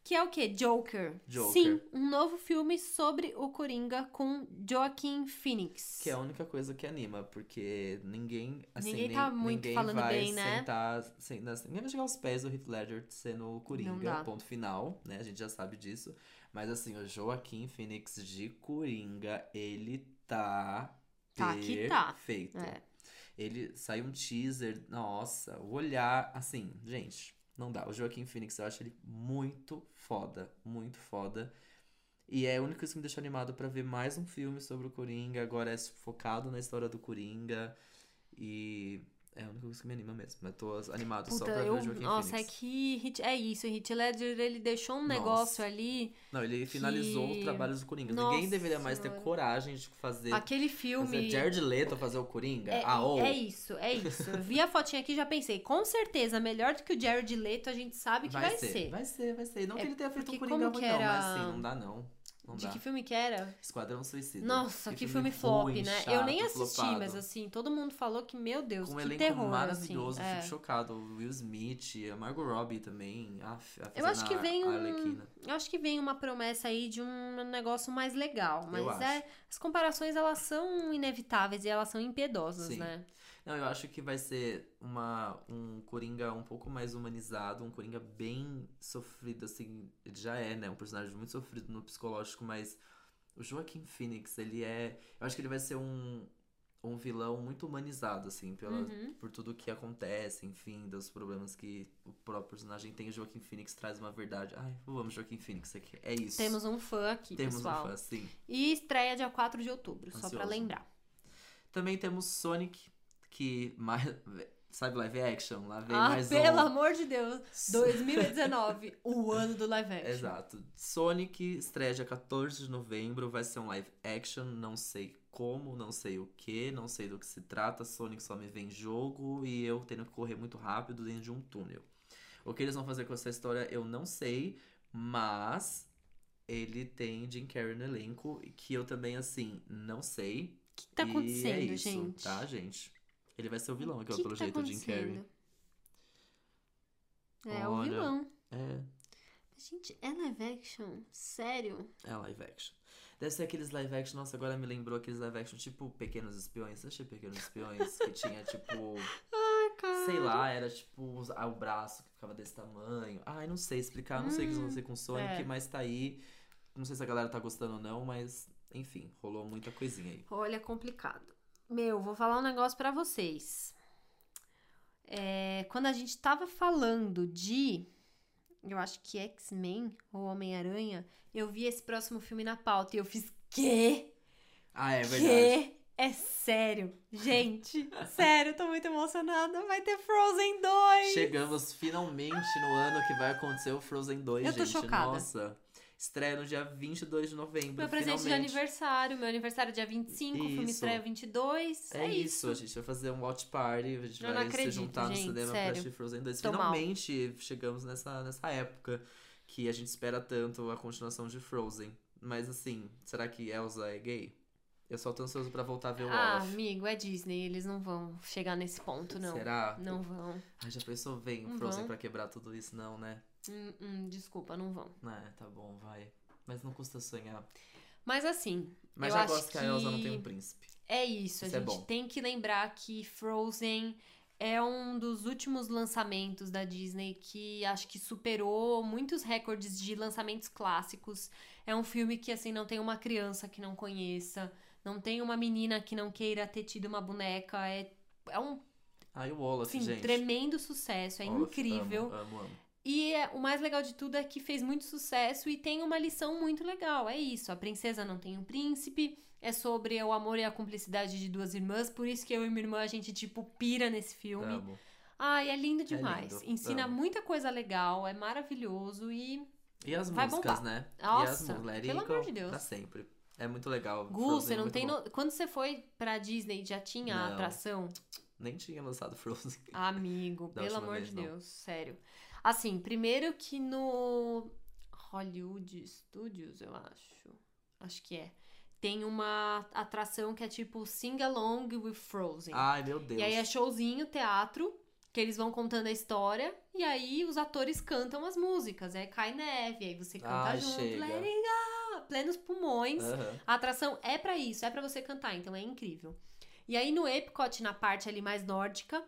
Que é o quê? Joker.
Joker.
Sim, um novo filme sobre o Coringa com Joaquin Phoenix.
Que é a única coisa que anima, porque ninguém, assim,
Ninguém
nem-
tá muito
ninguém
falando
vai
bem, né?
sentar, sem- ninguém vai chegar aos pés do Heath Ledger sendo o Coringa, ponto final, né? A gente já sabe disso. Mas assim, o Joaquim Phoenix de Coringa, ele tá
Tá que tá.
perfeito.
É.
Ele saiu um teaser, nossa, o olhar, assim, gente, não dá. O Joaquim Phoenix, eu acho ele muito foda, muito foda. E é única coisa que me deixou animado pra ver mais um filme sobre o Coringa. Agora é focado na história do Coringa. E é a única coisa que me anima mesmo. Eu tô animado só
Puta,
pra ver
eu,
o Joaquim
nossa,
Phoenix.
é que Hit- é isso, o Heath Ledger, ele deixou um
Nossa.
negócio ali,
Não, ele finalizou
que-
os trabalhos do Coringa.
Nossa
Ninguém deveria mais ter coragem de fazer,
aquele
fazer
filme...
Jared Leto fazer o Coringa.
É,
ah, ou
é isso, é isso. Eu vi a fotinha aqui e já pensei, com certeza, melhor do que o Jared Leto, a gente sabe que vai, ser.
Vai ser, vai ser. Não
É,
que ele tenha feito
porque
Coringa ruim,
que
não, mas
era-
assim, não dá não. Não
De
dá.
que filme que era?
Esquadrão Suicida.
Nossa, que, filme, flop,
ruim,
né?
chato,
eu nem assisti,
flopado.
mas assim, todo mundo falou que, meu Deus,
Com um
que
elenco
terror,
maravilhoso,
assim.
fico
é.
chocado. O Will Smith, a Margot Robbie também. A, a
Eu acho que vem um. Eu acho que vem uma promessa aí de um negócio mais legal. Mas é. As comparações, elas são inevitáveis e elas são impiedosas,
Sim.
né?
Não, eu acho que vai ser uma, um Coringa um pouco mais humanizado, um Coringa bem sofrido, assim. Ele já é, né? Um personagem muito sofrido no psicológico, mas o Joaquim Phoenix, ele é. Eu acho que ele vai ser um, um vilão muito humanizado, assim, pela,
Uhum.
por tudo que acontece, enfim, dos problemas que o próprio personagem tem. O Joaquim Phoenix traz uma verdade. Ai, eu amo Joaquim Phoenix, que- é isso.
Temos um fã aqui,
Temos
pessoal.
um fã, sim.
E estreia dia 4 de outubro, só pra
Ansioso.
lembrar.
Também temos Sonic, que mais. Sabe, live action? Lá vem
Ah,
mais
pelo
um.
amor de Deus! 2019, o ano do live action.
Exato. Sonic estreia dia 14 de novembro, vai ser um live action, não sei como, não sei o que, não sei do que se trata. Sonic só me vem em jogo e eu tendo que correr muito rápido dentro de um túnel. O que eles vão fazer com essa história eu não sei, mas ele tem Jim Carrey no elenco, que eu também, assim, não sei.
O que tá
E
acontecendo,
é isso,
gente?
Tá, gente? Ele vai ser o vilão aqui,
O que
pelo
que tá
jeito, o Jim Carrey.
É, o
Olha.
vilão.
É,
Gente, é live action? Sério?
é live action. Deve ser aqueles live action, nossa, agora me lembrou aqueles live action tipo Pequenos Espiões. Você achei Pequenos Espiões? que tinha tipo.
Ai, cara.
Sei lá, era tipo ah, o braço que ficava desse tamanho. Ai, não sei explicar, não sei o que vão fazer com Sonic,
é.
mas tá aí. Não sei se a galera tá gostando ou não, mas enfim, rolou muita coisinha aí.
Olha, é complicado. Meu, vou falar um negócio pra vocês. É, quando a gente tava falando de, eu acho que X-Men ou Homem-Aranha, eu vi esse próximo filme na pauta e eu fiz, quê?
Ah, é verdade.
Quê? É sério. Gente, sério, tô muito emocionada. Vai ter Frozen 2.
Chegamos finalmente no ano que vai acontecer o Frozen 2,
Eu tô
gente.
chocada.
Nossa. Estreia no dia 22 de novembro.
Meu presente de
finalmente.
aniversário. Meu aniversário é dia 25, o filme
Isso.
estreia 22.
É,
É,
isso. a gente vai fazer um watch party, a gente
Eu
vai
acredito,
se juntar no
gente,
cinema
sério.
pra assistir Frozen 2.
Tô mal.
Finalmente chegamos nessa, nessa época que a gente espera tanto a continuação de Frozen. Mas assim, será que Elsa é gay? Eu só tô ansioso pra voltar a ver o
Ah,
Olaf.
amigo, é Disney. Eles não vão chegar nesse ponto, não.
Será?
Não vão.
Ai, já pensou, vem o Frozen
vão.
pra quebrar tudo isso? Não, né?
Hum, hum, desculpa, não vão.
É, tá bom, vai. Mas não custa sonhar.
Mas assim,
Mas
eu
já
acho
gosto que a Elsa não tem um príncipe.
é isso. A
Isso é
gente tem que lembrar que Frozen é um dos últimos lançamentos da Disney que acho que superou muitos recordes de lançamentos clássicos. É um filme que, assim, não tem uma criança que não conheça, não tem uma menina que não queira ter tido uma boneca. É, é um
Ai, o Olaf,
assim,
gente.
tremendo sucesso, é
Olaf,
incrível.
Amo, amo, amo.
E é- o mais legal de tudo é que fez muito sucesso e tem uma lição muito legal. É isso, a princesa não tem um príncipe, é sobre o amor e a cumplicidade de duas irmãs, por isso que eu e minha irmã a gente tipo pira nesse filme.
Amo.
Ai, é lindo demais.
lindo,
Ensina
amo.
muita coisa legal, é maravilhoso e
E as
Vai
músicas,
bombar.
né? e
Nossa,
as músicas,
pelo amor de Deus.
Pra sempre. É muito legal.
Gu,
Frozen
você
é
não tem no... quando você foi pra Disney já tinha a
Não.
atração?
Nem tinha lançado Frozen.
Amigo, pelo amor
vez,
de
não.
Deus, sério. Assim, primeiro que no Hollywood Studios, eu acho. Acho que é. Tem uma atração que é tipo Sing Along with Frozen.
Ai, meu Deus.
e aí é showzinho, teatro, que eles vão contando a história, e aí os atores cantam as músicas. Aí cai neve, aí você canta
Ai,
junto,
chega.
let it go, plenos pulmões.
Aham.
A atração é pra isso, é pra você cantar, então é incrível. E aí no Epcot, na parte ali mais nórdica,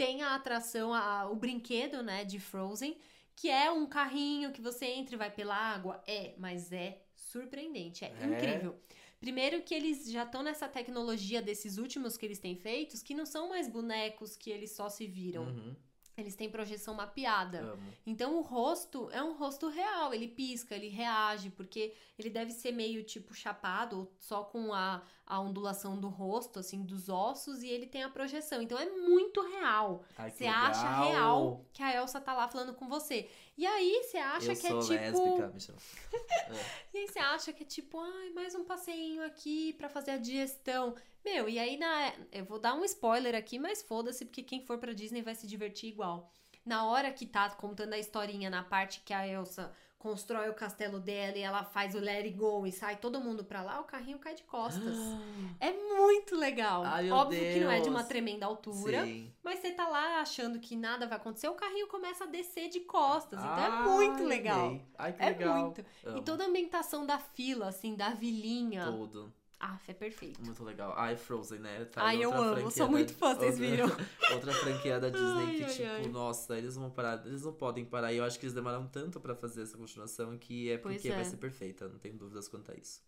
tem a atração, a- o brinquedo, né, de Frozen, que é um carrinho que você entra e vai pela água. É, mas é surpreendente, é,
É?
incrível. Primeiro que eles já estão nessa tecnologia desses últimos que eles têm feitos, que não são mais bonecos que eles só se viram.
Uhum.
Eles têm projeção mapeada.
Amo.
Então o rosto é um rosto real, ele pisca, ele reage, porque ele deve ser meio tipo chapado, ou só com a, a ondulação do rosto, assim, dos ossos, e ele tem a projeção. Então é muito real.
Ai,
Você acha
legal.
real que a Elsa tá lá falando com você. E aí você acha
Eu
que é
sou
tipo.
lésbica, chama.
E aí você acha que é tipo, ai, mais um passeinho aqui pra fazer a digestão. Meu, e aí na. Eu vou dar um spoiler aqui, mas foda-se, porque quem for pra Disney vai se divertir igual. Na hora que tá contando a historinha, na parte que a Elsa constrói o castelo dela e ela faz o let it go e sai todo mundo pra lá, o carrinho cai de costas. É muito legal.
Ai,
Óbvio que não é de uma
Deus.
tremenda altura,
Sim.
mas você tá lá achando que nada vai acontecer, o carrinho começa a descer de costas. Então é muito legal.
Ai, que
É
legal.
muito. E
Amo.
toda a ambientação da fila, assim, da vilinha.
Tudo.
Ah, é perfeito.
Muito legal. Ai, Frozen, né? Tá
Ai, eu amo, sou muito fã, vocês
outra-
viram?
Outra franquia da Disney
Ai,
que,
ai,
tipo,
ai.
nossa, eles vão parar. Eles não podem parar. E eu acho que eles demoraram tanto pra fazer essa continuação que é
Pois
porque
é.
vai ser perfeita. Não tenho dúvidas quanto a isso.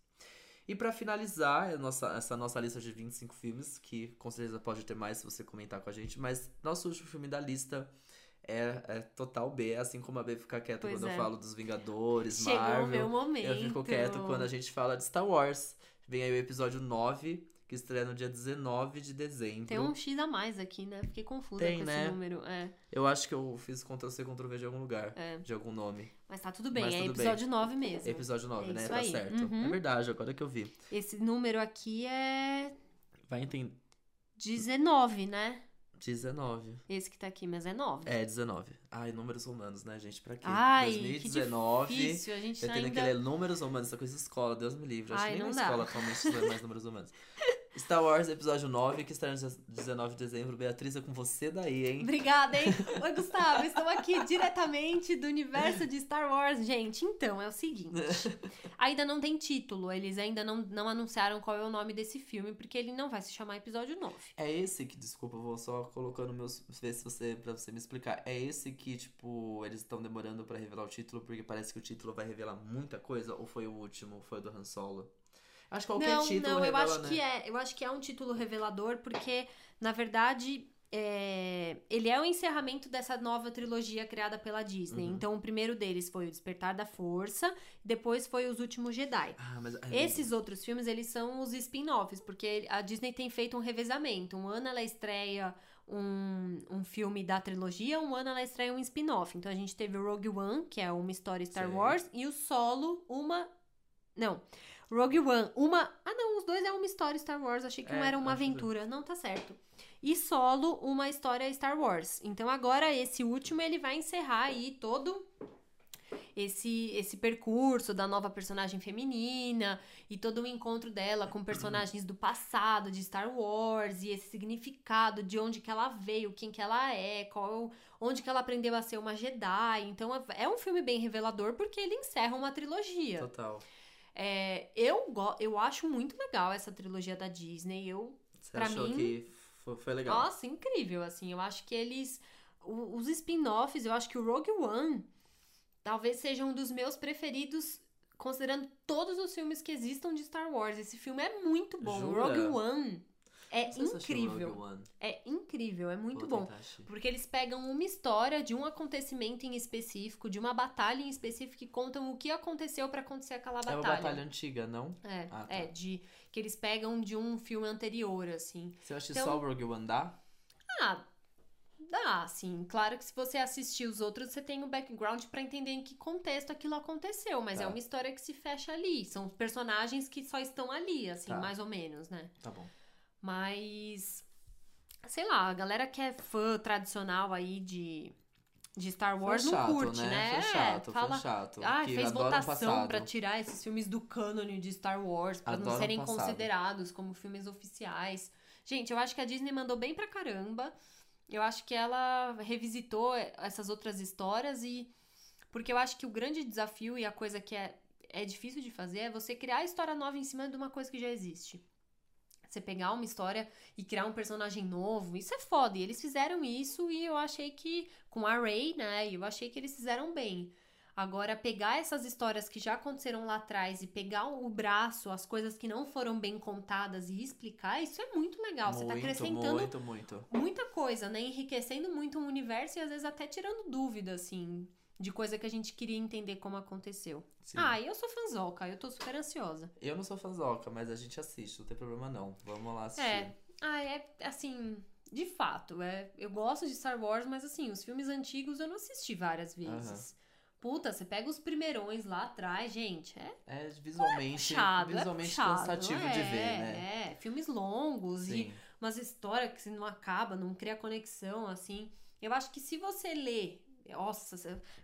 E pra finalizar nossa, essa nossa lista de 25 filmes, que com certeza pode ter mais se você comentar com a gente, mas nosso último filme da lista é, é total B, assim como a B fica quieta
Pois
quando
é.
eu falo dos Vingadores,
Chegou
Marvel.
o meu momento.
Eu fico quieto quando a gente fala de Star Wars. Vem aí o episódio 9, que estreia no dia 19 de dezembro.
Tem um X a mais aqui, né? Fiquei confusa
Tem,
com
né?
esse número. É,
Eu acho que eu fiz Ctrl-C, Ctrl-V de algum lugar.
É.
De algum nome.
mas tá tudo bem,
Mas
é
tudo bem.
episódio 9 mesmo.
Episódio 9,
É
né? Tá
aí.
certo.
Uhum.
É verdade, agora que eu vi.
Esse número aqui é
Vai entender.
19, né?
19.
Esse que tá aqui, mas é 9.
É, 19. Ai, números romanos, né, gente? Pra quê?
Ai,
2019.
que difícil. A gente
Eu
ainda...
que ler números romanos, essa coisa de escola, Deus me livre. Acho
Ai,
que nem
não
na
dá.
escola atualmente lê mais números romanos. Star Wars Episódio 9, que estreia no dia 19 de dezembro. Beatriz, é com você daí, hein?
Obrigada, hein? Oi, Gustavo. Estou aqui diretamente do universo de Star Wars. Gente, então, é o seguinte. Ainda não tem título. Eles ainda não, não anunciaram qual é o nome desse filme, porque ele não vai se chamar Episódio 9.
É esse que, desculpa, eu vou só colocando meus. ver se você. pra você me explicar. É esse que, tipo, eles estão demorando pra revelar o título, porque parece que o título vai revelar muita coisa, ou foi o último? Foi o do Han Solo? Acho que qualquer
não,
título
não, eu
revela,
acho
né?
que é. Eu acho que é um título revelador, porque, na verdade, é, ele é o encerramento dessa nova trilogia criada pela Disney.
Uhum.
Então, o primeiro deles foi o Despertar da Força, depois foi Os Últimos Jedi.
Ah, mas.
Esses outros filmes, eles são os spin-offs, porque a Disney tem feito um revezamento. Um ano ela estreia um, um filme da trilogia, um ano ela estreia um spin-off. Então a gente teve o Rogue One, que é uma história Star
Sei.
Wars, e o Solo, uma. Não. Rogue One, uma. Ah, não, os dois é uma história Star Wars. Achei que
É,
um era uma
acho que-
aventura. Não, tá certo. E Solo, uma história Star Wars. Então agora esse último ele vai encerrar aí todo esse esse percurso da nova personagem feminina e todo o encontro dela com personagens do passado de Star Wars e esse significado de onde que ela veio, quem que ela é, qual onde que ela aprendeu a ser uma Jedi. Então é- é um filme bem revelador porque ele encerra uma trilogia.
Total.
É, eu go- eu acho muito legal essa trilogia da Disney. Eu
Você achou
mim-
que foi, foi legal?
nossa, incrível, assim. Eu acho que eles. o- os spin-offs, eu acho que o Rogue One talvez seja um dos meus preferidos, considerando todos os filmes que existam de Star Wars. Esse filme é muito bom. O
Jura?
Rogue One é
o
incrível. É incrível, é muito
Vou
bom. Porque eles pegam uma história de um acontecimento em específico, de uma batalha em específico, e contam o que aconteceu pra acontecer aquela
É
batalha.
uma batalha antiga, não?
É,
Ah, tá.
é, de que eles pegam de um filme anterior, assim.
Eu assistir
Então-
só o Rogue One, dá?
Ah, dá, sim. Claro que se você assistir os outros, você tem um background pra entender em que contexto aquilo aconteceu, mas
Tá.
é uma história que se fecha ali. São personagens que só estão ali, assim,
Tá.
mais ou menos, né?
Tá bom.
Mas. Sei lá, a galera que é fã tradicional aí de, de Star Wars
foi
não
chato,
curte, né?
Foi
É,
chato,
fala,
foi chato.
Ah, fez votação pra tirar esses filmes do cânone de Star Wars, pra não serem
passado.
considerados como filmes oficiais. Gente, eu acho que a Disney mandou bem pra caramba. Eu acho que ela revisitou essas outras histórias e. Porque eu acho que o grande desafio e a coisa que é, é difícil de fazer é você criar a história nova em cima de uma coisa que já existe. Você pegar uma história e criar um personagem novo, isso é foda. E eles fizeram isso e eu achei que. Com a Ray, né? Eu achei que eles fizeram bem. Agora, pegar essas histórias que já aconteceram lá atrás e pegar o braço, as coisas que não foram bem contadas e explicar, isso é muito legal. Você tá
Muito,
acrescentando
Muito, muito.
muita coisa, né? Enriquecendo muito o universo e às vezes até tirando dúvida, assim, de coisa que a gente queria entender como aconteceu.
Sim.
Ah, e eu sou fanzoca, eu tô super ansiosa.
Eu não sou fanzoca, mas a gente assiste, não tem problema não. Vamos lá assistir.
É. Ah, é assim. De fato, é, eu gosto de Star Wars, mas assim, os filmes antigos eu não assisti várias vezes. Puta, você pega os primeirões lá atrás, gente, é
É visualmente,
puxado, é
visualmente
puxado,
cansativo de
é,
ver, né?
É, filmes longos e
Sim.
umas histórias que não acaba, não cria conexão, assim. Eu acho que se você lê. Nossa,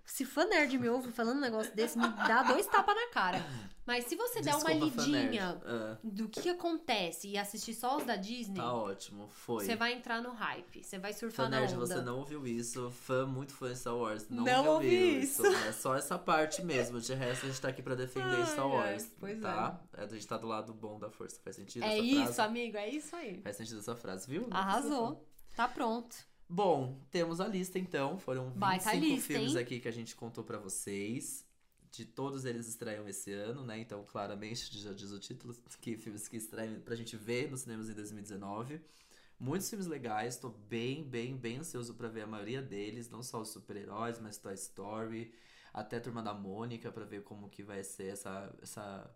se- fã nerd me ouve falando um negócio desse, me dá dois tapas na cara. Mas se você der uma
Desculpa, fã nerd.
lidinha
Ah,
do que acontece e assistir só os da Disney,
tá ótimo, foi.
você vai entrar no hype. Você vai surfar
Fã
na
nerd,
onda.
você não ouviu isso. Fã, muito fã de Star Wars. Não,
Não ouvi
ouviu
isso.
É só essa parte mesmo. De resto, a gente tá aqui pra defender
Ai,
Star Wars.
pois
tá? É. A gente tá do lado bom da força. Faz sentido
É isso,
frase?
amigo, é isso aí.
Faz sentido essa frase, viu?
Arrasou. Tá pronto.
Bom, temos a lista então. Foram 25
Baita lista,
filmes
hein?
aqui que a gente contou pra vocês. De todos eles estreiam esse ano, né? Então, claramente, já diz o título, que filmes que estreiam pra gente ver nos cinemas em 2019. Muitos filmes legais, tô bem, bem, bem ansioso pra ver a maioria deles, não só os super-heróis, mas Toy Story, até Turma da Mônica, pra ver como que vai ser essa, essa,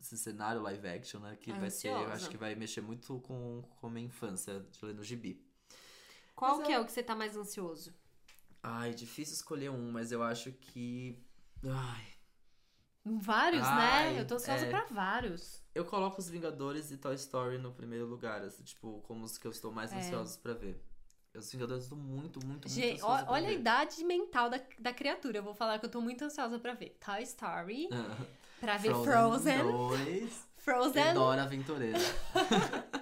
esse cenário live action, né? Que vai ser, eu
Ansiosa.
acho que vai mexer muito com, com a minha infância de ler no gibi.
Qual
Mas
que
é-
é o que você tá mais ansioso?
Ai, difícil escolher um, mas eu acho que. Ai.
Vários,
Ai,
né? Eu tô ansiosa
é.
pra vários.
Eu coloco os Vingadores e Toy Story no primeiro lugar, assim, tipo, como os que eu estou mais
É.
ansiosos pra ver. Os Vingadores eu tô muito, muito, muito
Gente,
ansiosa
olha a
ver.
idade mental da, da criatura. Eu vou falar que eu tô muito ansiosa pra ver Toy Story,
Ah,
pra ver Frozen,
2
Frozen,
e Dora Aventureira.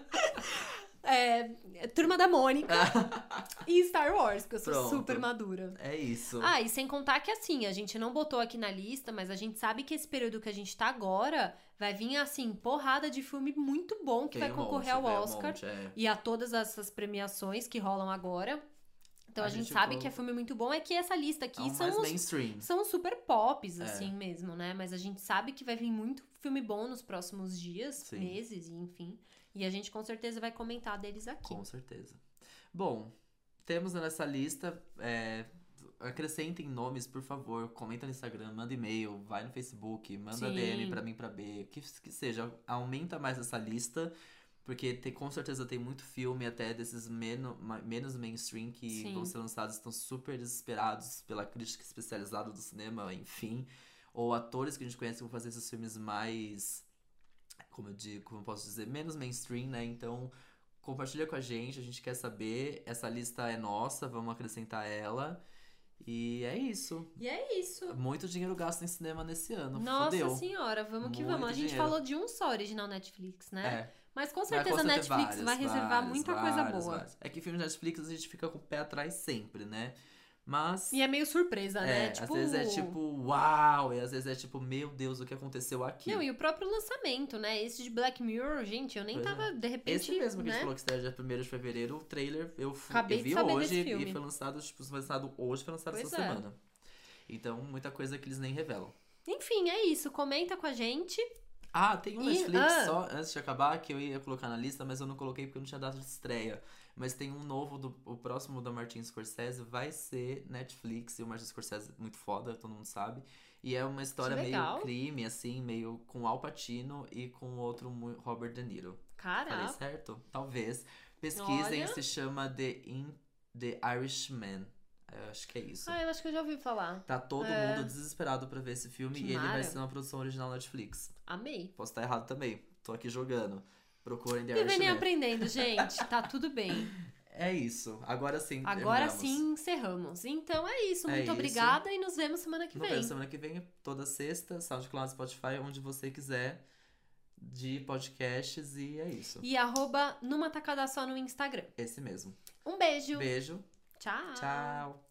é, Turma da Mônica e Star Wars, porque eu sou
Pronto.
super madura.
É isso.
Ah, e sem contar que assim, a gente não botou aqui na lista, mas a gente sabe que esse período que a gente tá agora vai vir assim, porrada de filme muito bom que
Tem
vai
um
concorrer
monte,
ao
é, um
Oscar
monte, é.
e a todas essas premiações que rolam agora. Então a,
A
gente
gente
sabe
colocou-
que é filme muito bom, é que essa lista aqui
É um
são os
mainstream.
são super pops,
É.
assim mesmo, né? Mas a gente sabe que vai vir muito filme bom nos próximos dias,
Sim.
meses, e enfim. E a gente com certeza vai comentar deles aqui.
Com certeza. Bom, temos nessa lista. É, acrescentem nomes, por favor. Comenta no Instagram, manda e-mail, vai no Facebook, manda
Sim.
DM pra mim pra B. Que, que seja, aumenta mais essa lista. Porque tem, com certeza tem muito filme até desses meno, ma- menos mainstream que
Sim.
vão ser lançados, estão super desesperados pela crítica especializada do cinema, enfim. Ou atores que a gente conhece que vão fazer esses filmes mais. Como eu digo, como eu posso dizer, menos mainstream, né? Então, compartilha com a gente, a gente quer saber. Essa lista é nossa, vamos acrescentar ela. E é isso.
E é isso.
Muito dinheiro gasto em cinema nesse ano.
Nossa
Fodeu.
senhora, vamos que
Muito
vamos. A gente
dinheiro.
falou de um só original Netflix, né?
É.
Mas com certeza a Netflix
vários,
vai reservar
vários,
muita coisa boa.
É que filme Netflix a gente fica com o pé atrás sempre, né? Mas.
E é meio surpresa, né?
é,
Tipo...
às vezes é tipo, uau! E às vezes é tipo, meu Deus, o que aconteceu aqui?
Não, e o próprio lançamento, né? Esse de Black Mirror, gente, eu nem
Pois é.
tava, de repente,
Esse mesmo que a
né?
gente falou que estreia dia 1 de fevereiro, o trailer eu,
Acabei
eu vi hoje e foi lançado, tipo, foi lançado hoje, foi lançado
Pois
essa
é.
semana. Então, muita coisa que eles nem revelam.
Enfim, é isso. Comenta com a gente.
Ah, tem um Netflix
ah.
só, antes de acabar, que eu ia colocar na lista, mas eu não coloquei porque não tinha data de estreia. Mas tem um novo, do, o próximo da Martin Scorsese vai ser Netflix, e o Martin Scorsese é muito foda, todo mundo sabe. E é uma história meio crime, assim, meio com Al Pacino e com outro Robert De Niro. Falei
Caraca.
certo? Talvez. Pesquisem,
Olha.
se chama The, In, The Irishman. Eu acho que é isso.
Ah, eu acho que eu já ouvi falar.
Tá todo
É.
mundo desesperado pra ver esse filme
Que
e ele vai
mara.
ser uma produção original Netflix.
Amei.
Posso estar errado também. Tô aqui jogando. Procurem The
Vivendo e
Irishman.
aprendendo, gente. Tá tudo bem.
É isso. Agora sim.
Agora
terminamos.
sim encerramos. Então é isso.
É
Muito
isso.
obrigada e nos vemos semana que
Nos
vem.
vemos semana que vem, toda sexta, SoundCloud, Spotify, onde você quiser, de podcasts e é isso.
E arroba numa tacada só no Instagram.
Esse mesmo.
Um beijo.
Beijo.
Tchau.
Tchau.